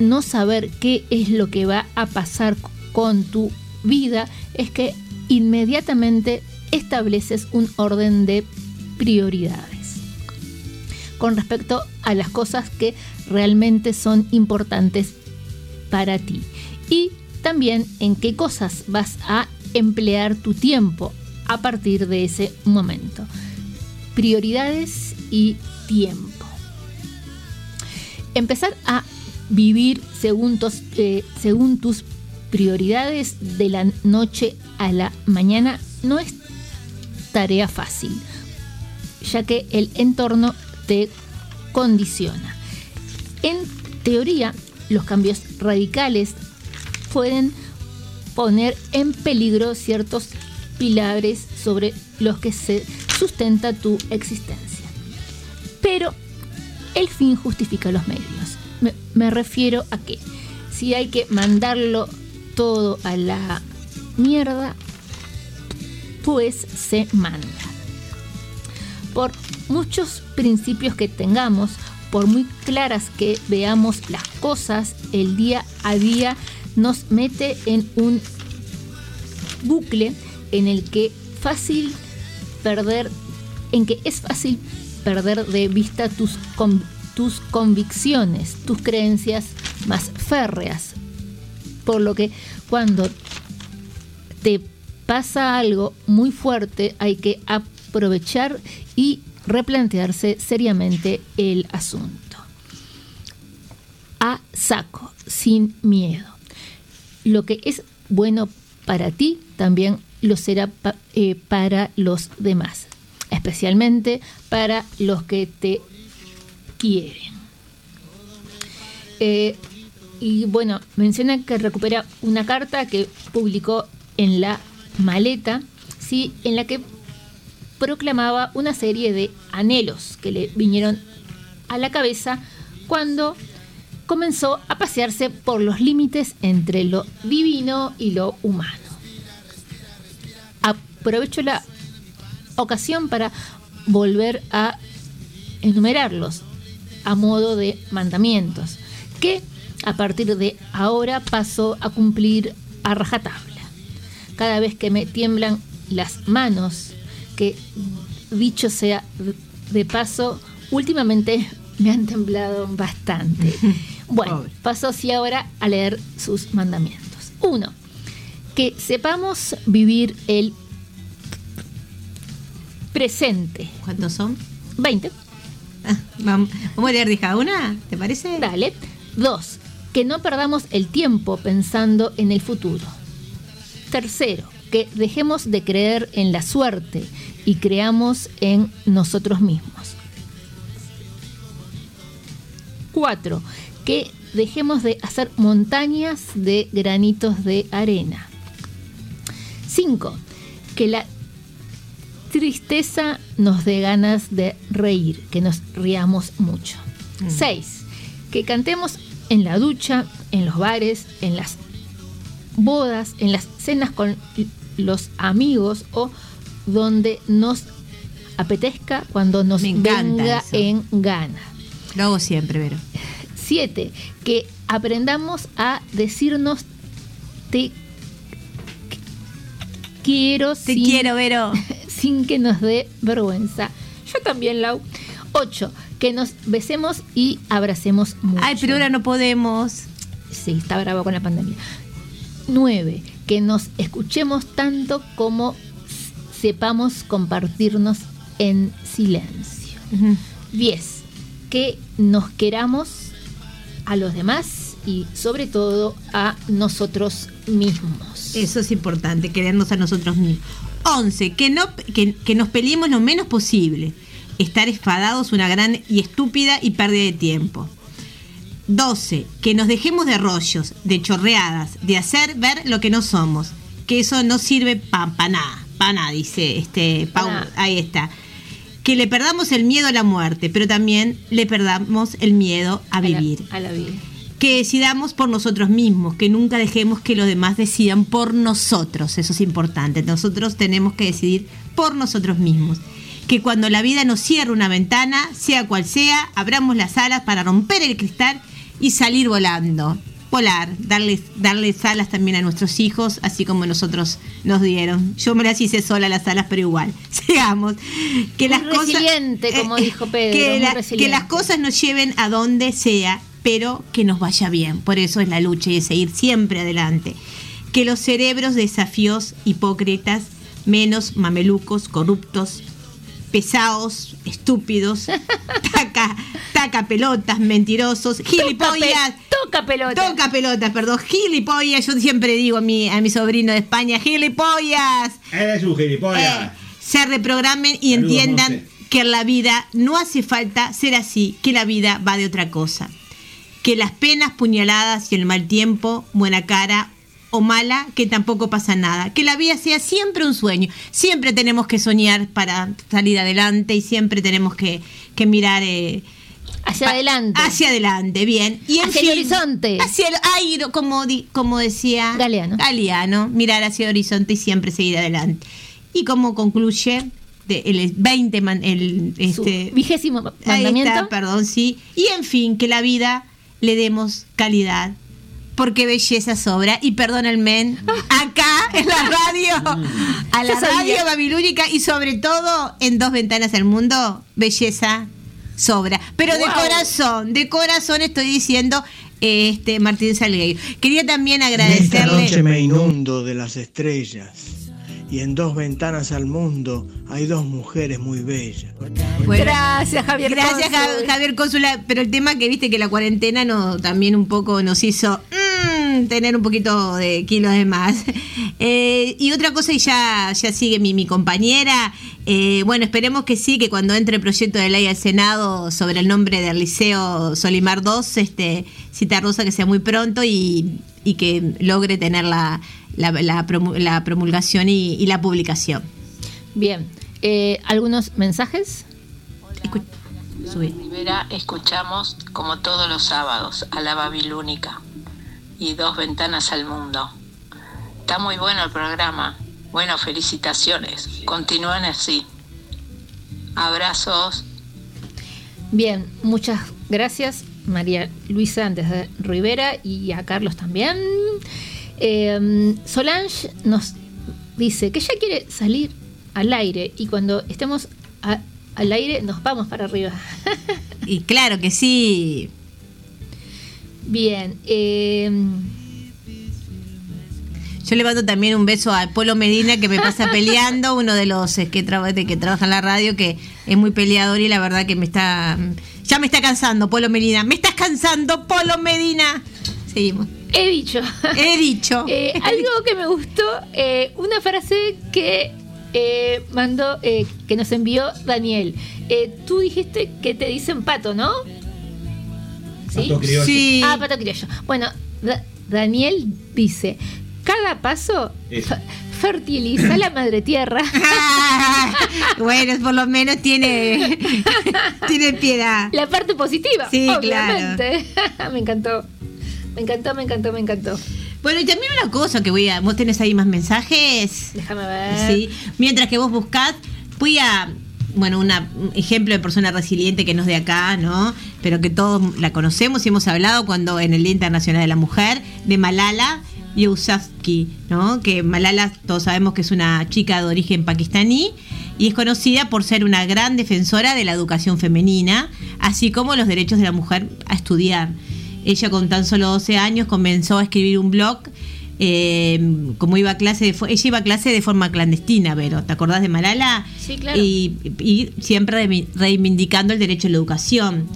Speaker 5: no saber qué es lo que va a pasar con tu vida es que inmediatamente estableces un orden de prioridades con respecto a las cosas que realmente son importantes para ti y también en qué cosas vas a emplear tu tiempo a partir de ese momento. Prioridades y tiempo. Empezar a vivir según tus, eh, según tus prioridades de la noche a la mañana no es tarea fácil, ya que el entorno te condiciona. En teoría, los cambios radicales pueden poner en peligro ciertos pilares sobre los que se sustenta tu existencia. Pero el fin justifica los medios. Me, refiero a que si hay que mandarlo todo a la mierda, pues se manda. Por muchos principios que tengamos, por muy claras que veamos las cosas, el día a día nos mete en un bucle en el que fácil perder, en que es fácil perder de vista tus, tus convicciones, tus creencias más férreas. Por lo que cuando te pasa algo muy fuerte, hay que aprovechar y replantearse seriamente el asunto. A saco, sin miedo. Lo que es bueno para ti también lo será eh, para los demás, especialmente para los que te quieren. Eh, y bueno, menciona que recupera una carta que publicó en la maleta, ¿sí? en la que proclamaba una serie de anhelos que le vinieron a la cabeza cuando comenzó a pasearse por los límites entre lo divino y lo humano. Aprovecho la ocasión para volver a enumerarlos a modo de mandamientos, que a partir de ahora paso a cumplir a rajatabla. Cada vez que me tiemblan las manos, que dicho sea de paso, últimamente me han temblado bastante. Bueno, paso así ahora a leer sus mandamientos. Uno, que sepamos vivir el presente.
Speaker 6: ¿Cuántos son?
Speaker 5: 20.
Speaker 6: Vamos, ¿Vamos a leer de cada una? ¿Te parece?
Speaker 5: Dale. Dos, que no perdamos el tiempo pensando en el futuro. Tercero, que dejemos de creer en la suerte y creamos en nosotros mismos. Cuatro, que dejemos de hacer montañas de granitos de arena. Cinco, que la tristeza nos dé ganas de reír, que nos riamos mucho.
Speaker 6: Mm.
Speaker 5: Seis, que cantemos en la ducha, en los bares, en las bodas, en las cenas con los amigos o donde nos apetezca cuando nos venga
Speaker 6: eso.
Speaker 5: en gana.
Speaker 6: Lo hago siempre, Vero.
Speaker 5: Siete, que aprendamos a decirnos te quiero
Speaker 6: Te quiero, Vero.
Speaker 5: sin que nos dé vergüenza. Yo también, Lau. Ocho, que nos besemos y abracemos mucho.
Speaker 6: Ay, pero ahora no podemos.
Speaker 5: Sí, está bravo con la pandemia. 9. Que nos escuchemos tanto como sepamos compartirnos en silencio. 10. Que nos queramos a los demás y sobre todo a nosotros mismos.
Speaker 6: Eso es importante, querernos a nosotros mismos. 11. Que, no, que, que nos peleemos lo menos posible. Estar enfadados una gran y estúpida y pérdida de tiempo. 12. Que nos dejemos de rollos, de chorreadas, de hacer ver lo que no somos. Que eso no sirve para nada. Para nada, dice este
Speaker 5: nada.
Speaker 6: Ahí está. Que le perdamos el miedo a la muerte, pero también le perdamos el miedo a
Speaker 5: la-
Speaker 6: vivir.
Speaker 5: a la vida.
Speaker 6: Que decidamos por nosotros mismos, que nunca dejemos que los demás decidan por nosotros. Eso es importante. Nosotros tenemos que decidir por nosotros mismos. Que cuando la vida nos cierre una ventana, sea cual sea, abramos las alas para romper el cristal y salir volando. Volar, darles, darles alas también a nuestros hijos, así como nosotros nos dieron. Yo me las hice sola las alas, pero igual. Sigamos. Que las
Speaker 5: Muy
Speaker 6: cosas.
Speaker 5: como
Speaker 6: eh,
Speaker 5: dijo Pedro,
Speaker 6: la- que las cosas nos lleven a donde sea, pero que nos vaya bien. Por eso es la lucha y es seguir siempre adelante. Que los cerebros desafíos hipócritas, menos mamelucos, corruptos, pesados, estúpidos, taca, taca pelotas, mentirosos, gilipollas.
Speaker 5: Toca pelota.
Speaker 6: Toca pelotas, perdón, gilipollas. Yo siempre digo a mi, a mi sobrino de España, gilipollas
Speaker 7: Eres un gilipollas.
Speaker 6: se reprogramen y
Speaker 7: Saludos,
Speaker 6: entiendan
Speaker 7: Monse.
Speaker 6: que en la vida no hace falta ser así, que la vida va de otra cosa. Que las penas, puñaladas y el mal tiempo, buena cara o mala, que tampoco pasa nada. Que la vida sea siempre un sueño. Siempre tenemos que soñar para salir adelante y siempre tenemos que, que mirar... eh,
Speaker 5: Hacia adelante.
Speaker 6: Hacia adelante, bien. Y
Speaker 5: Hacia el
Speaker 6: fin,
Speaker 5: horizonte.
Speaker 6: Hacia el aire, como, di- como decía
Speaker 5: Galeano.
Speaker 6: Galeano, mirar hacia el horizonte y siempre seguir adelante. Y como concluye de- el 20, man- el este,
Speaker 5: vigésimo mandamiento.
Speaker 6: está, perdón, sí. Y en fin, que la vida le demos calidad. Porque belleza sobra. Y perdónenme, acá en la radio, a la radio babilónica y sobre todo en dos ventanas al mundo, belleza sobra. Pero de corazón, de corazón estoy diciendo este Martín Salgueiro. Quería también
Speaker 26: Esta
Speaker 6: agradecerle.
Speaker 26: noche me inundo de las estrellas y en dos ventanas al mundo hay dos mujeres muy bellas.
Speaker 6: Bueno,
Speaker 5: Gracias, Javier.
Speaker 6: Gracias. Javier Cónsula. Pero el tema que viste que la cuarentena no, también un poco nos hizo mm, tener un poquito de kilos de más. Eh, y otra cosa, y ya, ya sigue mi, mi compañera. eh, bueno, esperemos que sí, que cuando entre el proyecto de ley al Senado sobre el nombre del Liceo Solimar II, este, Cita Rosa, que sea muy pronto y, y que logre tener la, la, la promu- la promulgación y, y la publicación.
Speaker 5: Bien. Eh, ¿Algunos mensajes?
Speaker 30: Rivera escuchamos como todos los sábados a la Babilónica y dos ventanas al mundo. Está muy bueno el programa. Bueno, felicitaciones. Continúen así. Abrazos.
Speaker 5: Bien, muchas gracias María Luisa antes de Rivera y a Carlos también. Eh, Solange nos dice que ella quiere salir al aire y cuando estemos a- al aire nos vamos para arriba.
Speaker 6: Y claro que sí.
Speaker 5: Bien. eh,
Speaker 6: Yo le mando también un beso a Polo Medina que me pasa peleando, uno de los que, traba- de que trabaja en la radio, que es muy peleador y la verdad que me está... Ya me está cansando, Polo Medina. Me estás cansando, Polo Medina. Seguimos.
Speaker 5: he dicho.
Speaker 6: He dicho.
Speaker 5: Eh, algo que me gustó, eh, una frase que eh, mandó, eh, que nos envió Daniel. Eh, tú dijiste que te dicen pato, ¿no?
Speaker 7: Pato criollo. Sí.
Speaker 5: Ah, pato criollo. Bueno, Da- Daniel dice, cada paso fertiliza la madre tierra.
Speaker 6: bueno, por lo menos tiene, tiene piedad.
Speaker 5: La parte positiva,
Speaker 6: Sí,
Speaker 5: obviamente. me encantó. Me encantó, me encantó, me encantó.
Speaker 6: Bueno, y también una cosa que voy a... ¿Vos tenés ahí más mensajes?
Speaker 5: Déjame ver.
Speaker 6: Sí. Mientras que vos buscás, voy a... Bueno, un ejemplo de persona resiliente que no es de acá, ¿no? Pero que todos la conocemos y hemos hablado cuando en el Día Internacional de la Mujer, de Malala Yousafzai, ¿no? Que Malala todos sabemos que es una chica de origen pakistaní y es conocida por ser una gran defensora de la educación femenina, así como los derechos de la mujer a estudiar. Ella con tan solo 12 años comenzó a escribir un blog. Eh, como iba a clase de, ella iba a clase de forma clandestina, pero ¿te acordás de Malala?
Speaker 5: Sí, claro.
Speaker 6: Y, y siempre reivindicando el derecho a la educación.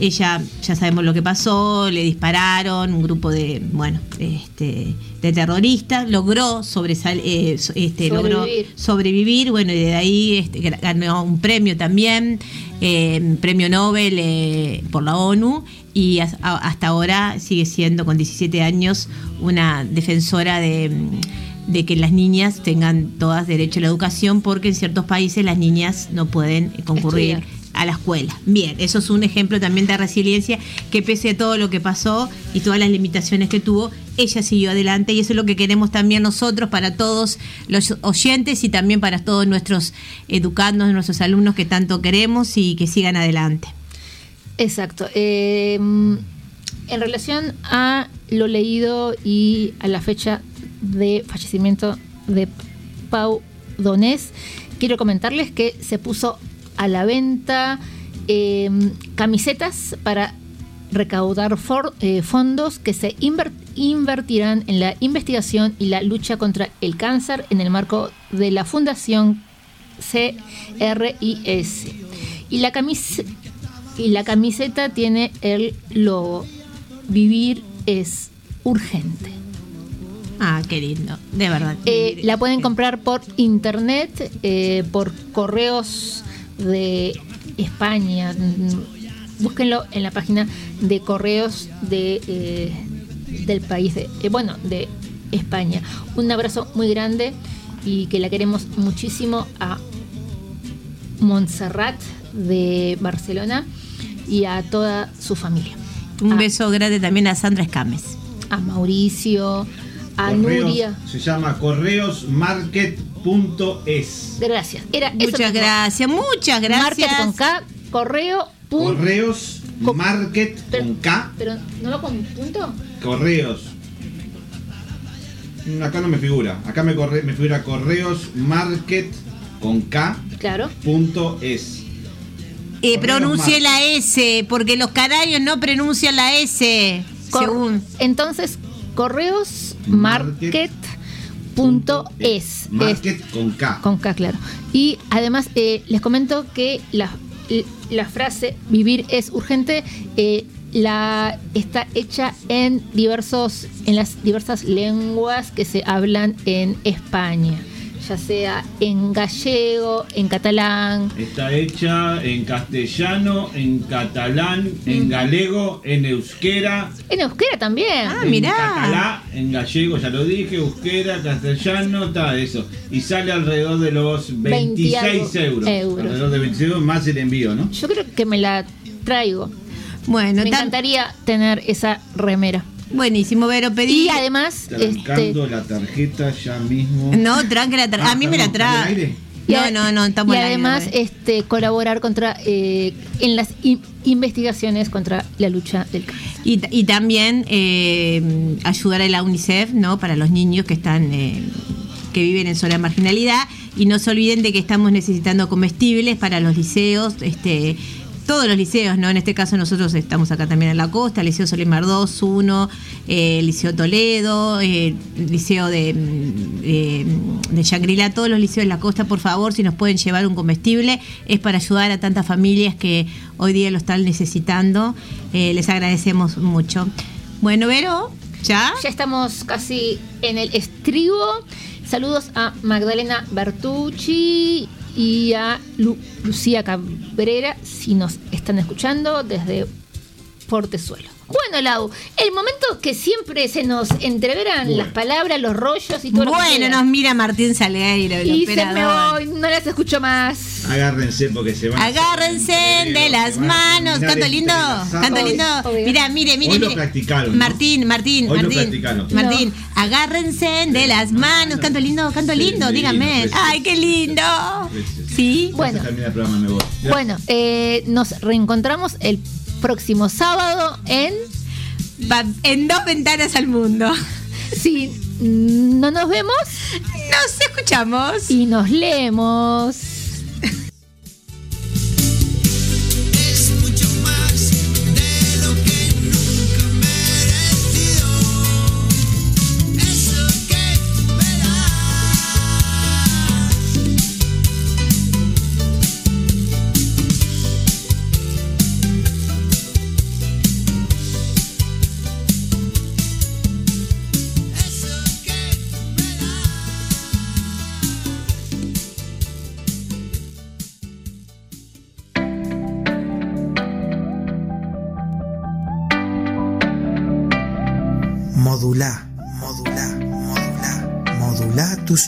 Speaker 6: Ella, ya sabemos lo que pasó, le dispararon, un grupo de, bueno, este, de terroristas, logró sobresal, eh, este, logró
Speaker 5: Sobrevivir.
Speaker 6: sobrevivir, bueno, y de ahí este, ganó un premio también, eh, premio Nobel eh, por la ONU, y a- hasta ahora sigue siendo, con 17 años, una defensora de, de que las niñas tengan todas derecho a la educación, porque en ciertos países las niñas no pueden concurrir
Speaker 5: Estudiar.
Speaker 6: A la escuela. Bien, eso es un ejemplo también de resiliencia que pese a todo lo que pasó y todas las limitaciones que tuvo, ella siguió adelante y eso es lo que queremos también nosotros para todos los oyentes y también para todos nuestros educandos, nuestros alumnos que tanto queremos y que sigan adelante.
Speaker 5: Exacto. Eh, en relación a lo leído y a la fecha de fallecimiento de Pau Donés, quiero comentarles que se puso a la venta eh, camisetas para recaudar for- eh, fondos que se inver- invertirán en la investigación y la lucha contra el cáncer en el marco de la Fundación CRIS. Y la, camis- y la camiseta tiene el logo Vivir es urgente.
Speaker 6: Ah, qué lindo, de verdad.
Speaker 5: Eh, la pueden comprar por internet, eh, por correos de España. Búsquenlo en la página de correos de, eh, del país, de, eh, bueno, de España. Un abrazo muy grande y que la queremos muchísimo a Montserrat de Barcelona y a toda su familia.
Speaker 6: Un
Speaker 5: A-
Speaker 6: beso grande también a Sandra Escames.
Speaker 5: A Mauricio, a
Speaker 7: Correos,
Speaker 5: Nuria.
Speaker 7: Se llama correosmarket.es.
Speaker 5: Gracias. Era
Speaker 6: Muchas gracias, muchas gracias.
Speaker 5: Market con K, correo, punto.
Speaker 7: Correos Market con K.
Speaker 5: Pero no va con punto.
Speaker 7: Correos. Mm, Acá no me figura. Acá me, corre, me figura correos market con K
Speaker 5: Claro.
Speaker 7: punto es.
Speaker 6: Eh, pronuncie la S, porque los canarios no pronuncian la S.
Speaker 5: Cor-
Speaker 6: según.
Speaker 5: Entonces, correos market punto es.
Speaker 7: Market con K.
Speaker 5: Con K, claro. Y además eh, les comento que la, la frase vivir es urgente eh, la, está hecha en diversos en las diversas lenguas que se hablan en España, ya sea en gallego, en catalán,
Speaker 7: Está hecha en castellano, en catalán, en galego, en euskera.
Speaker 5: en euskera también.
Speaker 6: Ah,
Speaker 7: en catalá, en gallego, ya lo dije, euskera, castellano, está eso. Y sale alrededor de los 26
Speaker 5: algo
Speaker 7: euros.
Speaker 5: euros.
Speaker 7: Alrededor de 26 euros más el envío, ¿no?
Speaker 5: Yo creo que me la traigo.
Speaker 6: Bueno,
Speaker 5: me encantaría tener esa remera.
Speaker 6: Buenísimo, Vero, pedí.
Speaker 5: Y además, este,
Speaker 7: Trancando la tarjeta ya mismo.
Speaker 6: No, tranque la tar-
Speaker 7: Ah,
Speaker 6: A mí me la
Speaker 7: ¿estamos al
Speaker 6: trae. No, no, no, estamos
Speaker 5: y
Speaker 6: aire,
Speaker 5: además
Speaker 6: no,
Speaker 5: este colaborar contra eh, en las investigaciones contra la lucha del cáncer.
Speaker 6: Y, y también eh, ayudar a la UNICEF, ¿no? Para los niños que están eh, que viven en zona de marginalidad y no se olviden de que estamos necesitando comestibles para los liceos, este todos los liceos, ¿no? En este caso nosotros estamos acá también en la costa, Liceo Solimar 2, 1, eh, Liceo Toledo, eh, Liceo de, mm, eh, de Shangri-La, todos los liceos de la costa, por favor, si nos pueden llevar un comestible, es para ayudar a tantas familias que hoy día lo están necesitando. Eh, les agradecemos mucho. Bueno, Vero, ¿ya?
Speaker 5: Ya estamos casi en el estribo. Saludos a Magdalena Bertucci y a Lu- Lucía Cabrera, si nos están escuchando desde Portezuelo. Bueno, Lau, el momento que siempre se nos entreveran las palabras, los rollos y todo lo que
Speaker 6: Bueno, nos mira Martín Saleiro, el
Speaker 5: Y se me voy, no las escucho más.
Speaker 7: Agárrense porque se van. a-
Speaker 6: Agárrense de las manos. Canto lindo, canto lindo.
Speaker 5: Obvio.
Speaker 6: Mira, mire, mire,
Speaker 7: Hoy lo
Speaker 6: mire.
Speaker 7: practicaron, ¿no?
Speaker 6: Martín, Martín,
Speaker 7: Hoy lo
Speaker 6: Martín.
Speaker 7: practicaron.
Speaker 6: Martín, agárrense de las manos. Canto lindo, canto lindo,
Speaker 7: Sí,
Speaker 6: dígame. Ay, qué lindo.
Speaker 7: Precioso.
Speaker 6: Sí.
Speaker 5: Bueno. Bueno, eh, nos reencontramos el próximo sábado en
Speaker 6: En dos ventanas al mundo.
Speaker 5: Si no nos vemos,
Speaker 6: Nos escuchamos.
Speaker 5: y nos leemos.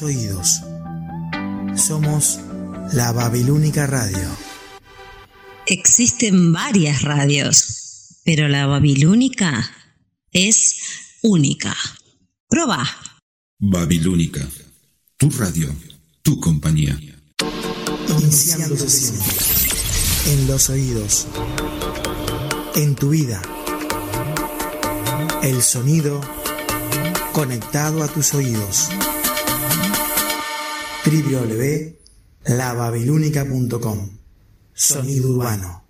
Speaker 20: Tus oídos. Somos la Babilónica Radio.
Speaker 31: Existen varias radios, pero la babilónica es única. Proba.
Speaker 12: Babilónica. Tu radio. Tu compañía.
Speaker 20: Iniciando sesión. En los oídos. En tu vida. El sonido conectado a tus oídos. www.lababilónica.com Sonido urbano.